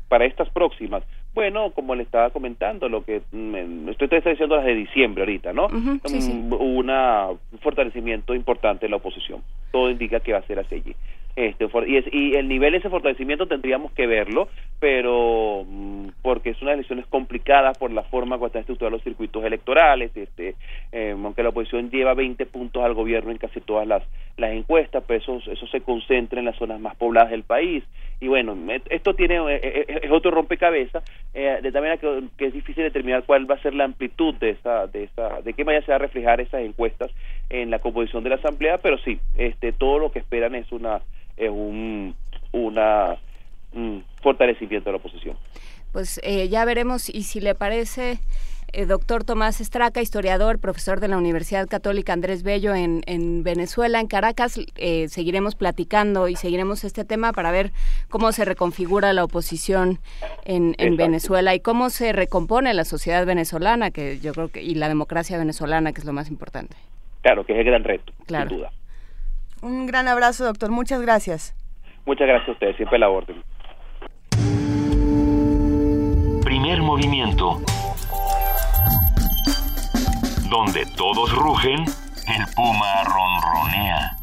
para estas próximas. Bueno, como le estaba comentando, lo que mm, estoy, estoy diciendo las de diciembre ahorita, ¿no? Sí, sí. Mm, Una, un fortalecimiento importante de la oposición. Todo indica que va a ser así allí. Este, y, es- y el nivel de ese fortalecimiento tendríamos que verlo, pero mm, porque es una elección complicada por la forma como están estructurados los circuitos electorales, este, eh, aunque la oposición lleva 20 puntos al gobierno en casi todas las, las encuestas, pero eso, eso se concentra en las zonas más pobladas del país. Y bueno, esto tiene eh, eh, es otro rompecabezas, eh, de tal manera que, que es difícil determinar cuál va a ser la amplitud de esa, de esa, de qué manera se va a reflejar esas encuestas en la composición de la asamblea, pero sí, este, todo lo que esperan es una, es un, una un fortalecimiento de la oposición. Pues eh, ya veremos y si le parece, eh, doctor Tomás Estraca, historiador, profesor de la Universidad Católica Andrés Bello en, en Venezuela, en Caracas, eh, seguiremos platicando y seguiremos este tema para ver cómo se reconfigura la oposición en, en. Venezuela y cómo se recompone la sociedad venezolana, que yo creo que y la democracia venezolana, que es lo más importante. Claro, que es el gran reto, Claro. sin duda. Un gran abrazo, doctor. Muchas gracias. Muchas gracias a ustedes, siempre la orden. Primer movimiento. Donde todos rugen, el puma ronronea.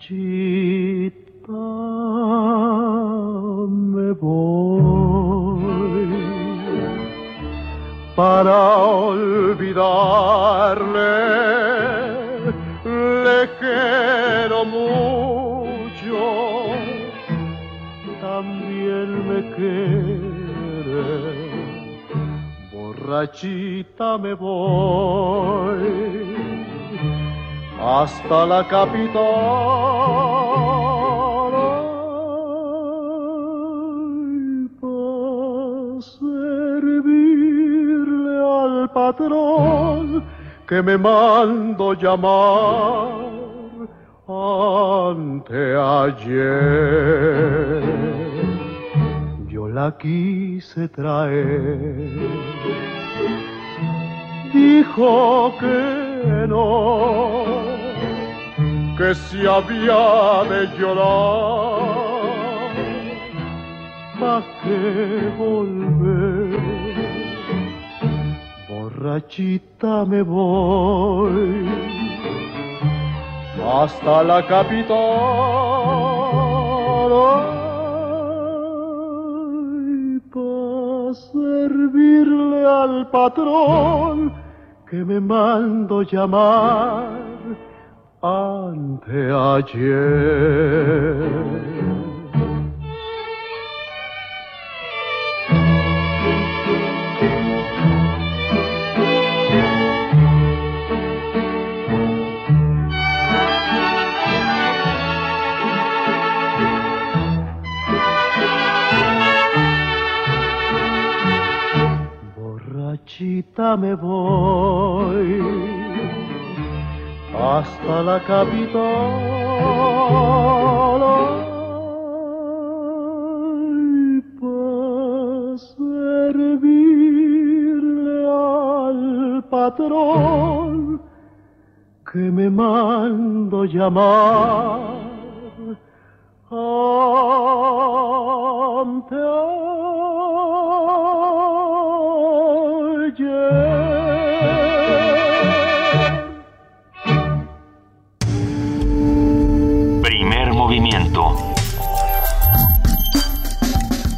Borrachita me voy. Para olvidarle, le quiero mucho, también me quiere, borrachita me voy hasta la capital servirle al patrón que me mando llamar anteayer. Yo la quise traer dijo que no, que si había de llorar, ¿pa' qué volver? Borrachita me voy hasta la capital. Ay, servirle al patrón que me mando llamar ante ayer. Borrachita me voy hasta la capital. Para servirle al patrón que me mando llamar ante Primer movimiento.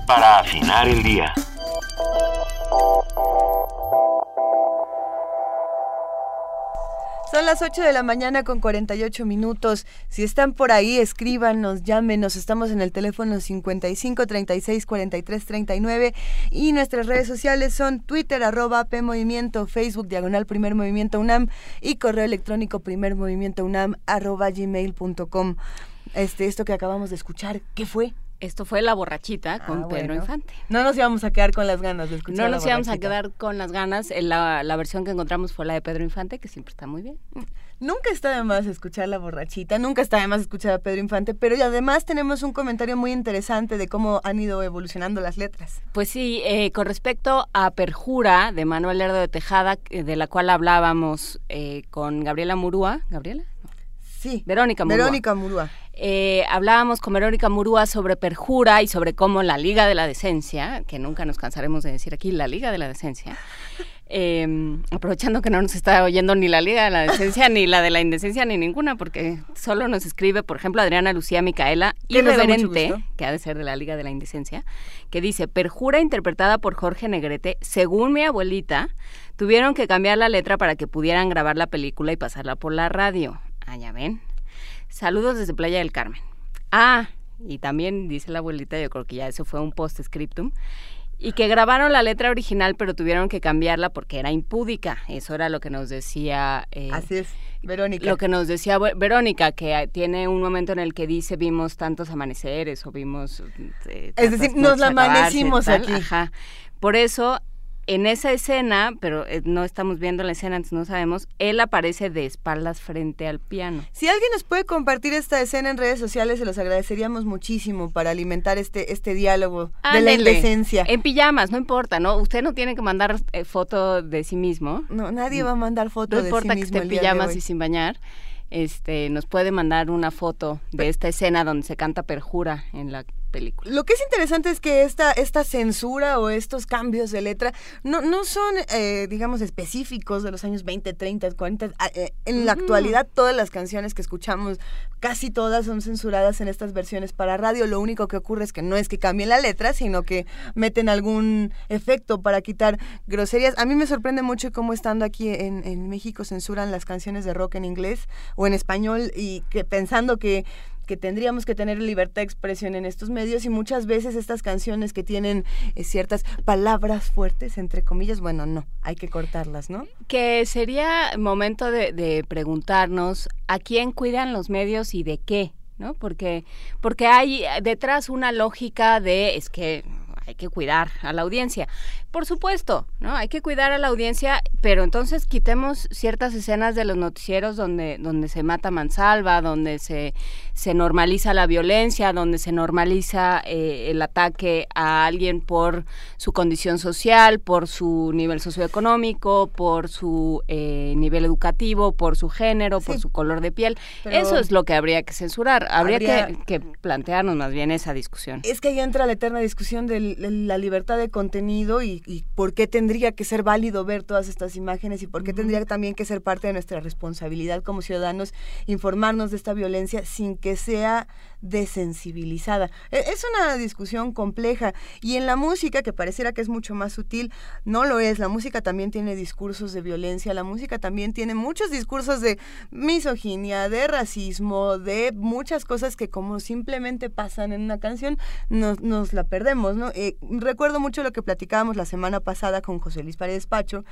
Para afinar el día. Son las 8 de la mañana con 48 minutos. Si están por ahí, escríbanos, llámenos. Estamos en el teléfono 55 36 43 39 y nuestras redes sociales son Twitter arroba P Movimiento, Facebook diagonal Primer Movimiento UNAM y correo electrónico Primer Movimiento UNAM arroba gmail.com. Este, esto que acabamos de escuchar, ¿qué fue? Esto fue La Borrachita con Ah, Pedro bueno. Infante. No nos íbamos a quedar con las ganas de escuchar No La nos íbamos a quedar con las ganas. Eh, La, la versión que encontramos fue la de Pedro Infante, que siempre está muy bien. Nunca está de más escuchar la borrachita, nunca está de más escuchar a Pedro Infante, pero además tenemos un comentario muy interesante de cómo han ido evolucionando las letras. Pues sí, eh, con respecto a Perjura de Manuel Lerdo de Tejada, eh, de la cual hablábamos eh, con Gabriela Murúa. ¿Gabriela? Sí. Verónica Murúa. Verónica Murúa. Eh, hablábamos con Verónica Murúa sobre Perjura y sobre cómo la Liga de la Decencia, que nunca nos cansaremos de decir aquí, la Liga de la Decencia, eh, aprovechando que no nos está oyendo ni la Liga de la Decencia, ni la de la Indecencia, ni ninguna, porque solo nos escribe, por ejemplo, Adriana Lucía Micaela, irreverente, que ha de ser de la Liga de la Indecencia, que dice, Perjura interpretada por Jorge Negrete, según mi abuelita, tuvieron que cambiar la letra para que pudieran grabar la película y pasarla por la radio. Ah, ya ven. Saludos desde Playa del Carmen. Ah, y también dice la abuelita, yo creo que ya eso fue un post-scriptum, y que grabaron la letra original, pero tuvieron que cambiarla porque era impúdica. Eso era lo que nos decía. eh, Así es, Verónica. Lo que nos decía Ve- Verónica, que tiene un momento en el que dice vimos tantos amaneceres o vimos. eh, Es decir, nos la amanecimos aquí. Ajá. Por eso, en esa escena, pero eh, no estamos viendo la escena, entonces no sabemos, él aparece de espaldas frente al piano. Si alguien nos puede compartir esta escena en redes sociales, se los agradeceríamos muchísimo para alimentar este, este diálogo de la indecencia. En pijamas, no importa, ¿no? Usted no tiene que mandar eh, foto de sí mismo. No, nadie va a mandar foto No de importa sí que mismo esté el en día de pijamas y sin bañar. Este, nos puede mandar una foto de esta escena donde se canta perjura en la película. Lo que es interesante es que esta, esta censura o estos cambios de letra no, no son, eh, digamos, específicos de los años 20, 30, 40. Ah, eh, En la actualidad, todas las canciones que escuchamos, casi todas son censuradas en estas versiones para radio. Lo único que ocurre es que no es que cambien la letra, sino que meten algún efecto para quitar groserías. A mí me sorprende mucho cómo estando aquí en, en México censuran las canciones de rock en inglés o en español y que pensando que que tendríamos que tener libertad de expresión en estos medios y muchas veces estas canciones que tienen eh, ciertas palabras fuertes, entre comillas, bueno, no, hay que cortarlas, ¿no? Que sería momento de, de preguntarnos a quién cuidan los medios y de qué, ¿no? Porque, porque hay detrás una lógica de es que hay que cuidar a la audiencia. Por supuesto, ¿no? Hay que cuidar a la audiencia, pero entonces quitemos ciertas escenas de los noticieros donde, donde se mata mansalva, donde se, se normaliza la violencia, donde se normaliza eh, el ataque a alguien por su condición social, por su nivel socioeconómico, por su eh, nivel educativo, por su género, por su color de piel. Eso es lo que habría que censurar. Habría, Habría- Que, que plantearnos más bien esa discusión. Es que ahí entra la eterna discusión de la libertad de contenido y, y por qué tendría que ser válido ver todas estas imágenes y por qué tendría también que ser parte de nuestra responsabilidad como ciudadanos informarnos de esta violencia sin que sea desensibilizada. E, es una discusión compleja y en la música, que pareciera que es mucho más sutil, no lo es. La música también tiene discursos de violencia, la música también tiene muchos discursos de misoginia, de racismo, de muchas cosas que como simplemente pasan en una canción, nos, nos la perdemos, ¿no? Eh, recuerdo mucho lo que platicábamos la semana pasada con José Luis Paredes Pacho,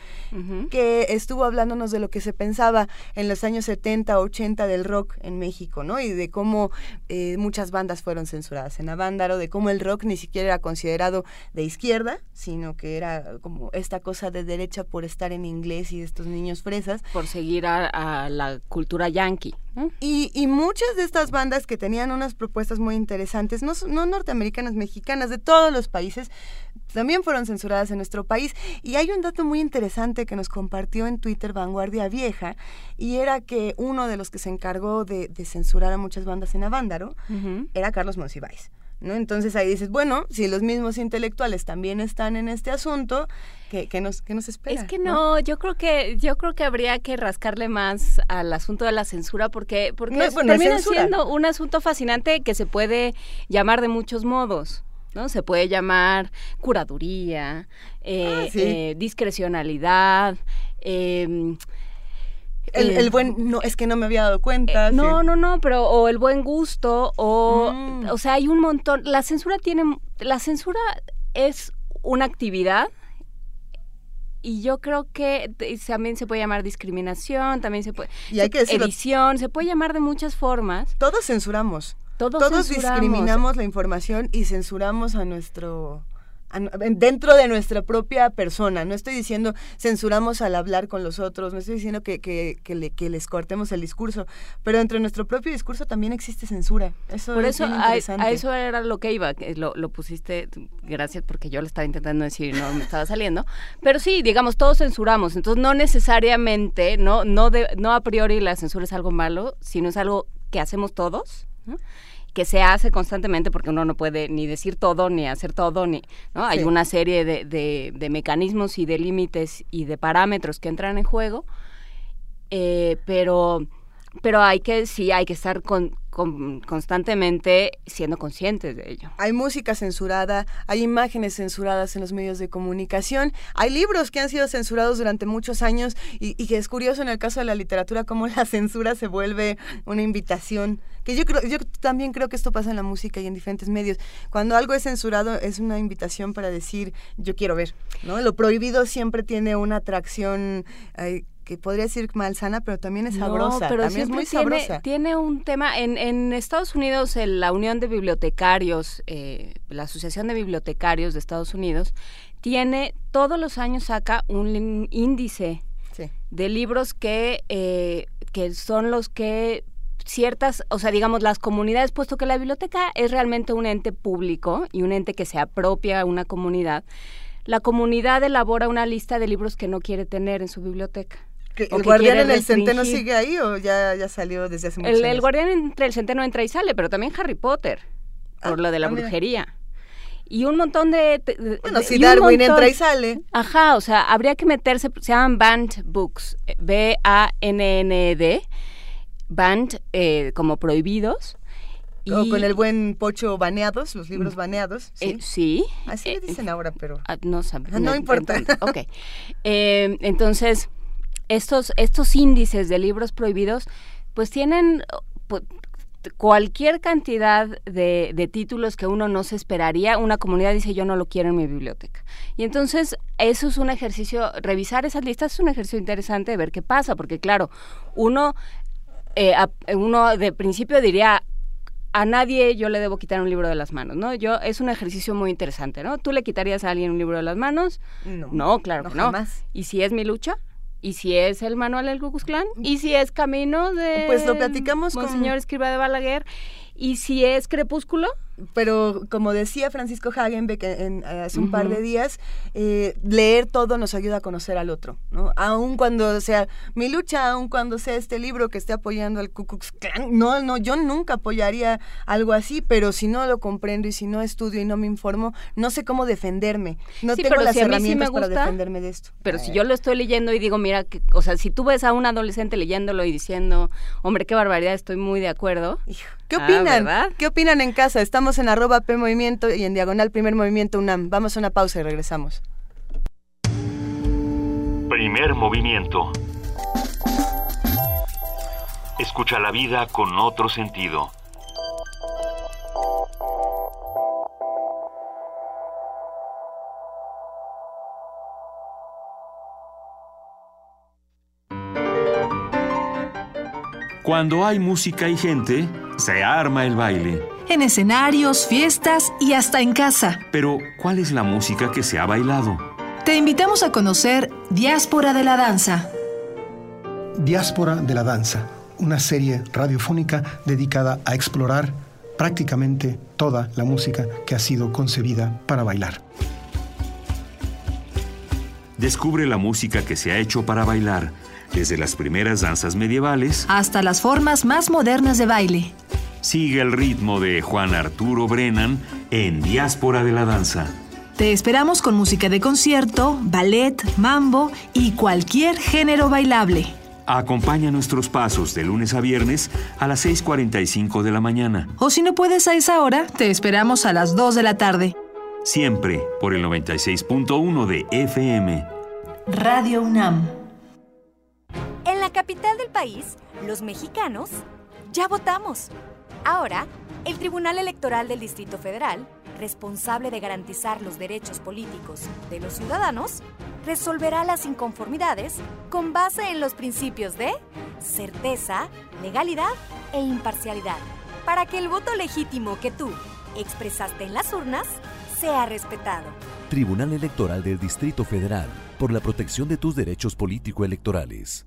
que estuvo hablándonos de lo que se pensaba en los años 70, 80 del rock en México, ¿no? Y de cómo eh, muchas bandas fueron censuradas en Avándaro, de cómo el rock ni siquiera era considerado de izquierda, sino que era como esta cosa de derecha por estar en inglés y estos niños fresas. Por seguir a, la cultura yankee. Y, y, muchas de estas bandas que tenían unas propuestas muy interesantes, no, no norteamericanas, mexicanas, de todos los países, también fueron censuradas en nuestro país. Y hay un dato muy interesante que nos compartió en Twitter Vanguardia Vieja, y era que uno de los que se encargó de, censurar a muchas bandas en Avándaro era Carlos Monsiváis. ¿No? Entonces ahí dices, bueno, si los mismos intelectuales también están en este asunto, ¿qué, nos, qué nos espera? Es que no, yo creo que yo creo que habría que rascarle más al asunto de la censura porque porque termina siendo un asunto fascinante que se puede llamar de muchos modos. ¿no? Se puede llamar curaduría, eh, ah, eh, discrecionalidad. Em, el, el, buen, no, es que no me había dado cuenta. Eh, no, no, no, pero o el buen gusto, o, mm. o sea, hay un montón. La censura tiene, la censura es una actividad y yo creo que también se puede llamar discriminación, también se puede y hay que edición, se puede llamar de muchas formas. Todos censuramos. Todos, discriminamos la información y censuramos a nuestro dentro de nuestra propia persona. No estoy diciendo censuramos al hablar con los otros, no estoy diciendo que, que, que, les cortemos el discurso, pero dentro de nuestro propio discurso también existe censura. Eso Por es eso a, eso era lo que iba, lo, lo pusiste, gracias porque yo lo estaba intentando decir y no me estaba saliendo, pero sí, digamos, todos censuramos, entonces no necesariamente, no, no, de, no a priori la censura es algo malo, sino es algo que hacemos todos. ¿no? Que se hace constantemente porque uno no puede ni decir todo ni hacer todo ni no hay una serie de, de, mecanismos y de límites y de parámetros que entran en juego eh, pero pero hay que sí hay que estar con, constantemente siendo conscientes de ello. Hay música censurada, hay imágenes censuradas en los medios de comunicación, hay libros que han sido censurados durante muchos años y, que es curioso en el caso de la literatura cómo la censura se vuelve una invitación. Que yo creo, yo también creo que esto pasa en la música y en diferentes medios. Cuando algo es censurado es una invitación para decir yo quiero ver, ¿no? Lo prohibido siempre tiene una atracción que podría decir malsana, pero también es sabrosa. pero también es muy tiene, sabrosa. Tiene un tema, en, en Estados Unidos, la Unión de Bibliotecarios, eh, la Asociación de Bibliotecarios de Estados Unidos, tiene, todos los años saca un índice de libros que, eh, que son los que ciertas, o sea, digamos, las comunidades, puesto que la biblioteca es realmente un ente público y un ente que se apropia a una comunidad, la comunidad elabora una lista de libros que no quiere tener en su biblioteca. ¿El guardián en el centeno sigue ahí o ya, ya salió desde hace muchos el, años? El guardián entre el centeno entra y sale, pero también Harry Potter, por ah, lo de la ah, brujería. Y un montón de... bueno, si Darwin entra y sale. Ajá, o sea, habría que meterse, se llaman banned books, B-A-N-N-D, banned eh, como prohibidos. Y, con el buen pocho baneados, los libros baneados. Sí. Eh, sí. Así le dicen ahora, pero... Ah, no, no, importa. ok. Eh, entonces estos, estos índices de libros prohibidos, pues tienen pues, cualquier cantidad de, de, títulos que uno no se esperaría, una comunidad dice yo no lo quiero en mi biblioteca. Y entonces eso es un ejercicio, revisar esas listas es un ejercicio interesante de ver qué pasa, porque claro, uno, eh, uno de principio diría, a nadie yo le debo quitar un libro de las manos, ¿no? Yo es un ejercicio muy interesante, ¿no? ¿Tú le quitarías a alguien un libro de las manos? No. No, claro no, que no. ¿Y si es mi lucha? ¿Y si es el manual del Ku Klux ¿Y si es Camino de Pues lo platicamos con señor Escriba de Balaguer? ¿Y si es Crepúsculo? Pero como decía Francisco Hagenbeck en, hace un par de días, eh, leer todo nos ayuda a conocer al otro, ¿no? Aun cuando sea mi lucha, aun cuando sea este libro que esté apoyando al Ku Klux Klan, no, no, yo nunca apoyaría algo así, pero si no lo comprendo y si no estudio y no me informo, no sé cómo defenderme, no tengo las herramientas para defenderme de esto. Pero si yo lo estoy leyendo y digo, mira, que, o sea, si tú ves a un adolescente leyéndolo y diciendo, hombre, qué barbaridad, estoy muy de acuerdo. ¿Qué ah, opinan? ¿Qué opinan en casa? Estamos en arroba P Movimiento y en diagonal Primer Movimiento UNAM. Vamos a una pausa y regresamos. Primer movimiento. Escucha la vida con otro sentido. Cuando hay música y gente, se arma el baile. En escenarios, fiestas y hasta en casa. Pero, ¿cuál es la música que se ha bailado? Te invitamos a conocer Diáspora de la Danza. Diáspora de la Danza, una serie radiofónica dedicada a explorar prácticamente toda la música que ha sido concebida para bailar. Descubre la música que se ha hecho para bailar desde las primeras danzas medievales hasta las formas más modernas de baile. Sigue el ritmo de Juan Arturo Brennan en Diáspora de la Danza. Te esperamos con música de concierto, ballet, mambo y cualquier género bailable. Acompaña nuestros pasos de lunes a viernes a las 6.45 de la mañana. O si no puedes a esa hora, te esperamos a las 2 de la tarde. Siempre por el 96.1 de FM. Radio UNAM. En la capital del país, los mexicanos ya votamos. Ahora, el Tribunal Electoral del Distrito Federal, responsable de garantizar los derechos políticos de los ciudadanos, resolverá las inconformidades con base en los principios de certeza, legalidad e imparcialidad, para que el voto legítimo que tú expresaste en las urnas sea respetado. Tribunal Electoral del Distrito Federal, por la protección de tus derechos político-electorales.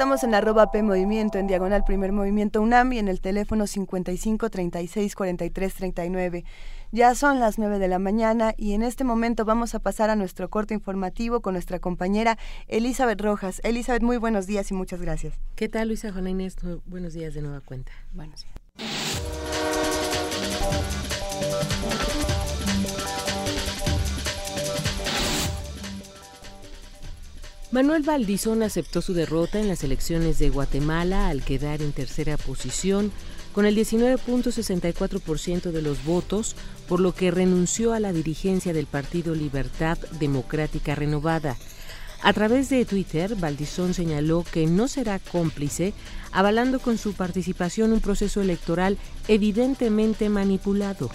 Estamos en arroba P Movimiento, en diagonal Primer Movimiento UNAM y en el teléfono 55 36 43 39. Ya son las 9 de la mañana y en este momento vamos a pasar a nuestro corto informativo con nuestra compañera Elizabeth Rojas. Elizabeth, muy buenos días y muchas gracias. ¿Qué tal, Luisa Juana Inés? Buenos días de nueva cuenta. Buenos días. Manuel Valdizón aceptó su derrota en las elecciones de Guatemala al quedar en tercera posición con el 19.64% de los votos, por lo que renunció a la dirigencia del Partido Libertad Democrática Renovada. A través de Twitter, Valdizón señaló que no será cómplice, avalando con su participación un proceso electoral evidentemente manipulado.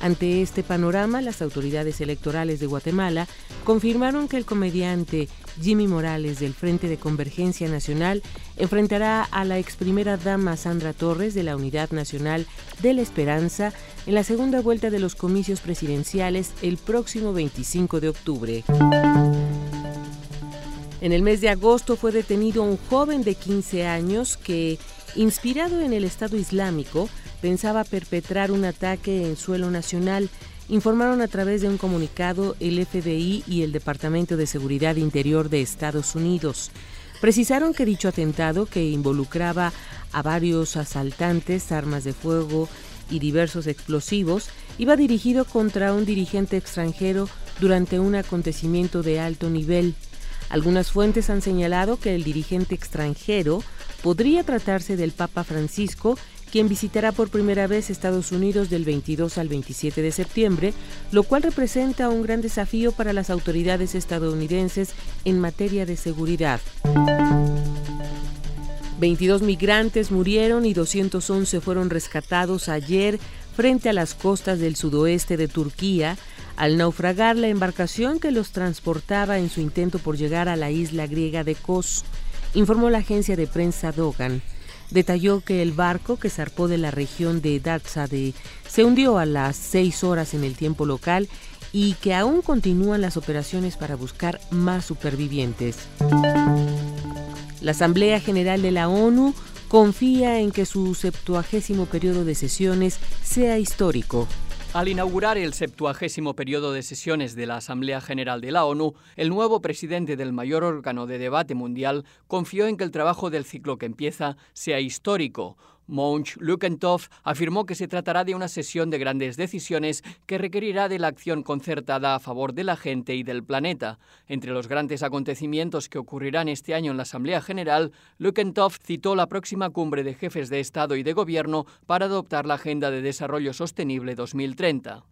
Ante este panorama, las autoridades electorales de Guatemala confirmaron que el comediante Jimmy Morales del Frente de Convergencia Nacional enfrentará a la ex primera dama Sandra Torres de la Unidad Nacional de la Esperanza en la segunda vuelta de los comicios presidenciales el próximo 25 de octubre. En el mes de agosto fue detenido un joven de 15 años que, inspirado en el Estado Islámico, pensaba perpetrar un ataque en suelo nacional, informaron a través de un comunicado el FBI y el Departamento de Seguridad Interior de Estados Unidos. Precisaron que dicho atentado, que involucraba a varios asaltantes, armas de fuego y diversos explosivos, iba dirigido contra un dirigente extranjero durante un acontecimiento de alto nivel. Algunas fuentes han señalado que el dirigente extranjero podría tratarse del Papa Francisco quien visitará por primera vez Estados Unidos del 22 al 27 de septiembre, lo cual representa un gran desafío para las autoridades estadounidenses en materia de seguridad. 22 migrantes murieron y 211 fueron rescatados ayer frente a las costas del sudoeste de Turquía al naufragar la embarcación que los transportaba en su intento por llegar a la isla griega de Kos, informó la agencia de prensa Dogan. Detalló que el barco que zarpó de la región de Datsade se hundió a las 6 horas en el tiempo local y que aún continúan las operaciones para buscar más supervivientes. La Asamblea General de la ONU confía en que su septuagésimo periodo de sesiones sea histórico. Al inaugurar el septuagésimo periodo de sesiones de la Asamblea General de la ONU, el nuevo presidente del mayor órgano de debate mundial confió en que el trabajo del ciclo que empieza sea histórico, Monch Lukentov afirmó que se tratará de una sesión de grandes decisiones que requerirá de la acción concertada a favor de la gente y del planeta. Entre los grandes acontecimientos que ocurrirán este año en la Asamblea General, Lukentov citó la próxima cumbre de jefes de Estado y de Gobierno para adoptar la Agenda de Desarrollo Sostenible 2030.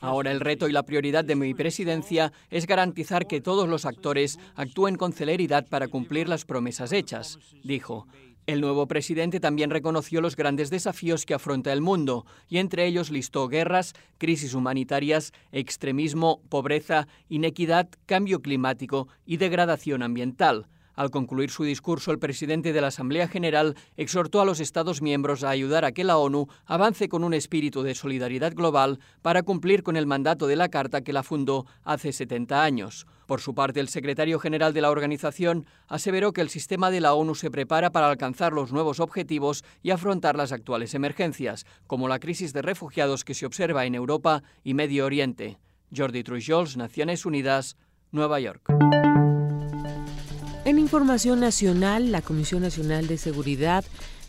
Ahora el reto y la prioridad de mi presidencia es garantizar que todos los actores actúen con celeridad para cumplir las promesas hechas, dijo. El nuevo presidente también reconoció los grandes desafíos que afronta el mundo y entre ellos listó guerras, crisis humanitarias, extremismo, pobreza, inequidad, cambio climático y degradación ambiental. Al concluir su discurso, el presidente de la Asamblea General exhortó a los Estados miembros a ayudar a que la ONU avance con un espíritu de solidaridad global para cumplir con el mandato de la Carta que la fundó hace 70 años. Por su parte, el secretario general de la organización aseveró que el sistema de la ONU se prepara para alcanzar los nuevos objetivos y afrontar las actuales emergencias, como la crisis de refugiados que se observa en Europa y Medio Oriente. Jordi Trujols, Naciones Unidas, Nueva York. En información nacional, la Comisión Nacional de Seguridad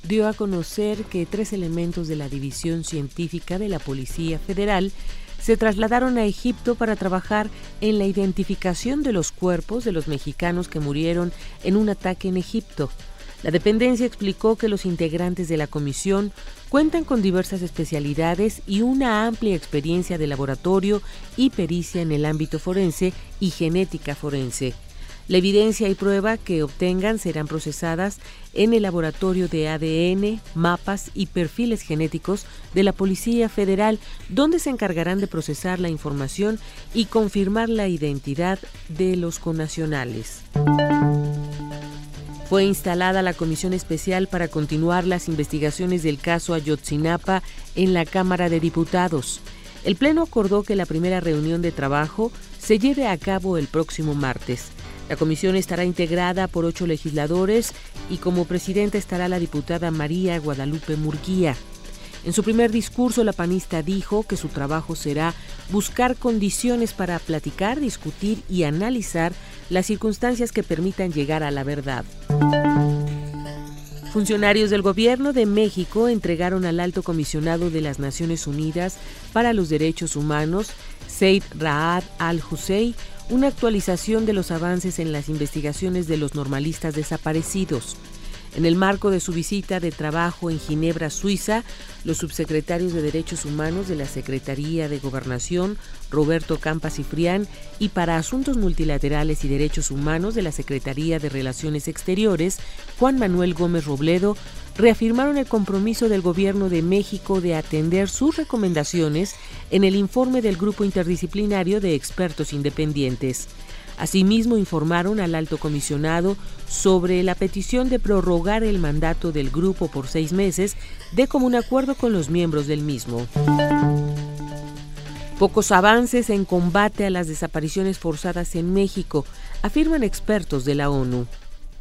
dio a conocer que tres elementos de la División Científica de la Policía Federal se trasladaron a Egipto para trabajar en la identificación de los cuerpos de los mexicanos que murieron en un ataque en Egipto. La dependencia explicó que los integrantes de la comisión cuentan con diversas especialidades y una amplia experiencia de laboratorio y pericia en el ámbito forense y genética forense. La evidencia y prueba que obtengan serán procesadas en el laboratorio de ADN, mapas y perfiles genéticos de la Policía Federal, donde se encargarán de procesar la información y confirmar la identidad de los conacionales. Fue instalada la Comisión Especial para continuar las investigaciones del caso Ayotzinapa en la Cámara de Diputados. El Pleno acordó que la primera reunión de trabajo se lleve a cabo el próximo martes. La comisión estará integrada por ocho legisladores y como presidenta estará la diputada María Guadalupe Murguía. En su primer discurso, la panista dijo que su trabajo será buscar condiciones para platicar, discutir y analizar las circunstancias que permitan llegar a la verdad. Funcionarios del Gobierno de México entregaron al alto comisionado de las Naciones Unidas para los Derechos Humanos, Said Raad al-Hussein, una actualización de los avances en las investigaciones de los normalistas desaparecidos. En el marco de su visita de trabajo en Ginebra, Suiza, los subsecretarios de Derechos Humanos de la Secretaría de Gobernación, Roberto Campa Cifrián, y para Asuntos Multilaterales y Derechos Humanos de la Secretaría de Relaciones Exteriores, Juan Manuel Gómez Robledo, reafirmaron el compromiso del Gobierno de México de atender sus recomendaciones en el informe del Grupo Interdisciplinario de Expertos Independientes. Asimismo, informaron al alto comisionado sobre la petición de prorrogar el mandato del grupo por seis meses de común acuerdo con los miembros del mismo. Pocos avances en combate a las desapariciones forzadas en México, afirman expertos de la ONU.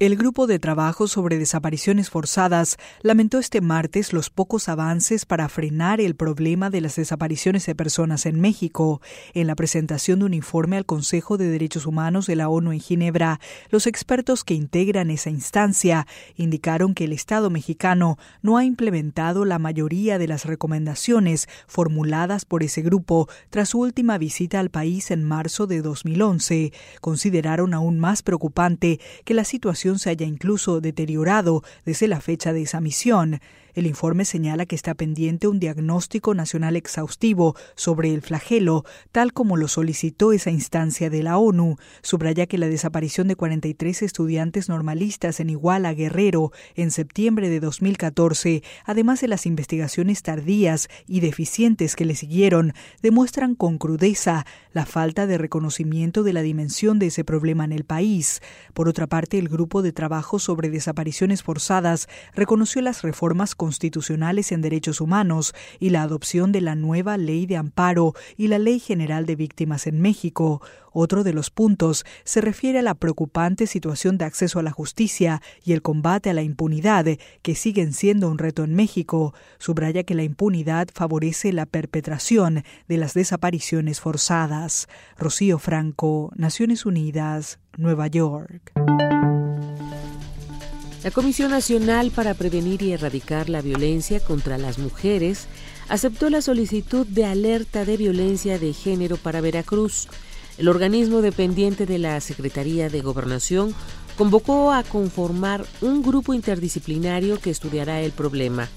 El Grupo de Trabajo sobre Desapariciones Forzadas lamentó este martes los pocos avances para frenar el problema de las desapariciones de personas en México. En la presentación de un informe al Consejo de Derechos Humanos de la ONU en Ginebra, los expertos que integran esa instancia indicaron que el Estado mexicano no ha implementado la mayoría de las recomendaciones formuladas por ese grupo tras su última visita al país en marzo de 2011. Consideraron aún más preocupante que la situación se haya incluso deteriorado desde la fecha de esa misión. El informe señala que está pendiente un diagnóstico nacional exhaustivo sobre el flagelo, tal como lo solicitó esa instancia de la ONU. Subraya que la desaparición de 43 estudiantes normalistas en Iguala Guerrero en septiembre de 2014, además de las investigaciones tardías y deficientes que le siguieron, demuestran con crudeza la falta de reconocimiento de la dimensión de ese problema en el país. Por otra parte, el Grupo de Trabajo sobre Desapariciones Forzadas reconoció las reformas constitucionales en derechos humanos y la adopción de la nueva Ley de Amparo y la Ley General de Víctimas en México. Otro de los puntos se refiere a la preocupante situación de acceso a la justicia y el combate a la impunidad, que siguen siendo un reto en México. Subraya que la impunidad favorece la perpetración de las desapariciones forzadas. Rocío Franco, Naciones Unidas, Nueva York. La Comisión Nacional para Prevenir y Erradicar la Violencia contra las Mujeres aceptó la solicitud de alerta de violencia de género para Veracruz. El organismo dependiente de la Secretaría de Gobernación convocó a conformar un grupo interdisciplinario que estudiará el problema.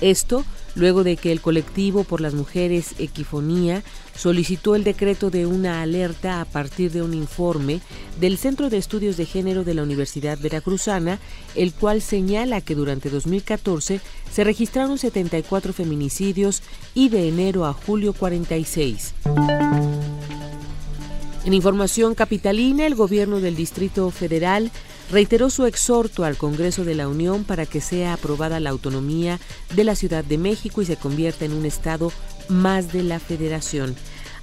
Esto luego de que el colectivo por las mujeres Equifonía solicitó el decreto de una alerta a partir de un informe del Centro de Estudios de Género de la Universidad Veracruzana, el cual señala que durante 2014 se registraron 74 feminicidios y de enero a julio 46. En información capitalina, el gobierno del Distrito Federal reiteró su exhorto al Congreso de la Unión para que sea aprobada la autonomía de la Ciudad de México y se convierta en un Estado más de la Federación.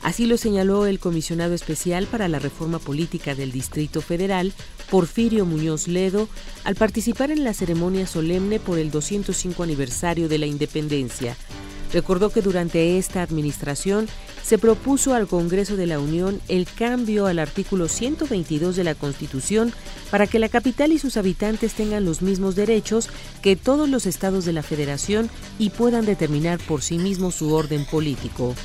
Así lo señaló el comisionado especial para la reforma política del Distrito Federal, Porfirio Muñoz Ledo, al participar en la ceremonia solemne por el 205 aniversario de la independencia. Recordó que durante esta administración se propuso al Congreso de la Unión el cambio al artículo 122 de la Constitución para que la capital y sus habitantes tengan los mismos derechos que todos los estados de la Federación y puedan determinar por sí mismos su orden político.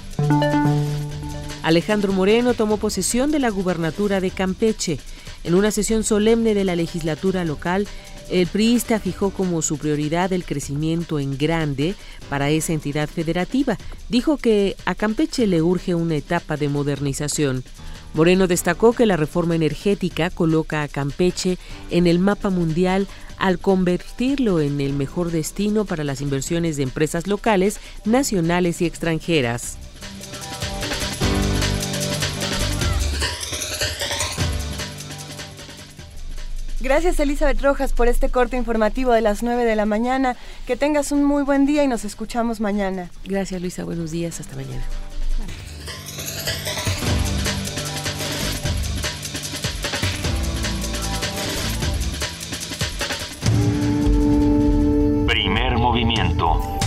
Alejandro Moreno tomó posesión de la gubernatura de Campeche. En una sesión solemne de la legislatura local, el priista fijó como su prioridad el crecimiento en grande para esa entidad federativa. Dijo que a Campeche le urge una etapa de modernización. Moreno destacó que la reforma energética coloca a Campeche en el mapa mundial al convertirlo en el mejor destino para las inversiones de empresas locales, nacionales y extranjeras. Gracias Elizabeth Rojas por este corte informativo de las 9 de la mañana. Que tengas un muy buen día y nos escuchamos mañana. Gracias Luisa, buenos días, hasta mañana. Primer movimiento.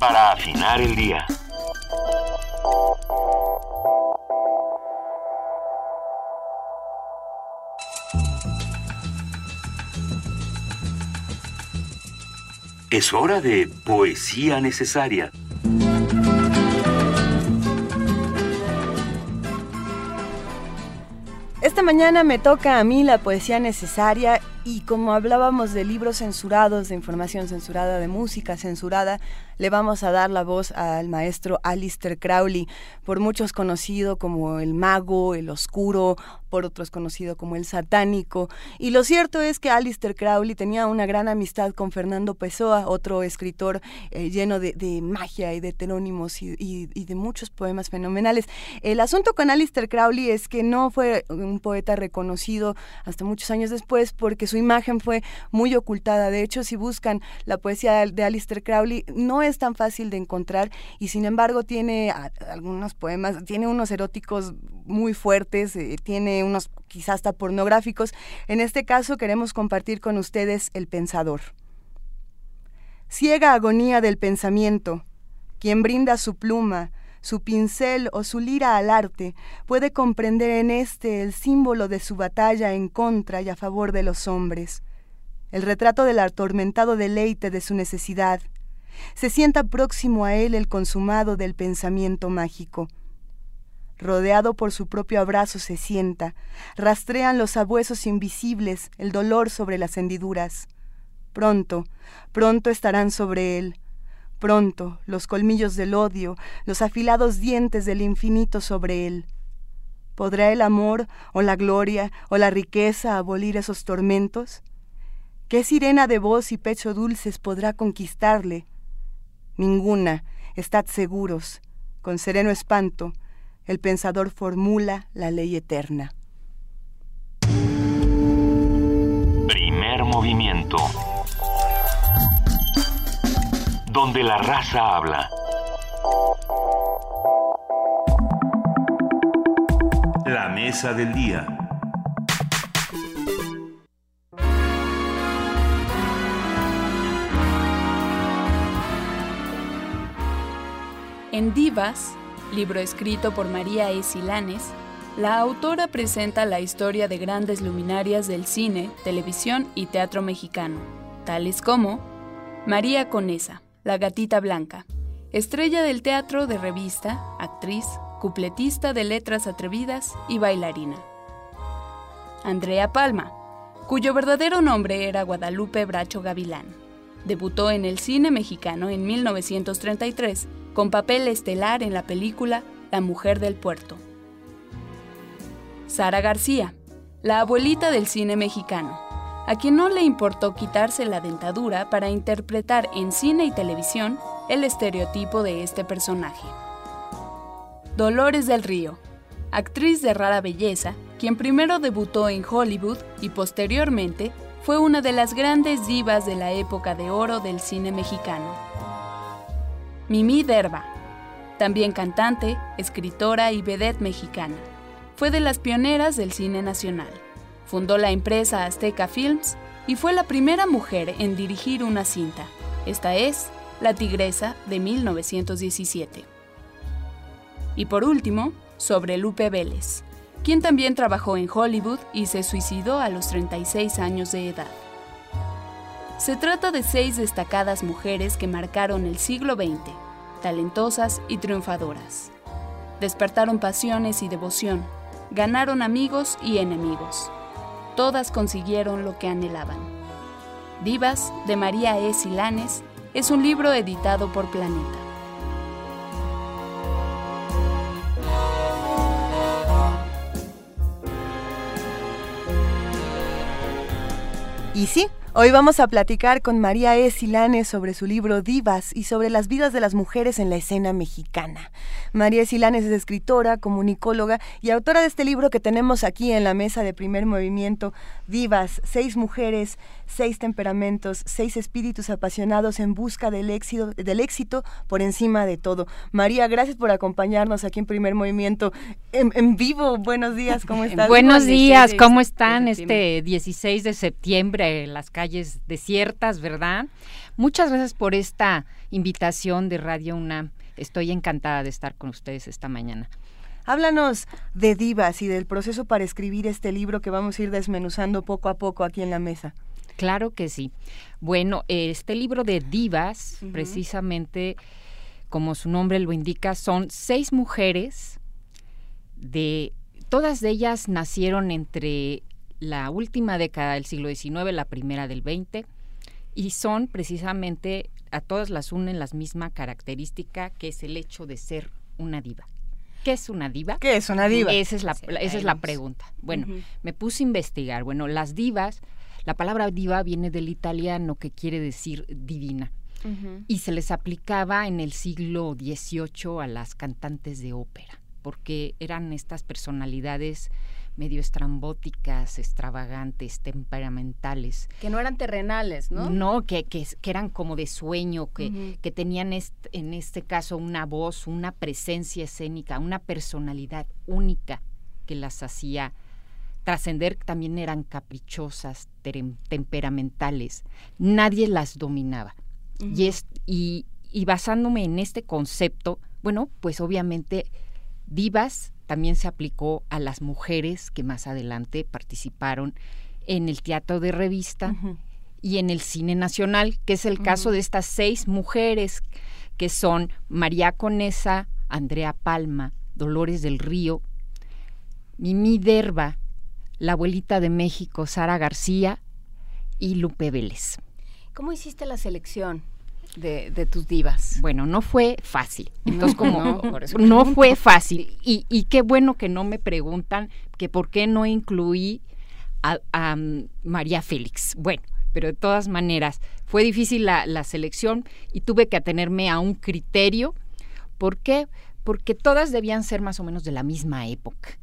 Para afinar el día. Es hora de poesía necesaria. Esta mañana me toca a mí la poesía necesaria y como hablábamos de libros censurados, de información censurada, de música censurada, le vamos a dar la voz al maestro Alistair Crowley, por muchos conocido como el mago, el oscuro, por otros conocido como el satánico. Y lo cierto es que Alistair Crowley tenía una gran amistad con Fernando Pessoa, otro escritor eh, lleno de, magia y de terónimos y, de muchos poemas fenomenales. El asunto con Alistair Crowley es que no fue un poeta reconocido hasta muchos años después porque su imagen fue muy ocultada. De hecho, si buscan la poesía de Alistair Crowley, no es tan fácil de encontrar y sin embargo tiene algunos poemas, tiene unos eróticos muy fuertes, eh, tiene unos quizás hasta pornográficos. En este caso queremos compartir con ustedes El Pensador. Ciega agonía del pensamiento, quien brinda su pluma, su pincel o su lira al arte, puede comprender en este el símbolo de su batalla en contra y a favor de los hombres, el retrato del atormentado deleite de su necesidad, se sienta próximo a él el consumado del pensamiento mágico. Rodeado por su propio abrazo se sienta, rastrean los abuesos invisibles el dolor sobre las hendiduras. Pronto, pronto estarán sobre él. Pronto los colmillos del odio, los afilados dientes del infinito sobre él. ¿Podrá el amor o la gloria o la riqueza abolir esos tormentos? ¿Qué sirena de voz y pecho dulces podrá conquistarle? Ninguna, estad seguros. Con sereno espanto, el pensador formula la ley eterna. Primer movimiento. Donde la raza habla. La mesa del día. En Divas, libro escrito por María E. Silanes, la autora presenta la historia de grandes luminarias del cine, televisión y teatro mexicano, tales como María Conesa, la gatita blanca, estrella del teatro de revista, actriz, cupletista de letras atrevidas y bailarina. Andrea Palma, cuyo verdadero nombre era Guadalupe Bracho Gavilán. Debutó en el cine mexicano en 1933 con papel estelar en la película La Mujer del Puerto. Sara García, la abuelita del cine mexicano, a quien no le importó quitarse la dentadura para interpretar en cine y televisión el estereotipo de este personaje. Dolores del Río, actriz de rara belleza, quien primero debutó en Hollywood y posteriormente fue una de las grandes divas de la época de oro del cine mexicano. Mimi Derba, también cantante, escritora y vedette mexicana. Fue de las pioneras del cine nacional. Fundó la empresa Azteca Films y fue la primera mujer en dirigir una cinta. Esta es La Tigresa de 1917. Y por último, sobre Lupe Vélez, quien también trabajó en Hollywood y se suicidó a los 36 años de edad. Se trata de seis destacadas mujeres que marcaron el siglo XX, talentosas y triunfadoras. Despertaron pasiones y devoción, ganaron amigos y enemigos. Todas consiguieron lo que anhelaban. Divas de María E. Silanes es un libro editado por Planeta. Y sí, Hoy vamos a platicar con María E. Silanes sobre su libro Divas y sobre las vidas de las mujeres en la escena mexicana. María E. Silanes es escritora, comunicóloga y autora de este libro que tenemos aquí en la mesa de primer movimiento, Divas, seis mujeres, seis temperamentos, seis espíritus apasionados en busca del éxito, del éxito por encima de todo. María, gracias por acompañarnos aquí en primer movimiento en, vivo. Buenos días, ¿cómo estás? Buenos días, ¿cómo están este 16 de septiembre en las calles? Desiertas, ¿verdad? Muchas gracias por esta invitación de Radio UNAM. Estoy encantada de estar con ustedes esta mañana. Háblanos de Divas y del proceso para escribir este libro que vamos a ir desmenuzando poco a poco aquí en la mesa. Claro que sí. Bueno, este libro de Divas, precisamente como su nombre lo indica, son seis mujeres de todas ellas nacieron entre la última década del siglo XIX, la primera del XX, y son precisamente, a todas las unen la misma característica, que es el hecho de ser una diva. ¿Qué es una diva? ¿Qué es una diva? Esa es la, esa es la pregunta. Bueno, me puse a investigar. Bueno, las divas, la palabra diva viene del italiano que quiere decir divina. Y se les aplicaba en el siglo XVIII a las cantantes de ópera, porque eran estas personalidades medio estrambóticas, extravagantes, temperamentales. Que no eran terrenales, ¿no? No, que, que, eran como de sueño, que, que tenían en este caso una voz, una presencia escénica, una personalidad única que las hacía trascender, también eran caprichosas, temperamentales. Nadie las dominaba. y, es, y, y basándome en este concepto, bueno, pues obviamente divas también se aplicó a las mujeres que más adelante participaron en el teatro de revista y en el cine nacional, que es el caso de estas seis mujeres que son María Conesa, Andrea Palma, Dolores del Río, Mimi Derba, la abuelita de México, Sara García y Lupe Vélez. ¿Cómo hiciste la selección? De, tus divas. Bueno, no fue fácil. Entonces, como no, fue fácil. Y, y, qué bueno que no me preguntan que por qué no incluí a, a María Félix. Bueno, pero de todas maneras fue difícil la, la selección y tuve que atenerme a un criterio. ¿Por qué? Porque todas debían ser más o menos de la misma época.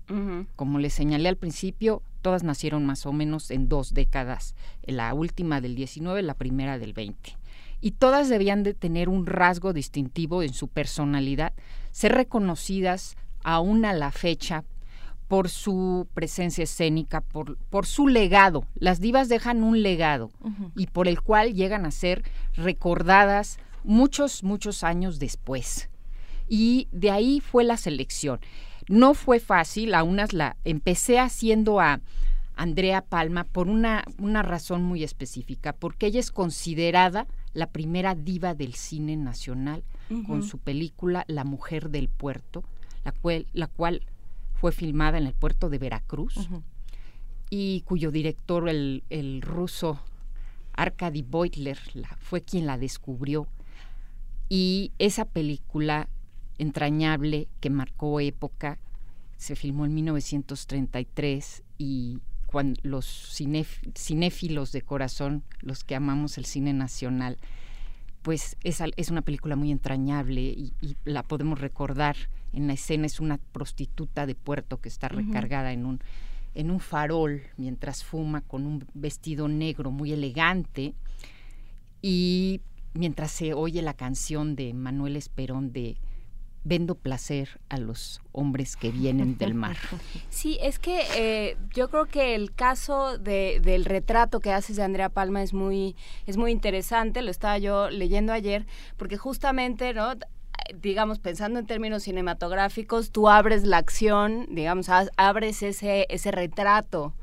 Como les señalé al principio, todas nacieron más o menos en dos décadas, la última del 19, la primera del 20. Y todas debían de tener un rasgo distintivo en su personalidad, ser reconocidas aún a la fecha por su presencia escénica, por, por su legado. Las divas dejan un legado y por el cual llegan a ser recordadas muchos, muchos años después. Y de ahí fue la selección. No fue fácil, a unas la empecé haciendo a Andrea Palma por una, una razón muy específica, porque ella es considerada la primera diva del cine nacional con su película La Mujer del Puerto, la cual, la cual fue filmada en el puerto de Veracruz y cuyo director, el, el ruso Arkady Beutler, fue quien la descubrió. Y esa película entrañable que marcó época se filmó en 1933 y cuando los cinéfilos de corazón, los que amamos el cine nacional, pues es, es una película muy entrañable y, la podemos recordar. En la escena es una prostituta de puerto que está recargada en un en un farol mientras fuma con un vestido negro muy elegante. Y mientras se oye la canción de Manuel Esperón de vendo placer a los hombres que vienen del mar. Sí, es que eh, yo creo que el caso de, del retrato que haces de Andrea Palma es muy, es muy interesante, lo estaba yo leyendo ayer, porque justamente, ¿no? digamos, pensando en términos cinematográficos, tú abres la acción, digamos, abres ese, ese retrato,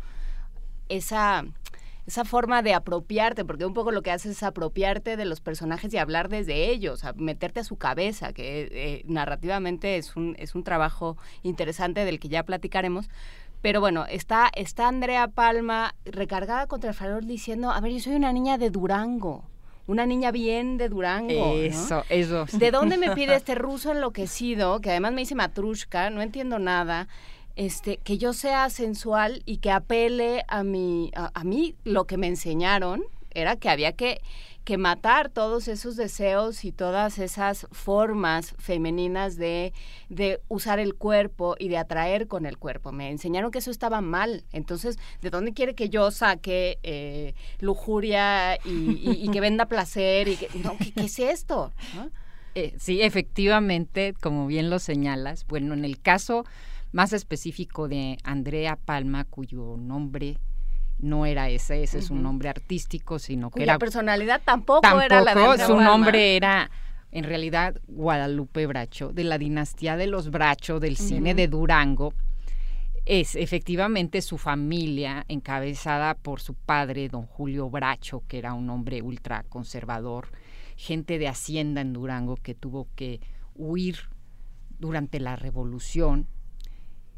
esa esa forma de apropiarte, porque un poco lo que haces es apropiarte de los personajes y hablar desde ellos, meterte a su cabeza, que eh, narrativamente es un, es un trabajo interesante del que ya platicaremos. Pero bueno, está, está Andrea Palma recargada contra el farol diciendo, a ver, yo soy una niña de Durango una niña bien de Durango. Eso, eso. ¿De dónde me pide este ruso enloquecido, que además me dice matrushka, no entiendo nada? Este, que yo sea sensual y que apele a mi, a, mí lo que me enseñaron era que había que, que matar todos esos deseos y todas esas formas femeninas de, de, usar el cuerpo y de atraer con el cuerpo. Me enseñaron que eso estaba mal. Entonces, ¿de dónde quiere que yo saque eh, lujuria y, que venda placer? Y que, no, ¿qué, es esto? Eh, sí, efectivamente, como bien lo señalas. Bueno, en el caso más específico de Andrea Palma, cuyo nombre no era ese, ese es un nombre artístico, sino que era... personalidad tampoco, era la de Su nombre era en realidad Guadalupe Bracho, de la dinastía de los Bracho del cine de Durango. Es efectivamente su familia, encabezada por su padre, don Julio Bracho, que era un hombre ultra conservador, gente de Hacienda en Durango que tuvo que huir durante la revolución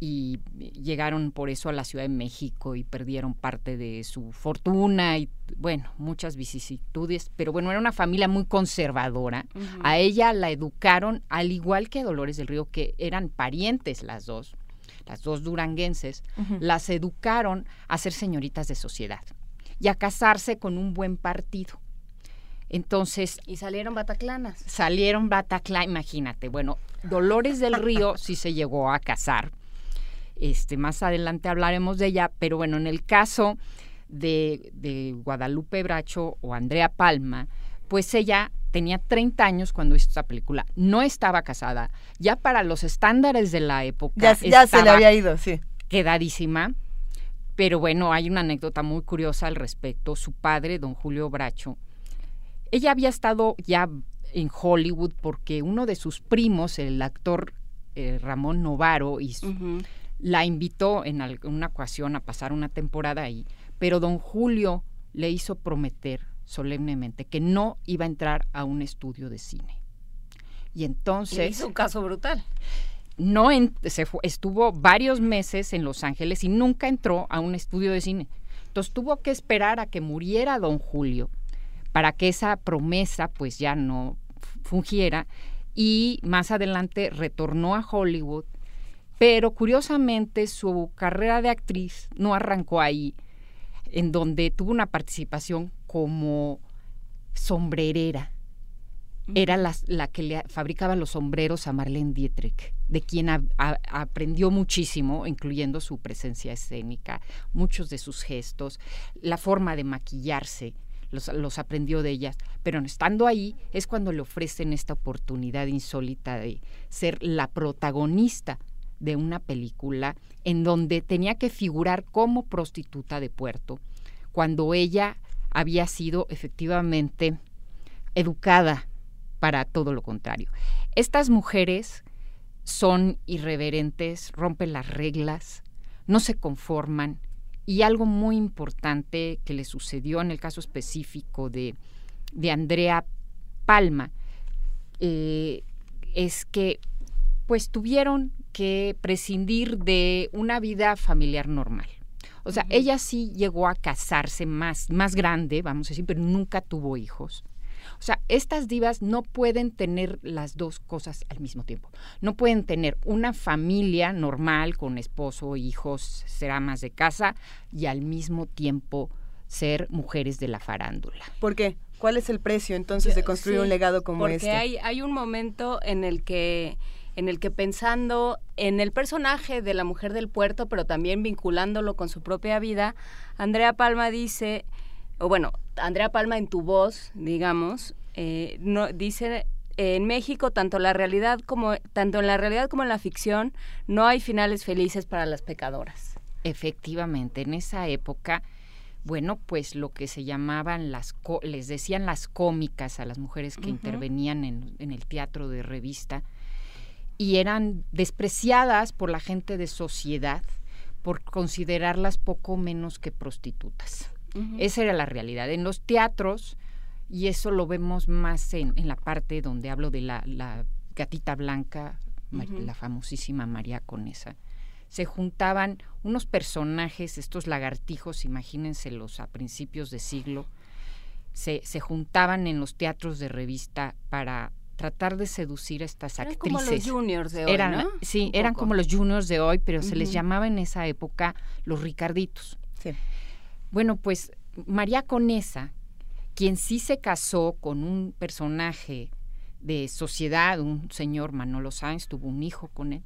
y llegaron por eso a la Ciudad de México y perdieron parte de su fortuna y bueno, muchas vicisitudes, pero bueno, era una familia muy conservadora. A ella la educaron al igual que a Dolores del Río, que eran parientes las dos, las dos duranguenses, las educaron a ser señoritas de sociedad y a casarse con un buen partido. Entonces. Y salieron bataclanas. Salieron bataclanas, imagínate. Bueno, Dolores del Río sí se llegó a casar este, más adelante hablaremos de ella, pero bueno, en el caso de, Guadalupe Bracho o Andrea Palma, pues ella tenía 30 años cuando hizo esta película, no estaba casada, ya para los estándares de la época. Ya, ya se le había ido, sí. Quedadísima. Pero bueno, hay una anécdota muy curiosa al respecto. Su padre, don Julio Bracho, ella había estado ya en Hollywood porque uno de sus primos, el actor eh, Ramón Novaro, y la invitó en una ocasión a pasar una temporada ahí, pero don Julio le hizo prometer solemnemente que no iba a entrar a un estudio de cine. Y entonces... hizo un caso brutal. No se estuvo varios meses en Los Ángeles y nunca entró a un estudio de cine. Entonces tuvo que esperar a que muriera don Julio para que esa promesa pues ya no fungiera y más adelante retornó a Hollywood, pero curiosamente su carrera de actriz no arrancó ahí, en donde tuvo una participación como sombrerera. Era la, la que le fabricaba los sombreros a Marlene Dietrich, de quien a- a- aprendió muchísimo, incluyendo su presencia escénica, muchos de sus gestos, la forma de maquillarse, los, los aprendió de ellas. Pero estando ahí es cuando le ofrecen esta oportunidad insólita de ser la protagonista de una película en donde tenía que figurar como prostituta de puerto, cuando ella había sido efectivamente educada para todo lo contrario. Estas mujeres son irreverentes, rompen las reglas, no se conforman y algo muy importante que le sucedió en el caso específico de, de Andrea Palma eh, es que pues tuvieron que prescindir de una vida familiar normal. O sea, ella sí llegó a casarse más, más grande, vamos a decir, pero nunca tuvo hijos. O sea, estas divas no pueden tener las dos cosas al mismo tiempo. No pueden tener una familia normal con esposo, hijos, ser amas de casa y al mismo tiempo ser mujeres de la farándula. ¿Por qué? ¿Cuál es el precio entonces de construir Sí, un legado como porque este? hay, hay un momento en el que en el que pensando en el personaje de la mujer del puerto, pero también vinculándolo con su propia vida, Andrea Palma dice, o bueno, Andrea Palma en tu voz, digamos, eh, no, dice en México tanto la realidad como tanto en la realidad como en la ficción no hay finales felices para las pecadoras. Efectivamente, en esa época, bueno, pues lo que se llamaban las, co- les decían las cómicas a las mujeres que intervenían en, en el teatro de revista y eran despreciadas por la gente de sociedad por considerarlas poco menos que prostitutas. Esa era la realidad. En los teatros, y eso lo vemos más en, en la parte donde hablo de la, la gatita blanca, la famosísima María Conesa, se juntaban unos personajes, estos lagartijos, imagínenselos a principios de siglo, se, se juntaban en los teatros de revista para tratar de seducir a estas Eran actrices. como los juniors de hoy, Eran- ¿no? Sí, Un eran poco. como los juniors de hoy, pero se les llamaba en esa época los Ricarditos. Bueno, pues María Conesa, quien sí se casó con un personaje de sociedad, un señor Manolo Sáenz, tuvo un hijo con él,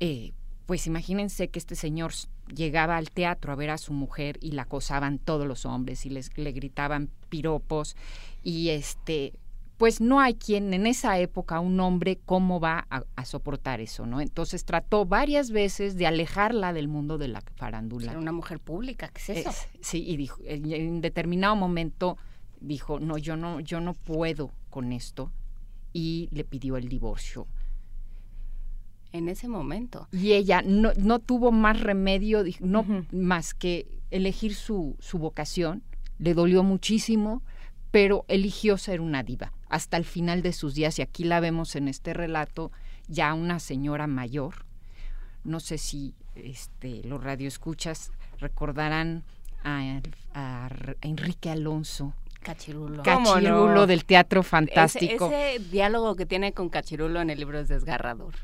eh, pues imagínense que este señor llegaba al teatro a ver a su mujer y la acosaban todos los hombres y les le gritaban piropos y este pues no hay quien en esa época un hombre cómo va a, a soportar eso, ¿no? Entonces trató varias veces de alejarla del mundo de la farándula. Era una mujer pública, ¿qué es eso? Es- sí, y dijo, en, determinado momento dijo, no, yo no, yo no puedo con esto, y le pidió el divorcio. En ese momento. Y ella no, no tuvo más remedio, no más que elegir su, su vocación. Le dolió muchísimo, pero eligió ser una diva hasta el final de sus días. Y aquí la vemos en este relato, ya una señora mayor. No sé si este, los radioescuchas recordarán a, a R- a Enrique Alonso. Cachirulo. Cachirulo del Teatro Fantástico. Ese, ese diálogo que tiene con Cachirulo en el libro es desgarrador.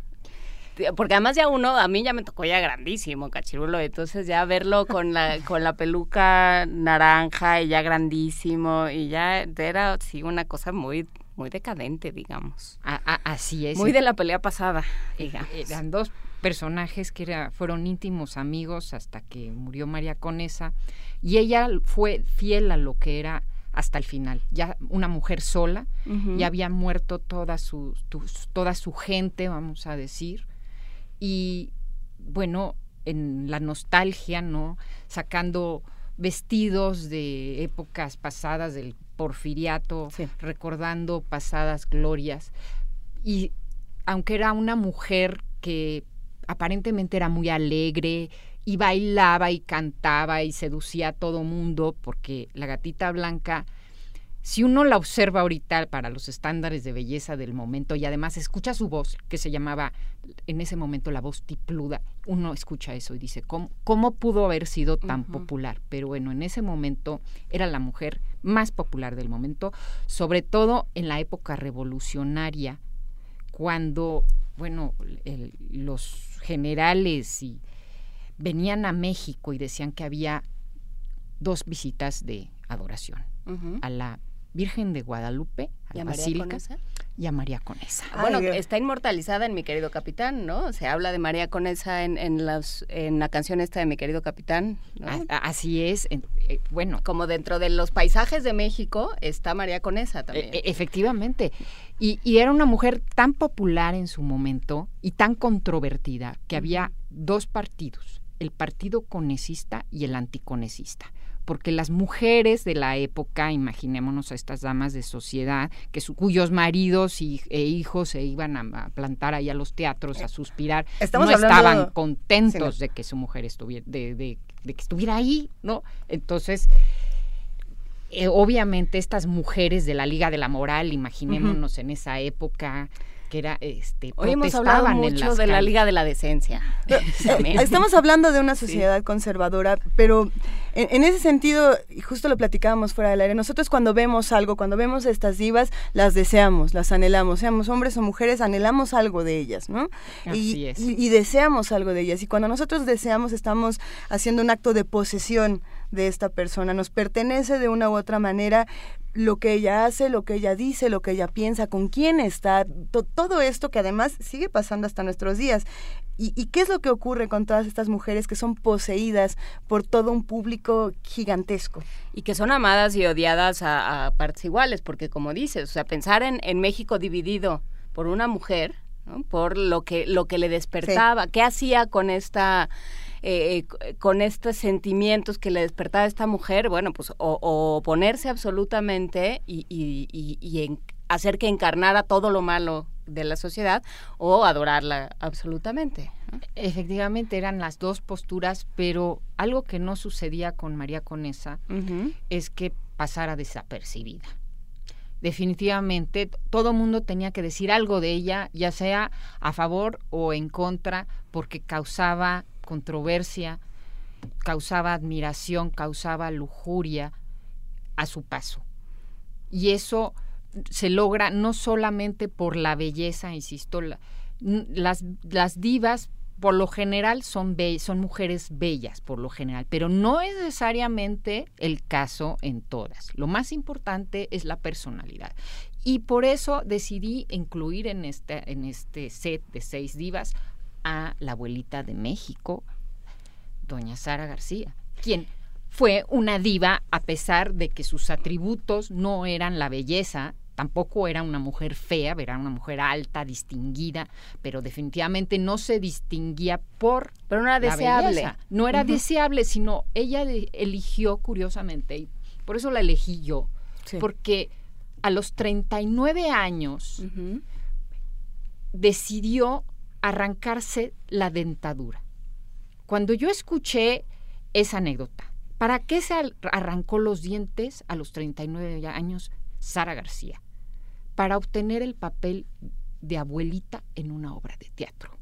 Porque además ya uno, a mí ya me tocó ya grandísimo Cachirulo, entonces ya verlo con la, con la peluca naranja y ya grandísimo y ya era sí una cosa muy, muy decadente, digamos. así es. Muy de la pelea pasada, digamos. Eran dos personajes que era, fueron íntimos amigos hasta que murió María Conesa y ella fue fiel a lo que era hasta el final. Ya una mujer sola, Ujú. ya había muerto toda su, tu- toda su gente, vamos a decir. Y bueno, en la nostalgia, ¿no? Sacando vestidos de épocas pasadas del porfiriato, recordando pasadas glorias. Y aunque era una mujer que aparentemente era muy alegre y bailaba y cantaba y seducía a todo mundo, porque la gatita blanca, si uno la observa ahorita para los estándares de belleza del momento y además escucha su voz, que se llamaba en ese momento la voz tipluda, uno escucha eso y dice, ¿cómo, cómo pudo haber sido tan popular? Pero bueno, en ese momento era la mujer más popular del momento, sobre todo en la época revolucionaria, cuando, bueno, los generales y venían a México y decían que había dos visitas de adoración, a la Virgen de Guadalupe, a la Basílica y a María Conesa. Bueno, está inmortalizada en Mi querido capitán, ¿no? Se habla de María Conesa en, en, las, en la canción esta de Mi querido capitán. así es, eh, bueno. Como dentro de los paisajes de México está María Conesa también. E, e, efectivamente. Y, y, era una mujer tan popular en su momento y tan controvertida que había dos partidos, el partido conesista y el anticonesista porque las mujeres de la época, imaginémonos a estas damas de sociedad, que cuyos maridos y, e hijos se iban a, plantar ahí a los teatros a suspirar, no estaban contentos de que su mujer estuviera, de, que estuviera ahí, ¿no? Entonces, eh, obviamente estas mujeres de la Liga de la Moral, imaginémonos en esa época, que era este hoy hemos hablado mucho de la Liga de la Decencia. Eh, estamos hablando de una sociedad conservadora pero en, ese sentido y justo lo platicábamos fuera del aire nosotros cuando vemos algo cuando vemos estas divas las deseamos las anhelamos seamos hombres o mujeres anhelamos algo de ellas no y, y deseamos algo de ellas. Y cuando nosotros deseamos estamos haciendo un acto de posesión de esta persona, nos pertenece de una u otra manera, lo que ella hace, lo que ella dice, lo que ella piensa, con quién está, todo esto que además sigue pasando hasta nuestros días. ¿Y, qué es lo que ocurre con todas estas mujeres que son poseídas por todo un público gigantesco? Y que son amadas y odiadas a, partes iguales, porque como dices, o sea, pensar en, en México dividido por una mujer, por lo que, lo que le despertaba, qué hacía con esta eh, eh, con estos sentimientos que le despertaba a esta mujer, bueno, pues o, oponerse absolutamente y, y, hacer que encarnara todo lo malo de la sociedad o adorarla absolutamente. Efectivamente eran las dos posturas, pero algo que no sucedía con María Conesa es que pasara desapercibida. Definitivamente todo mundo tenía que decir algo de ella, ya sea a favor o en contra, porque causaba controversia, causaba admiración, causaba lujuria a su paso. Y eso se logra no solamente por la belleza, insisto, las, las divas por lo general son, son mujeres bellas, por lo general, pero no es necesariamente el caso en todas. Lo más importante es la personalidad. Y por eso decidí incluir en este, en este set de seis divas a la abuelita de México, doña Sara García, quien fue una diva a pesar de que sus atributos no eran la belleza, tampoco era una mujer fea, era una mujer alta, distinguida, pero definitivamente no se distinguía por pero no era deseable. No era deseable, sino ella eligió curiosamente y por eso la elegí yo, porque a los 39 años decidió arrancarse la dentadura. Cuando yo escuché esa anécdota, ¿para qué se arrancó los dientes a los 39 años Sara García? Para obtener el papel de abuelita en una obra de teatro.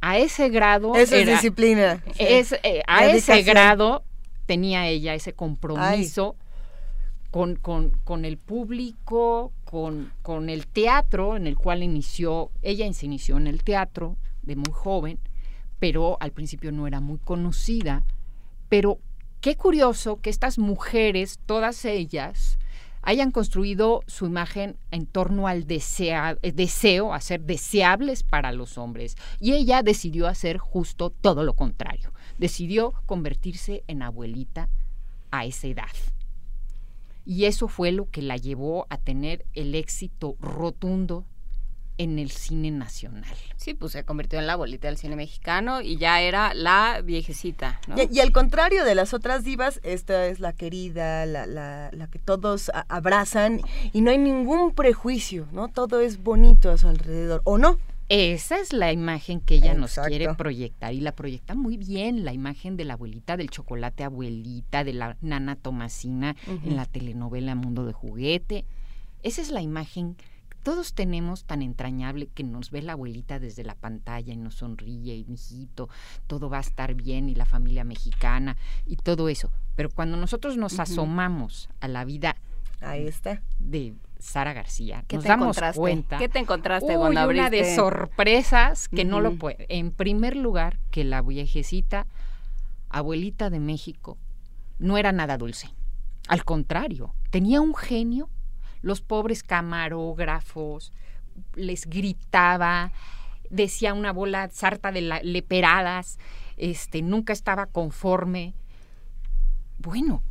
A ese grado... Esa es disciplina. Eh, a ese grado tenía ella ese compromiso con, con, el público, con, el teatro en el cual inició, ella se inició en el teatro de muy joven, pero al principio no era muy conocida. Pero qué curioso que estas mujeres, todas ellas, hayan construido su imagen en torno al eh, deseo, a ser deseables para los hombres. Y ella decidió hacer justo todo lo contrario. Decidió convertirse en abuelita a esa edad. Y eso fue lo que la llevó a tener el éxito rotundo en el cine nacional. Sí, pues se convirtió en la abuelita del cine mexicano y ya era la viejecita. Y, al contrario de las otras divas, esta es la querida, la, la, la que todos abrazan y no hay ningún prejuicio, ¿no? Todo es bonito a su alrededor, ¿o no? Esa es la imagen que ella nos quiere proyectar y la proyecta muy bien, la imagen de la abuelita del chocolate abuelita, de la nana Tomasina en la telenovela Mundo de Juguete. Esa es la imagen todos tenemos tan entrañable que nos ve la abuelita desde la pantalla y nos sonríe y mijito, todo va a estar bien y la familia mexicana y todo eso. Pero cuando nosotros nos asomamos a la vida Ahí está. de Sara García, ¿Qué nos te damos encontraste? cuenta. ¿Qué te encontraste Uy, cuando una de sorpresas que no lo puede. En primer lugar, que la viejecita abuelita de México no era nada dulce. Al contrario, tenía un genio. Los pobres camarógrafos les gritaba, decía una bola sarta de la- leperadas, este, nunca estaba conforme. Bueno,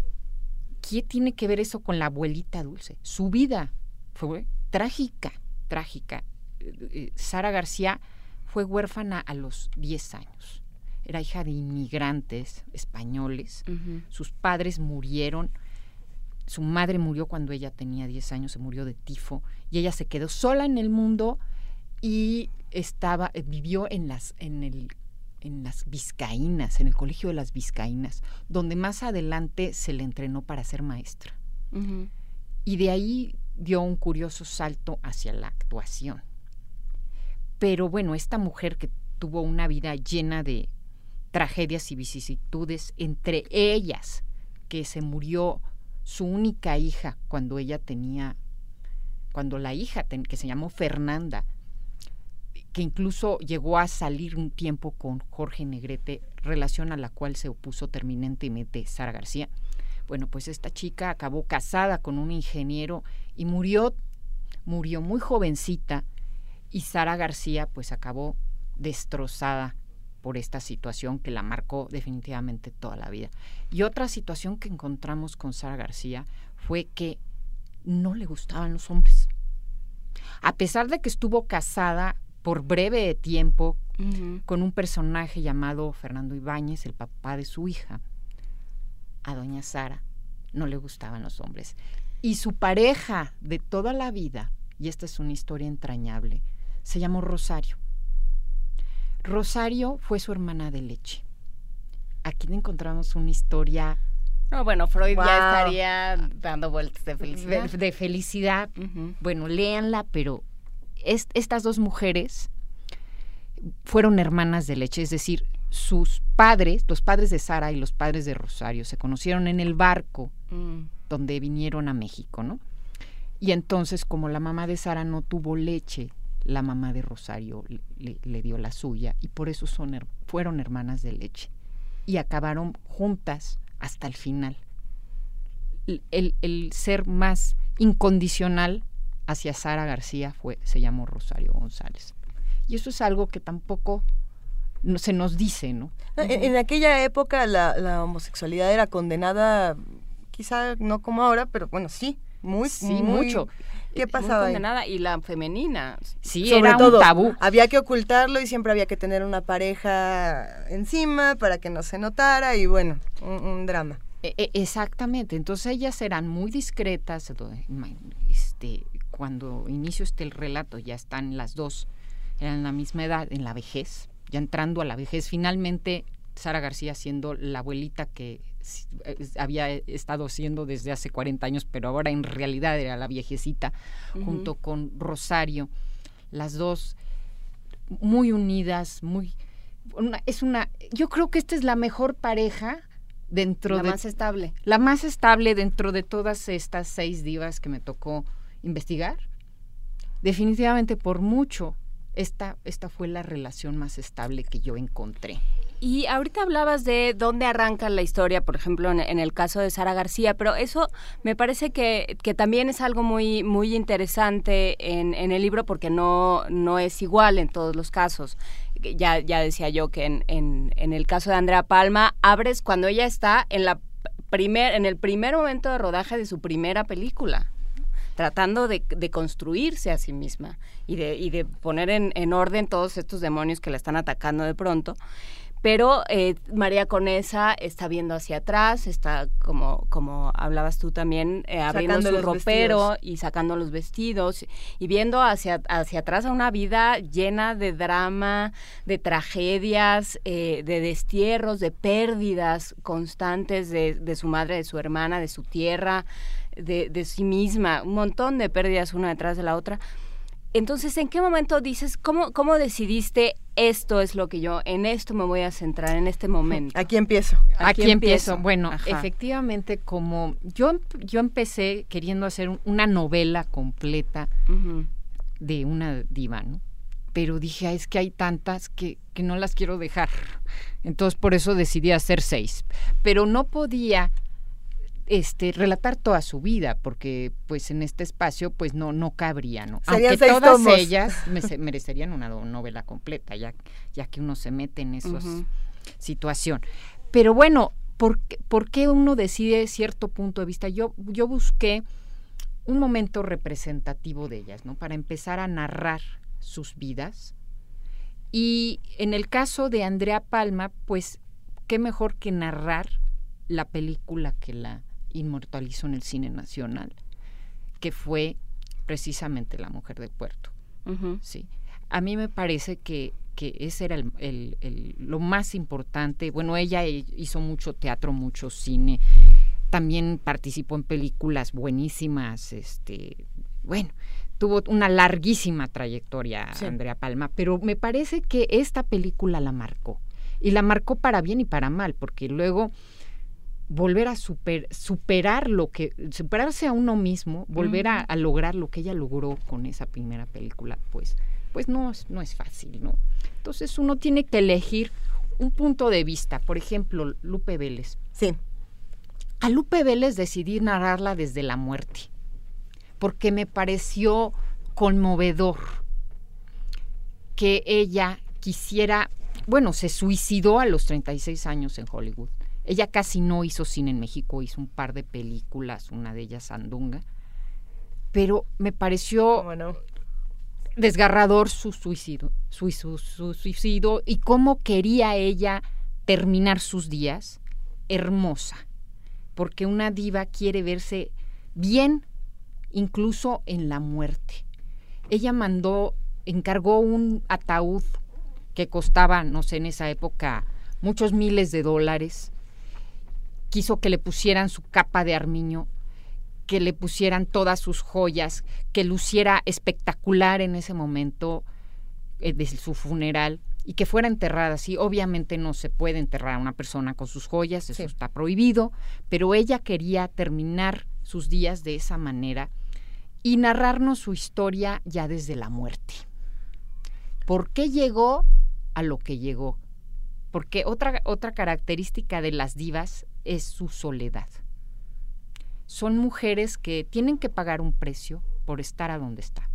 ¿qué tiene que ver eso con la abuelita dulce? Su vida fue trágica, trágica. Eh, eh, Sara García fue huérfana a los 10 años. Era hija de inmigrantes españoles. Sus padres murieron. Su madre murió cuando ella tenía 10 años, se murió de tifo. Y ella se quedó sola en el mundo y estaba, eh, vivió en las, en el en las Vizcaínas, en el Colegio de las Vizcaínas, donde más adelante se le entrenó para ser maestra. Y de ahí dio un curioso salto hacia la actuación. Pero bueno, esta mujer que tuvo una vida llena de tragedias y vicisitudes, entre ellas que se murió su única hija cuando ella tenía, cuando la hija ten- que se llamó Fernanda, que incluso llegó a salir un tiempo con Jorge Negrete, relación a la cual se opuso terminantemente Sara García. Bueno, pues esta chica acabó casada con un ingeniero y murió, murió muy jovencita y Sara García pues acabó destrozada por esta situación que la marcó definitivamente toda la vida. Y otra situación que encontramos con Sara García fue que no le gustaban los hombres. A pesar de que estuvo casada por breve tiempo con un personaje llamado Fernando Ibáñez, el papá de su hija, a doña Sara no le gustaban los hombres. Y su pareja de toda la vida, y esta es una historia entrañable, se llamó Rosario. Rosario fue su hermana de leche. Aquí encontramos una historia No, bueno, Freud Wow. ya estaría dando vueltas de felicidad. de, de felicidad. Bueno, léanla, pero es- estas dos mujeres fueron hermanas de leche, es decir, sus padres, los padres de Sara y los padres de Rosario, se conocieron en el barco Mm. donde vinieron a México, ¿no? Y entonces, como la mamá de Sara no tuvo leche, la mamá de Rosario le, le- le dio la suya y por eso son, her- fueron hermanas de leche y acabaron juntas hasta el final. El, el- el ser más incondicional hacia Sara García fue, se llamó Rosario González. Y eso es algo que tampoco se nos dice, ¿no? En, en aquella época la, la homosexualidad era condenada, quizá no como ahora, pero bueno, sí, muy, Sí, muy- mucho. ¿Qué Muy pasaba ahí? condenada y la femenina. Sí, Sobre era todo, un tabú. había que ocultarlo y siempre había que tener una pareja encima para que no se notara y bueno, un, un drama. E- e- exactamente, entonces ellas eran muy discretas, este, cuando inicio este el relato ya están las dos, eran la misma edad, en la vejez, ya entrando a la vejez, finalmente Sara García siendo la abuelita que había estado siendo desde hace 40 años, pero ahora en realidad era la viejecita, junto con Rosario, las dos muy unidas, muy... una- es una, yo creo que esta es la mejor pareja dentro La de más estable. la más estable dentro de todas estas seis divas que me tocó investigar. Definitivamente por mucho esta esta fue la relación más estable que yo encontré. Y ahorita hablabas de dónde arranca la historia, por ejemplo, en, el caso de Sara García, pero eso me parece que, que también es algo muy, muy interesante en, en el libro porque no, no es igual en todos los casos. Ya, ya decía yo que en, en, en el caso de Andrea Palma, abres cuando ella está en, la primer, en el primer momento de rodaje de su primera película tratando de, de construirse a sí misma y de, y de poner en, en orden todos estos demonios que la están atacando de pronto. Pero eh, María Conesa está viendo hacia atrás, está como, como hablabas tú también, eh, abriendo Sacando su ropero vestidos. y sacando los vestidos y viendo hacia, hacia atrás a una vida llena de drama, de tragedias, eh, de destierros, de pérdidas constantes de, de su madre, de su hermana, de su tierra, de, de sí misma, un montón de pérdidas una detrás de la otra. entonces, ¿en qué momento dices, cómo, cómo decidiste esto es lo que yo, en esto me voy a centrar en este momento? Aquí empiezo. Aquí, empiezo. Bueno, efectivamente, como yo, yo empecé queriendo hacer una novela completa de una diva, ¿no? Pero dije, es que hay tantas que, que no las quiero dejar. Entonces, por eso decidí hacer seis. Pero no podía este relatar toda su vida porque pues en este espacio pues no no cabría no aunque todas ellas merecerían una novela completa ya ya que uno se mete en esa situación. Pero bueno ¿por, ¿por qué uno decide cierto punto de vista yo yo busqué un momento representativo de ellas no para empezar a narrar sus vidas. Y en el caso de Andrea Palma pues qué mejor que narrar la película que la inmortalizó en el cine nacional, que fue precisamente La Mujer de Puerto. Sí. A mí me parece que, que ese era el, lo más importante. Bueno, ella hizo mucho teatro, mucho cine, también participó en películas buenísimas, este, bueno, tuvo una larguísima trayectoria Andrea Palma, pero me parece que esta película la marcó. Y la marcó para bien y para mal, porque luego volver a superar lo que, superarse a uno mismo, volver a, lograr lo que ella logró con esa primera película, pues, pues no, no es fácil, ¿no? Entonces uno tiene que elegir un punto de vista. Por ejemplo, Lupe Vélez. Sí. A Lupe Vélez decidí narrarla desde la muerte, porque me pareció conmovedor que ella quisiera, bueno, se suicidó a los 36 años en Hollywood ella casi no hizo cine en México, hizo un par de películas, una de ellas Sandunga, pero me pareció desgarrador su suicidio, su, suicidio y cómo quería ella terminar sus días hermosa, porque una diva quiere verse bien incluso en la muerte. Ella mandó, encargó un ataúd que costaba, no sé, en esa época muchos miles de dólares quiso que le pusieran su capa de armiño, que le pusieran todas sus joyas, que luciera espectacular en ese momento eh, de su funeral y que fuera enterrada así. Obviamente no se puede enterrar a una persona con sus joyas, eso está prohibido, pero ella quería terminar sus días de esa manera y narrarnos su historia ya desde la muerte. ¿Por qué llegó a lo que llegó? Porque otra, otra característica de las divas es su soledad. Son mujeres que tienen que pagar un precio por estar a donde está.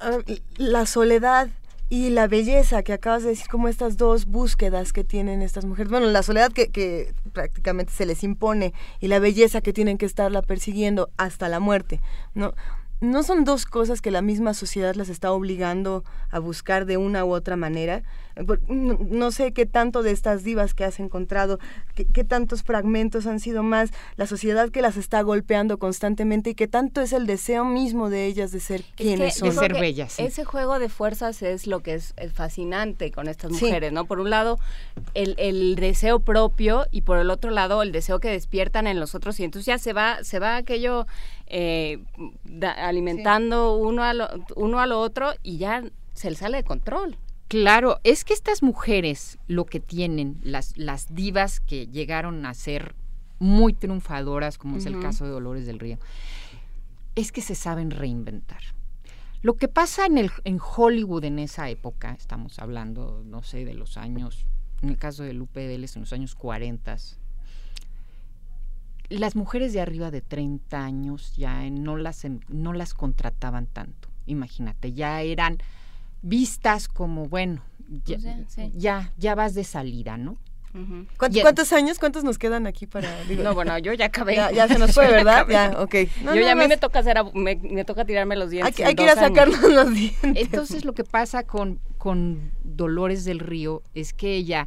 Ah, la soledad y la belleza que acabas de decir, como estas dos búsquedas que tienen estas mujeres. Bueno, la soledad que, que, prácticamente se les impone y la belleza que tienen que estarla persiguiendo hasta la muerte, ¿no? ¿No son dos cosas que la misma sociedad las está obligando a buscar de una u otra manera? No, sé qué tanto de estas divas que has encontrado, qué, tantos fragmentos han sido más la sociedad que las está golpeando constantemente y qué tanto es el deseo mismo de ellas de ser quienes son. De ser bellas. Ese juego de fuerzas es lo que es, fascinante con estas mujeres, ¿no? Por un lado, el, deseo propio y por el otro lado, el deseo que despiertan en los otros y entonces ya se va, se va aquello eh, alimentando uno, a lo, uno a lo otro y ya se le sale de control. Claro, es que estas mujeres lo que tienen, las, las divas que llegaron a ser muy triunfadoras, como es el caso de Dolores del Río, es que se saben reinventar. Lo que pasa en, el, en Hollywood en esa época, estamos hablando, no sé, de los años, en el caso de Lupe Vélez, en los años 40, las mujeres de arriba de 30 años ya no las, no las contrataban tanto. Imagínate, ya eran vistas como, bueno, ya, pues ya, vas de salida, ¿no? ¿Cuántos, años? ¿Cuántos nos quedan aquí para...? no, bueno, yo ya acabé. Ya, se nos fue, ¿verdad? ya, ok. yo ya a mí me toca, hacer, me, toca tirarme los dientes. Hay, que ir a sacarnos los dientes. Entonces lo que pasa con, con Dolores del Río es que ella,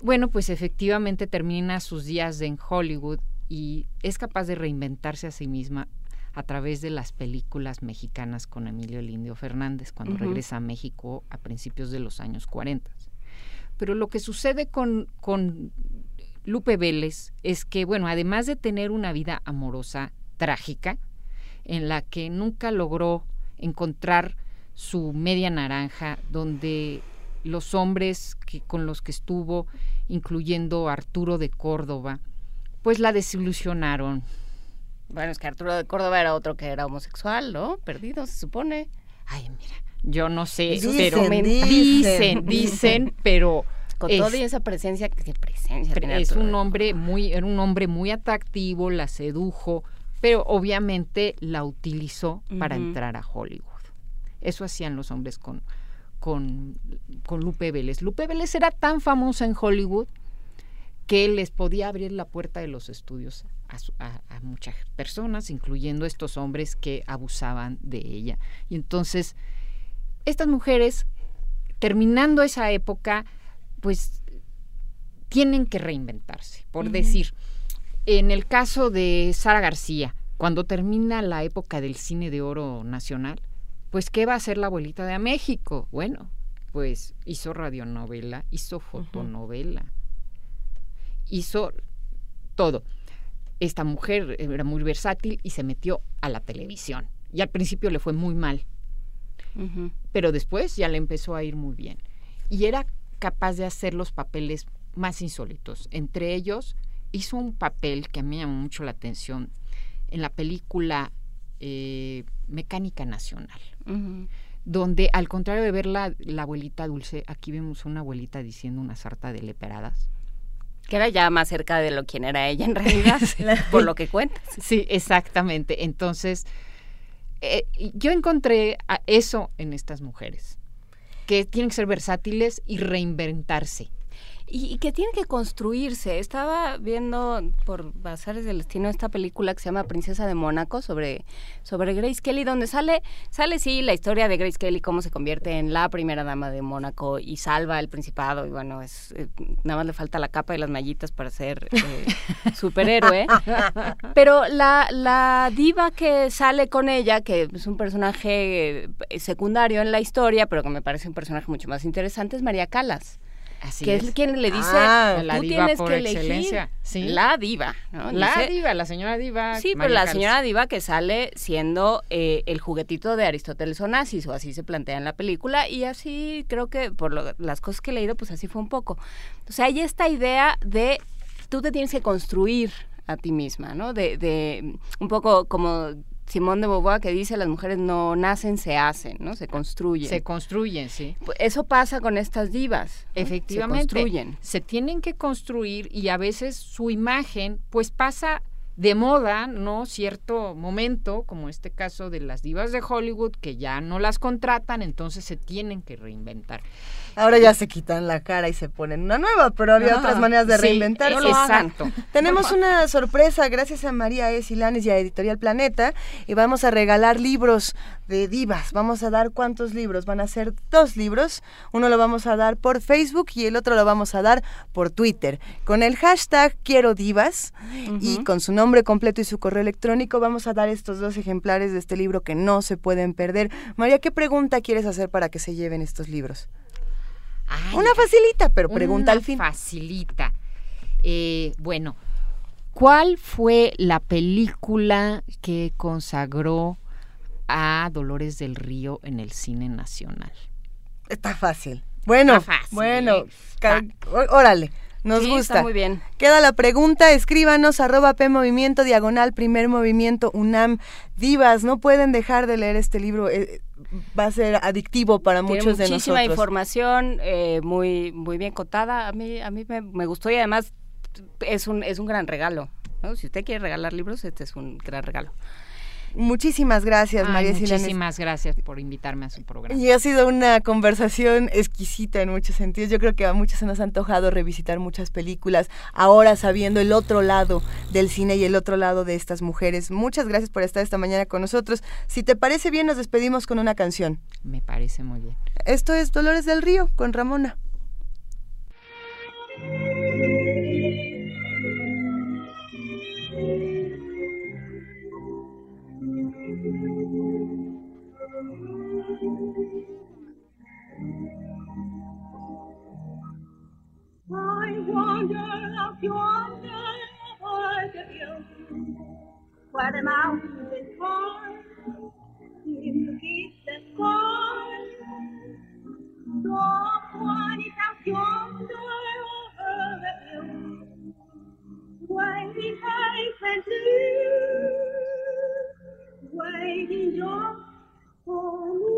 bueno, pues efectivamente termina sus días en Hollywood y es capaz de reinventarse a sí misma a través de las películas mexicanas con Emilio Lindio Fernández cuando regresa a México a principios de los años 40. Pero lo que sucede con, con Lupe Vélez es que, bueno, además de tener una vida amorosa trágica, en la que nunca logró encontrar su media naranja, donde los hombres que, con los que estuvo, incluyendo Arturo de Córdoba, pues la desilusionaron. Bueno, es que Arturo de Córdoba era otro que era homosexual, ¿no? Perdido, se supone. Ay, mira, yo no sé, Dicen, pero dicen. dicen, dicen, pero Con es- toda esa presencia, ¿qué presencia es un hombre muy, era un hombre muy atractivo, la sedujo, pero obviamente la utilizó para entrar a Hollywood. Eso hacían los hombres con, con, con Lupe Vélez. Lupe Vélez era tan famosa en Hollywood que les podía abrir la puerta de los estudios a, su- a- a muchas personas, incluyendo estos hombres que abusaban de ella. Y entonces, estas mujeres, terminando esa época, pues tienen que reinventarse. Por decir, en el caso de Sara García, cuando termina la época del cine de oro nacional, pues ¿qué va a hacer la abuelita de México? Bueno, pues hizo radionovela, hizo fotonovela, hizo todo. Esta mujer era muy versátil y se metió a la televisión. Y al principio le fue muy mal, pero después ya le empezó a ir muy bien. Y era capaz de hacer los papeles más insólitos. Entre ellos, hizo un papel que a mí me llamó mucho la atención en la película eh, Mecánica Nacional, donde al contrario de ver la, la abuelita dulce, aquí vemos una abuelita diciendo una sarta de leperadas. Que era ya más cerca de lo quien era ella en realidad, por lo que cuentas. Sí, exactamente. Entonces, eh, yo encontré a eso en estas mujeres, que tienen que ser versátiles y reinventarse. Y, y que tiene que construirse. Estaba viendo por Bazares del Destino esta película que se llama Princesa de Mónaco sobre, sobre Grace Kelly, donde sale, sale sí la historia de Grace Kelly, cómo se convierte en la primera dama de Mónaco y salva el principado. Y bueno, es eh, nada más le falta la capa y las mallitas para ser eh, superhéroe. Pero la, la diva que sale con ella, que es un personaje eh, secundario en la historia, pero que me parece un personaje mucho más interesante, es María Calas. Así que es. es. quien le dice, Ah, la tú diva tienes por que elegir sí. la diva. ¿no? La Dice- diva, la señora diva. Sí, pero la señora diva que sale siendo eh, el juguetito de Aristóteles Onassis, o así se plantea en la película, y así creo que por lo- las cosas que he leído, pues así fue un poco. O sea, hay esta idea de tú te tienes que construir a ti misma, ¿no? De, de un poco como Simón de Beauvoir que dice las mujeres no nacen, se hacen, ¿no? Se construyen. Se construyen, sí. Pues Eso pasa con estas divas. ¿no? Efectivamente. Se construyen. Se tienen que construir y a veces su imagen pues pasa de moda, ¿no? Cierto momento, como este caso de las divas de Hollywood, que ya no las contratan, entonces se tienen que reinventar. Ahora ya se quitan la cara y se ponen una nueva, pero había Ajá. otras maneras de Sí, reinventarse. no. Exacto. Tenemos una sorpresa gracias a María E. Silanes y a Editorial Planeta y vamos a regalar libros de divas. Vamos a dar cuántos libros. Van a ser dos libros. Uno lo vamos a dar por Facebook y el otro lo vamos a dar por Twitter. Con el hashtag Quiero Divas y con su nombre completo y su correo electrónico vamos a dar estos dos ejemplares de este libro que no se pueden perder. María, ¿qué pregunta quieres hacer para que se lleven estos libros? Una facilita, pero pregunta Una al fin. Facilita. Eh, bueno, ¿cuál fue la película que consagró a Dolores del Río en el cine nacional? Está fácil. Bueno, Está fácil, bueno, órale, nos Sí, gusta. está muy bien. Queda la pregunta, escríbanos arroba P Movimiento, diagonal, primer movimiento, UNAM. Divas, no pueden dejar de leer este libro, eh, va a ser adictivo para Tiene muchos de muchísima nosotros. información, eh, muy, muy bien contada. A mí, a mí me, me gustó y además es un, es un gran regalo. ¿no? Si usted quiere regalar libros, este es un gran regalo. Muchísimas gracias, Ay, María Silanes. muchísimas gracias por invitarme a su programa. Y ha sido una conversación exquisita en muchos sentidos. Yo creo que a muchos se nos ha antojado revisitar muchas películas, ahora sabiendo el otro lado del cine y el otro lado de estas mujeres. Muchas gracias por estar esta mañana con nosotros. Si te parece bien, nos despedimos con una canción. Me parece muy bien. Esto es Dolores del Río con Ramona. I wander up yonder aboard the hill, where the mountains call, seem to keep the sky. Someone is out yonder over the hill, waiting for you, waiting just for me.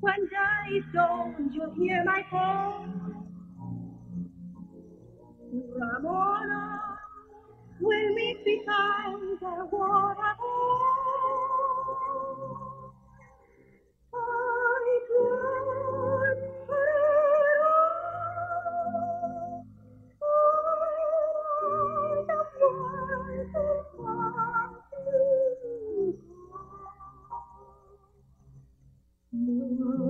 When days don't you hear my call? Ramona will meet beside the waterfall. Oh.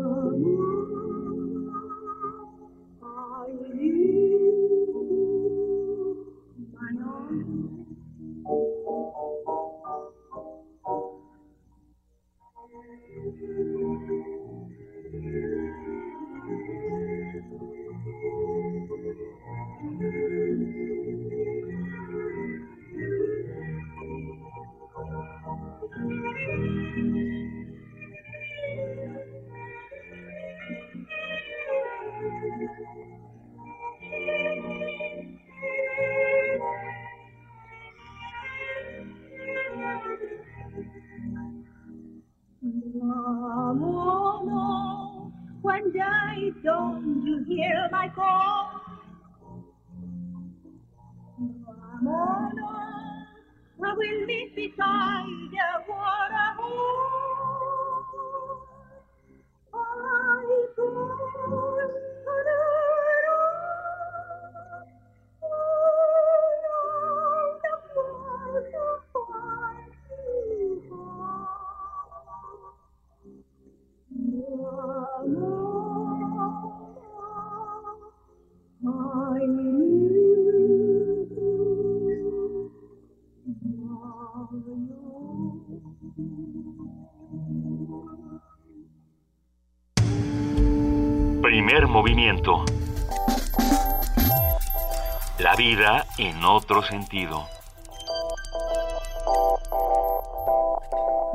Otro sentido.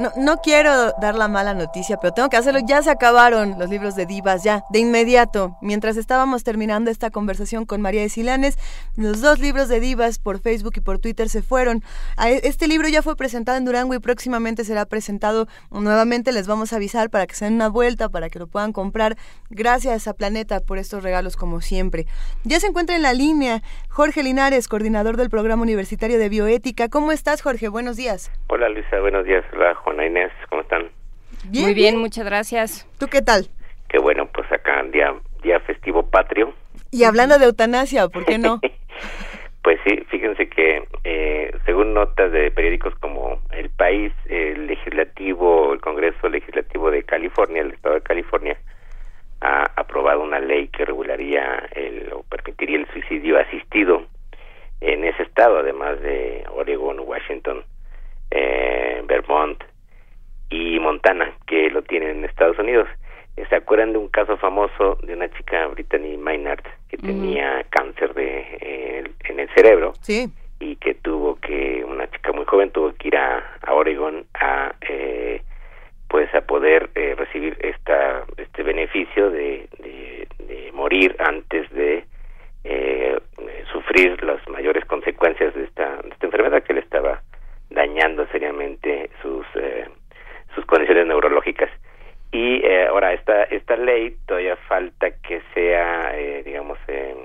No, no quiero dar la mala noticia, pero tengo que hacerlo. Ya se acabaron los libros de divas, ya, de inmediato. Mientras estábamos terminando esta conversación con María de Silanes, los dos libros de divas por Facebook y por Twitter se fueron. A- Este libro ya fue presentado en Durango y próximamente será presentado nuevamente. Les vamos a avisar para que se den una vuelta, para que lo puedan comprar. Gracias a Planeta por estos regalos, como siempre. Ya se encuentra en la línea Jorge Linares, coordinador del programa universitario de bioética. ¿Cómo estás, Jorge? Buenos días. Hola Luisa, buenos días. Hola Juana Inés, ¿cómo están? Muy bien, muchas gracias. ¿Tú qué tal? Qué bueno, pues acá día, día festivo patrio. Y hablando de eutanasia, ¿por qué no? Pues sí, fíjense que eh, según notas de periódicos como El País, el legislativo, el Congreso Legislativo de California, el Estado de California, ha aprobado una ley que regularía el, o permitiría el suicidio asistido en ese estado, además de Oregon, Washington, eh, Vermont y Montana, que lo tienen en Estados Unidos. ¿Se acuerdan de un caso famoso de una chica, Brittany Maynard, que tenía cáncer de eh, en el cerebro Sí. y que tuvo que, una chica muy joven tuvo que ir a, a Oregon a, eh, pues a poder eh, recibir esta, este beneficio de, de, de morir antes de eh, sufrir las mayores consecuencias de esta, de esta enfermedad que le estaba dañando seriamente sus eh, sus condiciones neurológicas. Y eh, ahora esta esta ley todavía falta que sea eh, digamos eh,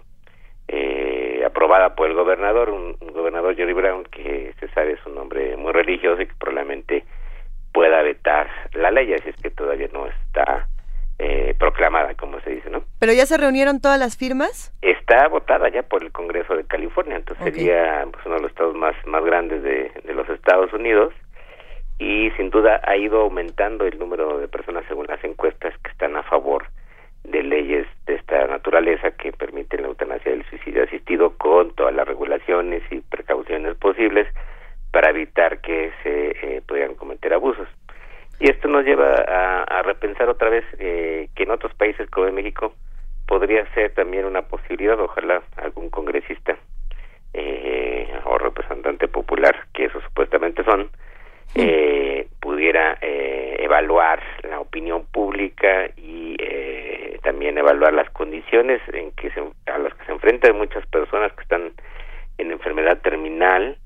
eh, aprobada por el gobernador un, un gobernador Jerry Brown que se sabe es un hombre muy religioso y que probablemente pueda vetar la ley así es que todavía no está eh, proclamada como se dice no ¿Pero ya se reunieron todas las firmas? está votada ya por el Congreso de California, entonces sería pues, uno de los estados más, más grandes de, de los Estados Unidos y sin duda ha ido aumentando el número de personas según las encuestas que están a favor de leyes de esta naturaleza que permiten la eutanasia del suicidio asistido con todas las regulaciones y precauciones posibles para evitar que se eh, puedan cometer abusos. Y esto nos lleva a, a repensar otra vez eh, que en otros países como en México podría ser también una posibilidad, ojalá algún congresista eh, o representante popular, que eso supuestamente son, eh, pudiera eh, evaluar la opinión pública y eh, también evaluar las condiciones en que se, a las que se enfrentan muchas personas que están en enfermedad terminal,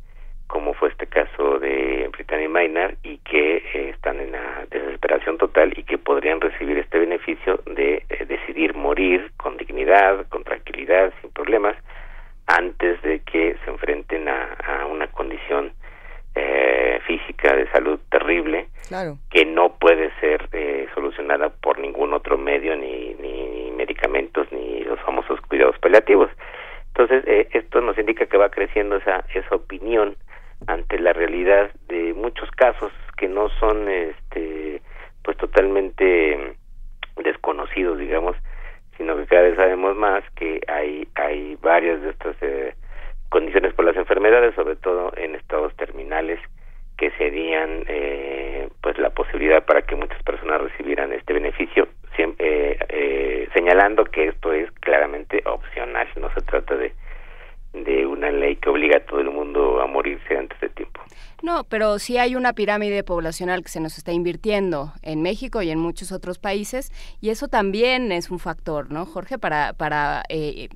como fue este caso de Brittany Maynard, y que eh, están en la desesperación total y que podrían recibir este beneficio de eh, decidir morir con dignidad, con tranquilidad, sin problemas, antes de que se enfrenten a, a una condición eh, física de salud terrible Claro. que no puede ser eh, solucionada por ningún otro medio ni, ni medicamentos ni los famosos cuidados paliativos entonces eh, esto nos indica que va creciendo esa esa opinión ante la realidad de muchos casos que no son este pues totalmente desconocidos digamos sino que cada vez sabemos más que hay hay varias de estas eh, condiciones por las enfermedades sobre todo en estados terminales que serían eh, pues la posibilidad para que muchas personas recibieran este beneficio siempre eh, eh, señalando que esto es claramente opcional no se trata de de una ley que obliga a todo el mundo a morirse antes de tiempo No, pero sí hay una pirámide poblacional que se nos está invirtiendo en México y en muchos otros países y eso también es un factor, ¿no, Jorge? Para, para eh,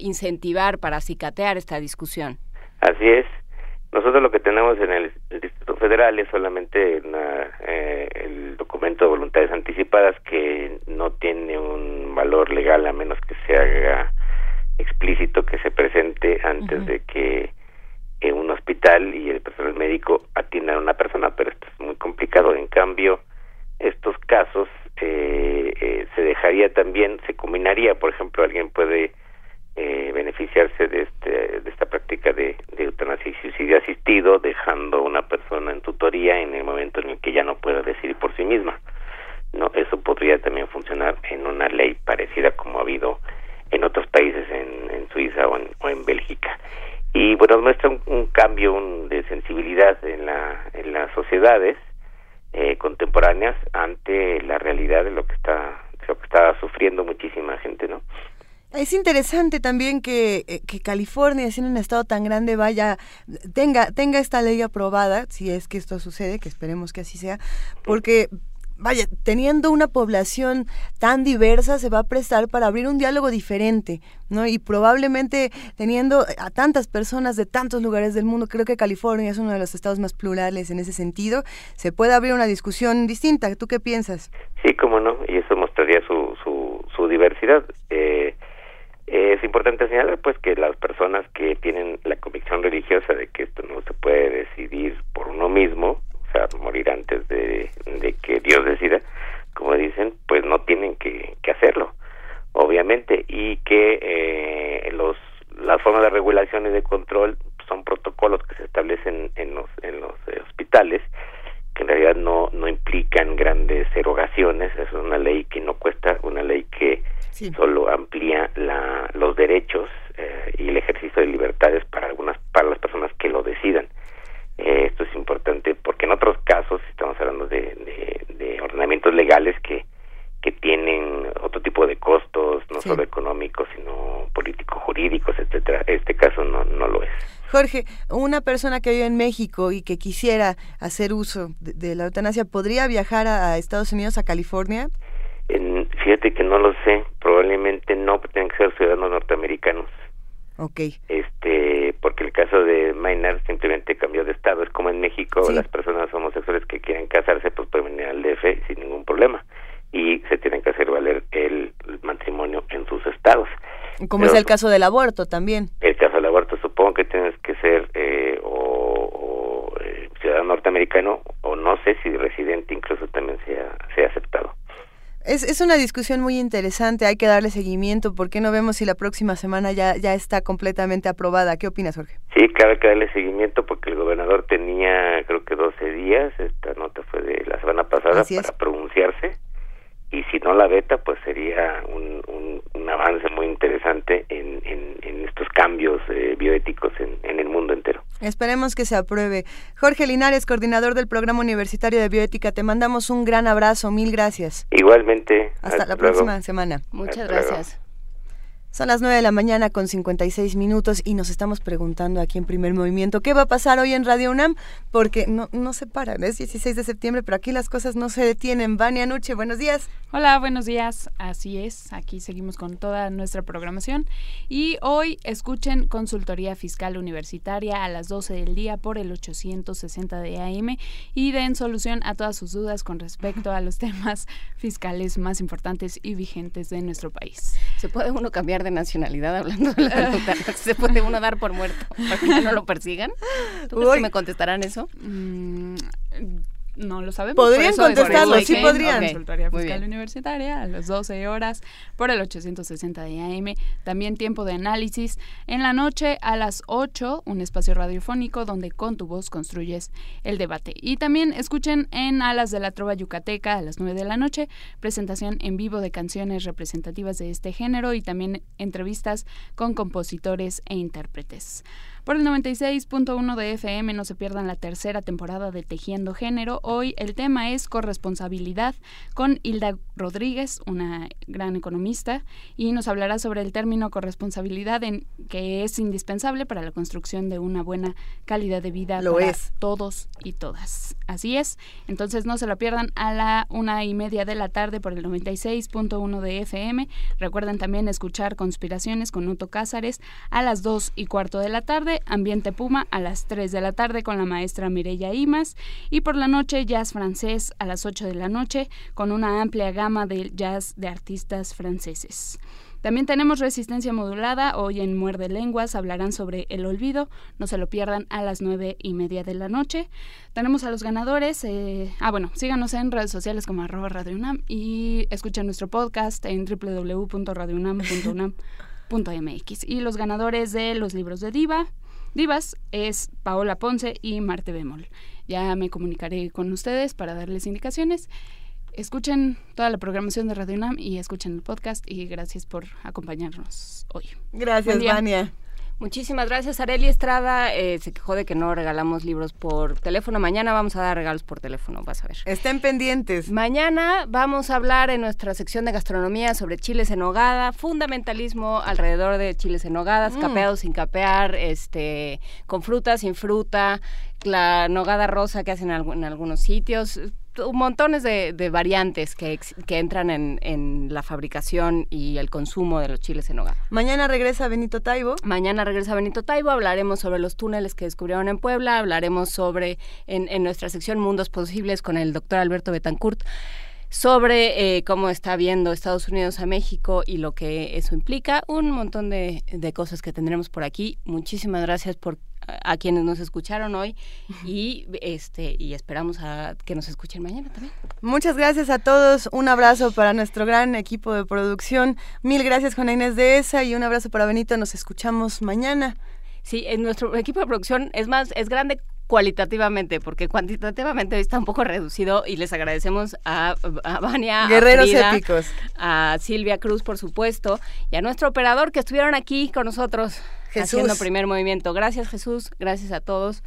incentivar, para acicatear esta discusión. Así es. Nosotros lo que tenemos en el, el Distrito Federal es solamente una, eh, el documento de voluntades anticipadas que no tiene un valor legal a menos que se haga explícito que se presente antes de que eh, un hospital y el personal médico atiendan a una persona, pero esto es muy complicado. En cambio, estos casos eh, eh, se dejaría también, se combinaría, por ejemplo, alguien puede eh, beneficiarse de, este, de esta práctica de, de eutanasia y suicidio asistido, dejando a una persona en tutoría en el momento en el que ya no puede decidir por sí misma. no Eso podría también funcionar en una ley parecida como ha habido en otros países, en, en Suiza o en, o en Bélgica. Y bueno, muestra un, un cambio un, de sensibilidad en, la, en las sociedades eh, contemporáneas ante la realidad de lo que está de lo que está sufriendo muchísima gente, ¿no? Es interesante también que, eh, que California, siendo un estado tan grande, vaya, tenga, tenga esta ley aprobada, si es que esto sucede, que esperemos que así sea, porque vaya, teniendo una población tan diversa se va a prestar para abrir un diálogo diferente, ¿no? Y probablemente teniendo a tantas personas de tantos lugares del mundo, creo que California es uno de los estados más plurales en ese sentido, se puede abrir una discusión distinta. ¿Tú qué piensas? Sí, cómo no, y eso mostraría su, su, su diversidad. Eh, es importante señalar pues que las personas que tienen la convicción religiosa de que esto no se puede decidir por uno mismo, o sea, morir antes de, que Dios decida, como dicen, pues no tienen que, que hacerlo, obviamente, y que eh, los las formas de regulación y de control son protocolos que se establecen en los en los eh, hospitales que en realidad no no implican grandes erogaciones, es una ley que no cuesta, una ley que Sí. solo amplía la, los derechos eh, y el ejercicio de libertades para algunas para las personas que lo decidan. Eh, esto es importante porque en otros casos estamos hablando de, de, de ordenamientos legales que que tienen otro tipo de costos, no Sí. solo económicos, sino político-jurídicos, etcétera. Este caso no, no lo es. Jorge, una persona que vive en México y que quisiera hacer uso de, de la eutanasia, ¿podría viajar a, a Estados Unidos, a California? Fíjate que no lo sé, probablemente no tienen que ser ciudadanos norteamericanos. Ok. este porque el caso de Maynard simplemente cambió de estado es como en México Sí. las personas homosexuales que quieren casarse pues pueden venir al DF sin ningún problema y se tienen que hacer valer el, matrimonio en sus estados Como Pero es el caso del aborto también. el caso del aborto supongo que tienes que ser eh, o, o, eh, ciudadano norteamericano o no sé si residente incluso también sea sea aceptado Es, es una discusión muy interesante, hay que darle seguimiento. ¿Por qué no vemos si la próxima semana ya, ya está completamente aprobada? ¿Qué opinas, Jorge? Sí, claro que darle seguimiento porque el gobernador tenía creo que 12 días, esta nota fue de la semana pasada para pronunciarse y si no la veta pues sería un, un, un avance importante en, en, estos cambios eh, bioéticos en, en el mundo entero. Esperemos que se apruebe. Jorge Linares, coordinador del Programa Universitario de Bioética, te mandamos un gran abrazo, mil gracias. Igualmente. Hasta, la próxima semana. Muchas gracias. Son las 9 de la mañana con 56 minutos y nos estamos preguntando aquí en primer movimiento qué va a pasar hoy en Radio UNAM, porque no, no se paran, es 16 de septiembre, pero aquí las cosas no se detienen. Vania Nuche, buenos días. Hola, buenos días. Así es, aquí seguimos con toda nuestra programación y hoy escuchen Consultoría Fiscal Universitaria a las 12 del día por el 860 de AM y den solución a todas sus dudas con respecto a los temas fiscales más importantes y vigentes de nuestro país. ¿Se puede uno cambiar de nacionalidad hablando de la ¿Se puede uno dar por muerto para que no lo persigan? ¿Tú crees que me contestarán eso? Mm, no lo sabemos. Podrían contestarlo, sí podrían. Consultoría Fiscal Universitaria a las 12 horas por el 860 de AM. También tiempo de análisis. En la noche a las 8, un espacio radiofónico donde con tu voz construyes el debate. Y también escuchen en Alas de la Trova Yucateca a las 9 de la noche, presentación en vivo de canciones representativas de este género y también entrevistas con compositores e intérpretes. Por el 96.1 de FM no se pierdan la tercera temporada de Tejiendo Género. Hoy el tema es corresponsabilidad con Hilda Rodríguez, una gran economista, y nos hablará sobre el término corresponsabilidad en, que es indispensable para la construcción de una buena calidad de vida Lo para es. todos y todas. Así es. Entonces no se lo pierdan a la una y media de la tarde por el 96.1 de FM. Recuerden también escuchar Conspiraciones con Uto Cázares a las 2 y cuarto de la tarde Ambiente Puma a las 3 de la tarde con la maestra Mireya Imas y por la noche Jazz francés a las 8 de la noche con una amplia gama de jazz de artistas franceses. También tenemos resistencia modulada. Hoy en Muerde Lenguas hablarán sobre el olvido. No se lo pierdan a las nueve y media de la noche. Tenemos a los ganadores. eh, ah, bueno, síganos en redes sociales como arroba Radio UNAM y escuchen nuestro podcast en www.radiounam.unam.mx. Y los ganadores de los libros de Diva, Divas, es Paola Ponce y Marte Bemol. Ya me comunicaré con ustedes para darles indicaciones. Escuchen toda la programación de Radio UNAM y escuchen el podcast y gracias por acompañarnos hoy. Gracias. Vania. Muchísimas gracias. Areli Estrada eh, se quejó de que no regalamos libros por teléfono. Mañana vamos a dar regalos por teléfono, vas a ver. Estén pendientes. Mañana vamos a hablar en nuestra sección de gastronomía sobre chiles en nogada, fundamentalismo alrededor de chiles en nogadas, Mm. capeados sin capear, este, con fruta, sin fruta, la nogada rosa que hacen en algunos sitios, montones de, de variantes que, ex- que entran en, en la fabricación y el consumo de los chiles en nogada. Mañana regresa Benito Taibo. Mañana regresa Benito Taibo, hablaremos sobre los túneles que descubrieron en Puebla, hablaremos sobre, en, en nuestra sección Mundos Posibles con el doctor Alberto Betancourt, sobre eh, cómo está viendo Estados Unidos a México y lo que eso implica, un montón de, de cosas que tendremos por aquí. Muchísimas gracias por a quienes nos escucharon hoy y este y esperamos a que nos escuchen mañana también. Muchas gracias a todos. Un abrazo para nuestro gran equipo de producción. Mil gracias, Juana Inés de ESA, y un abrazo para Benito. Nos escuchamos mañana. Sí, en nuestro equipo de producción es más, es grande cualitativamente, porque cuantitativamente está un poco reducido y les agradecemos a, a Vania, Guerreros a Frida, épicos. a Silvia Cruz, por supuesto, y a nuestro operador que estuvieron aquí con nosotros Jesús. haciendo primer movimiento. Gracias Jesús, gracias a todos.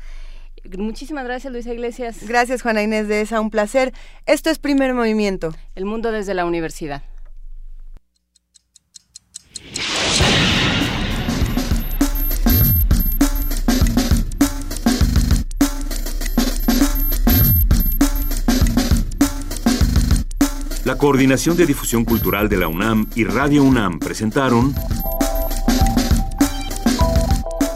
Muchísimas gracias Luisa Iglesias. Gracias, Juana Inés de ESA. Un placer. Esto es Primer Movimiento. El mundo desde la universidad. La Coordinación de Difusión Cultural de la UNAM y Radio UNAM presentaron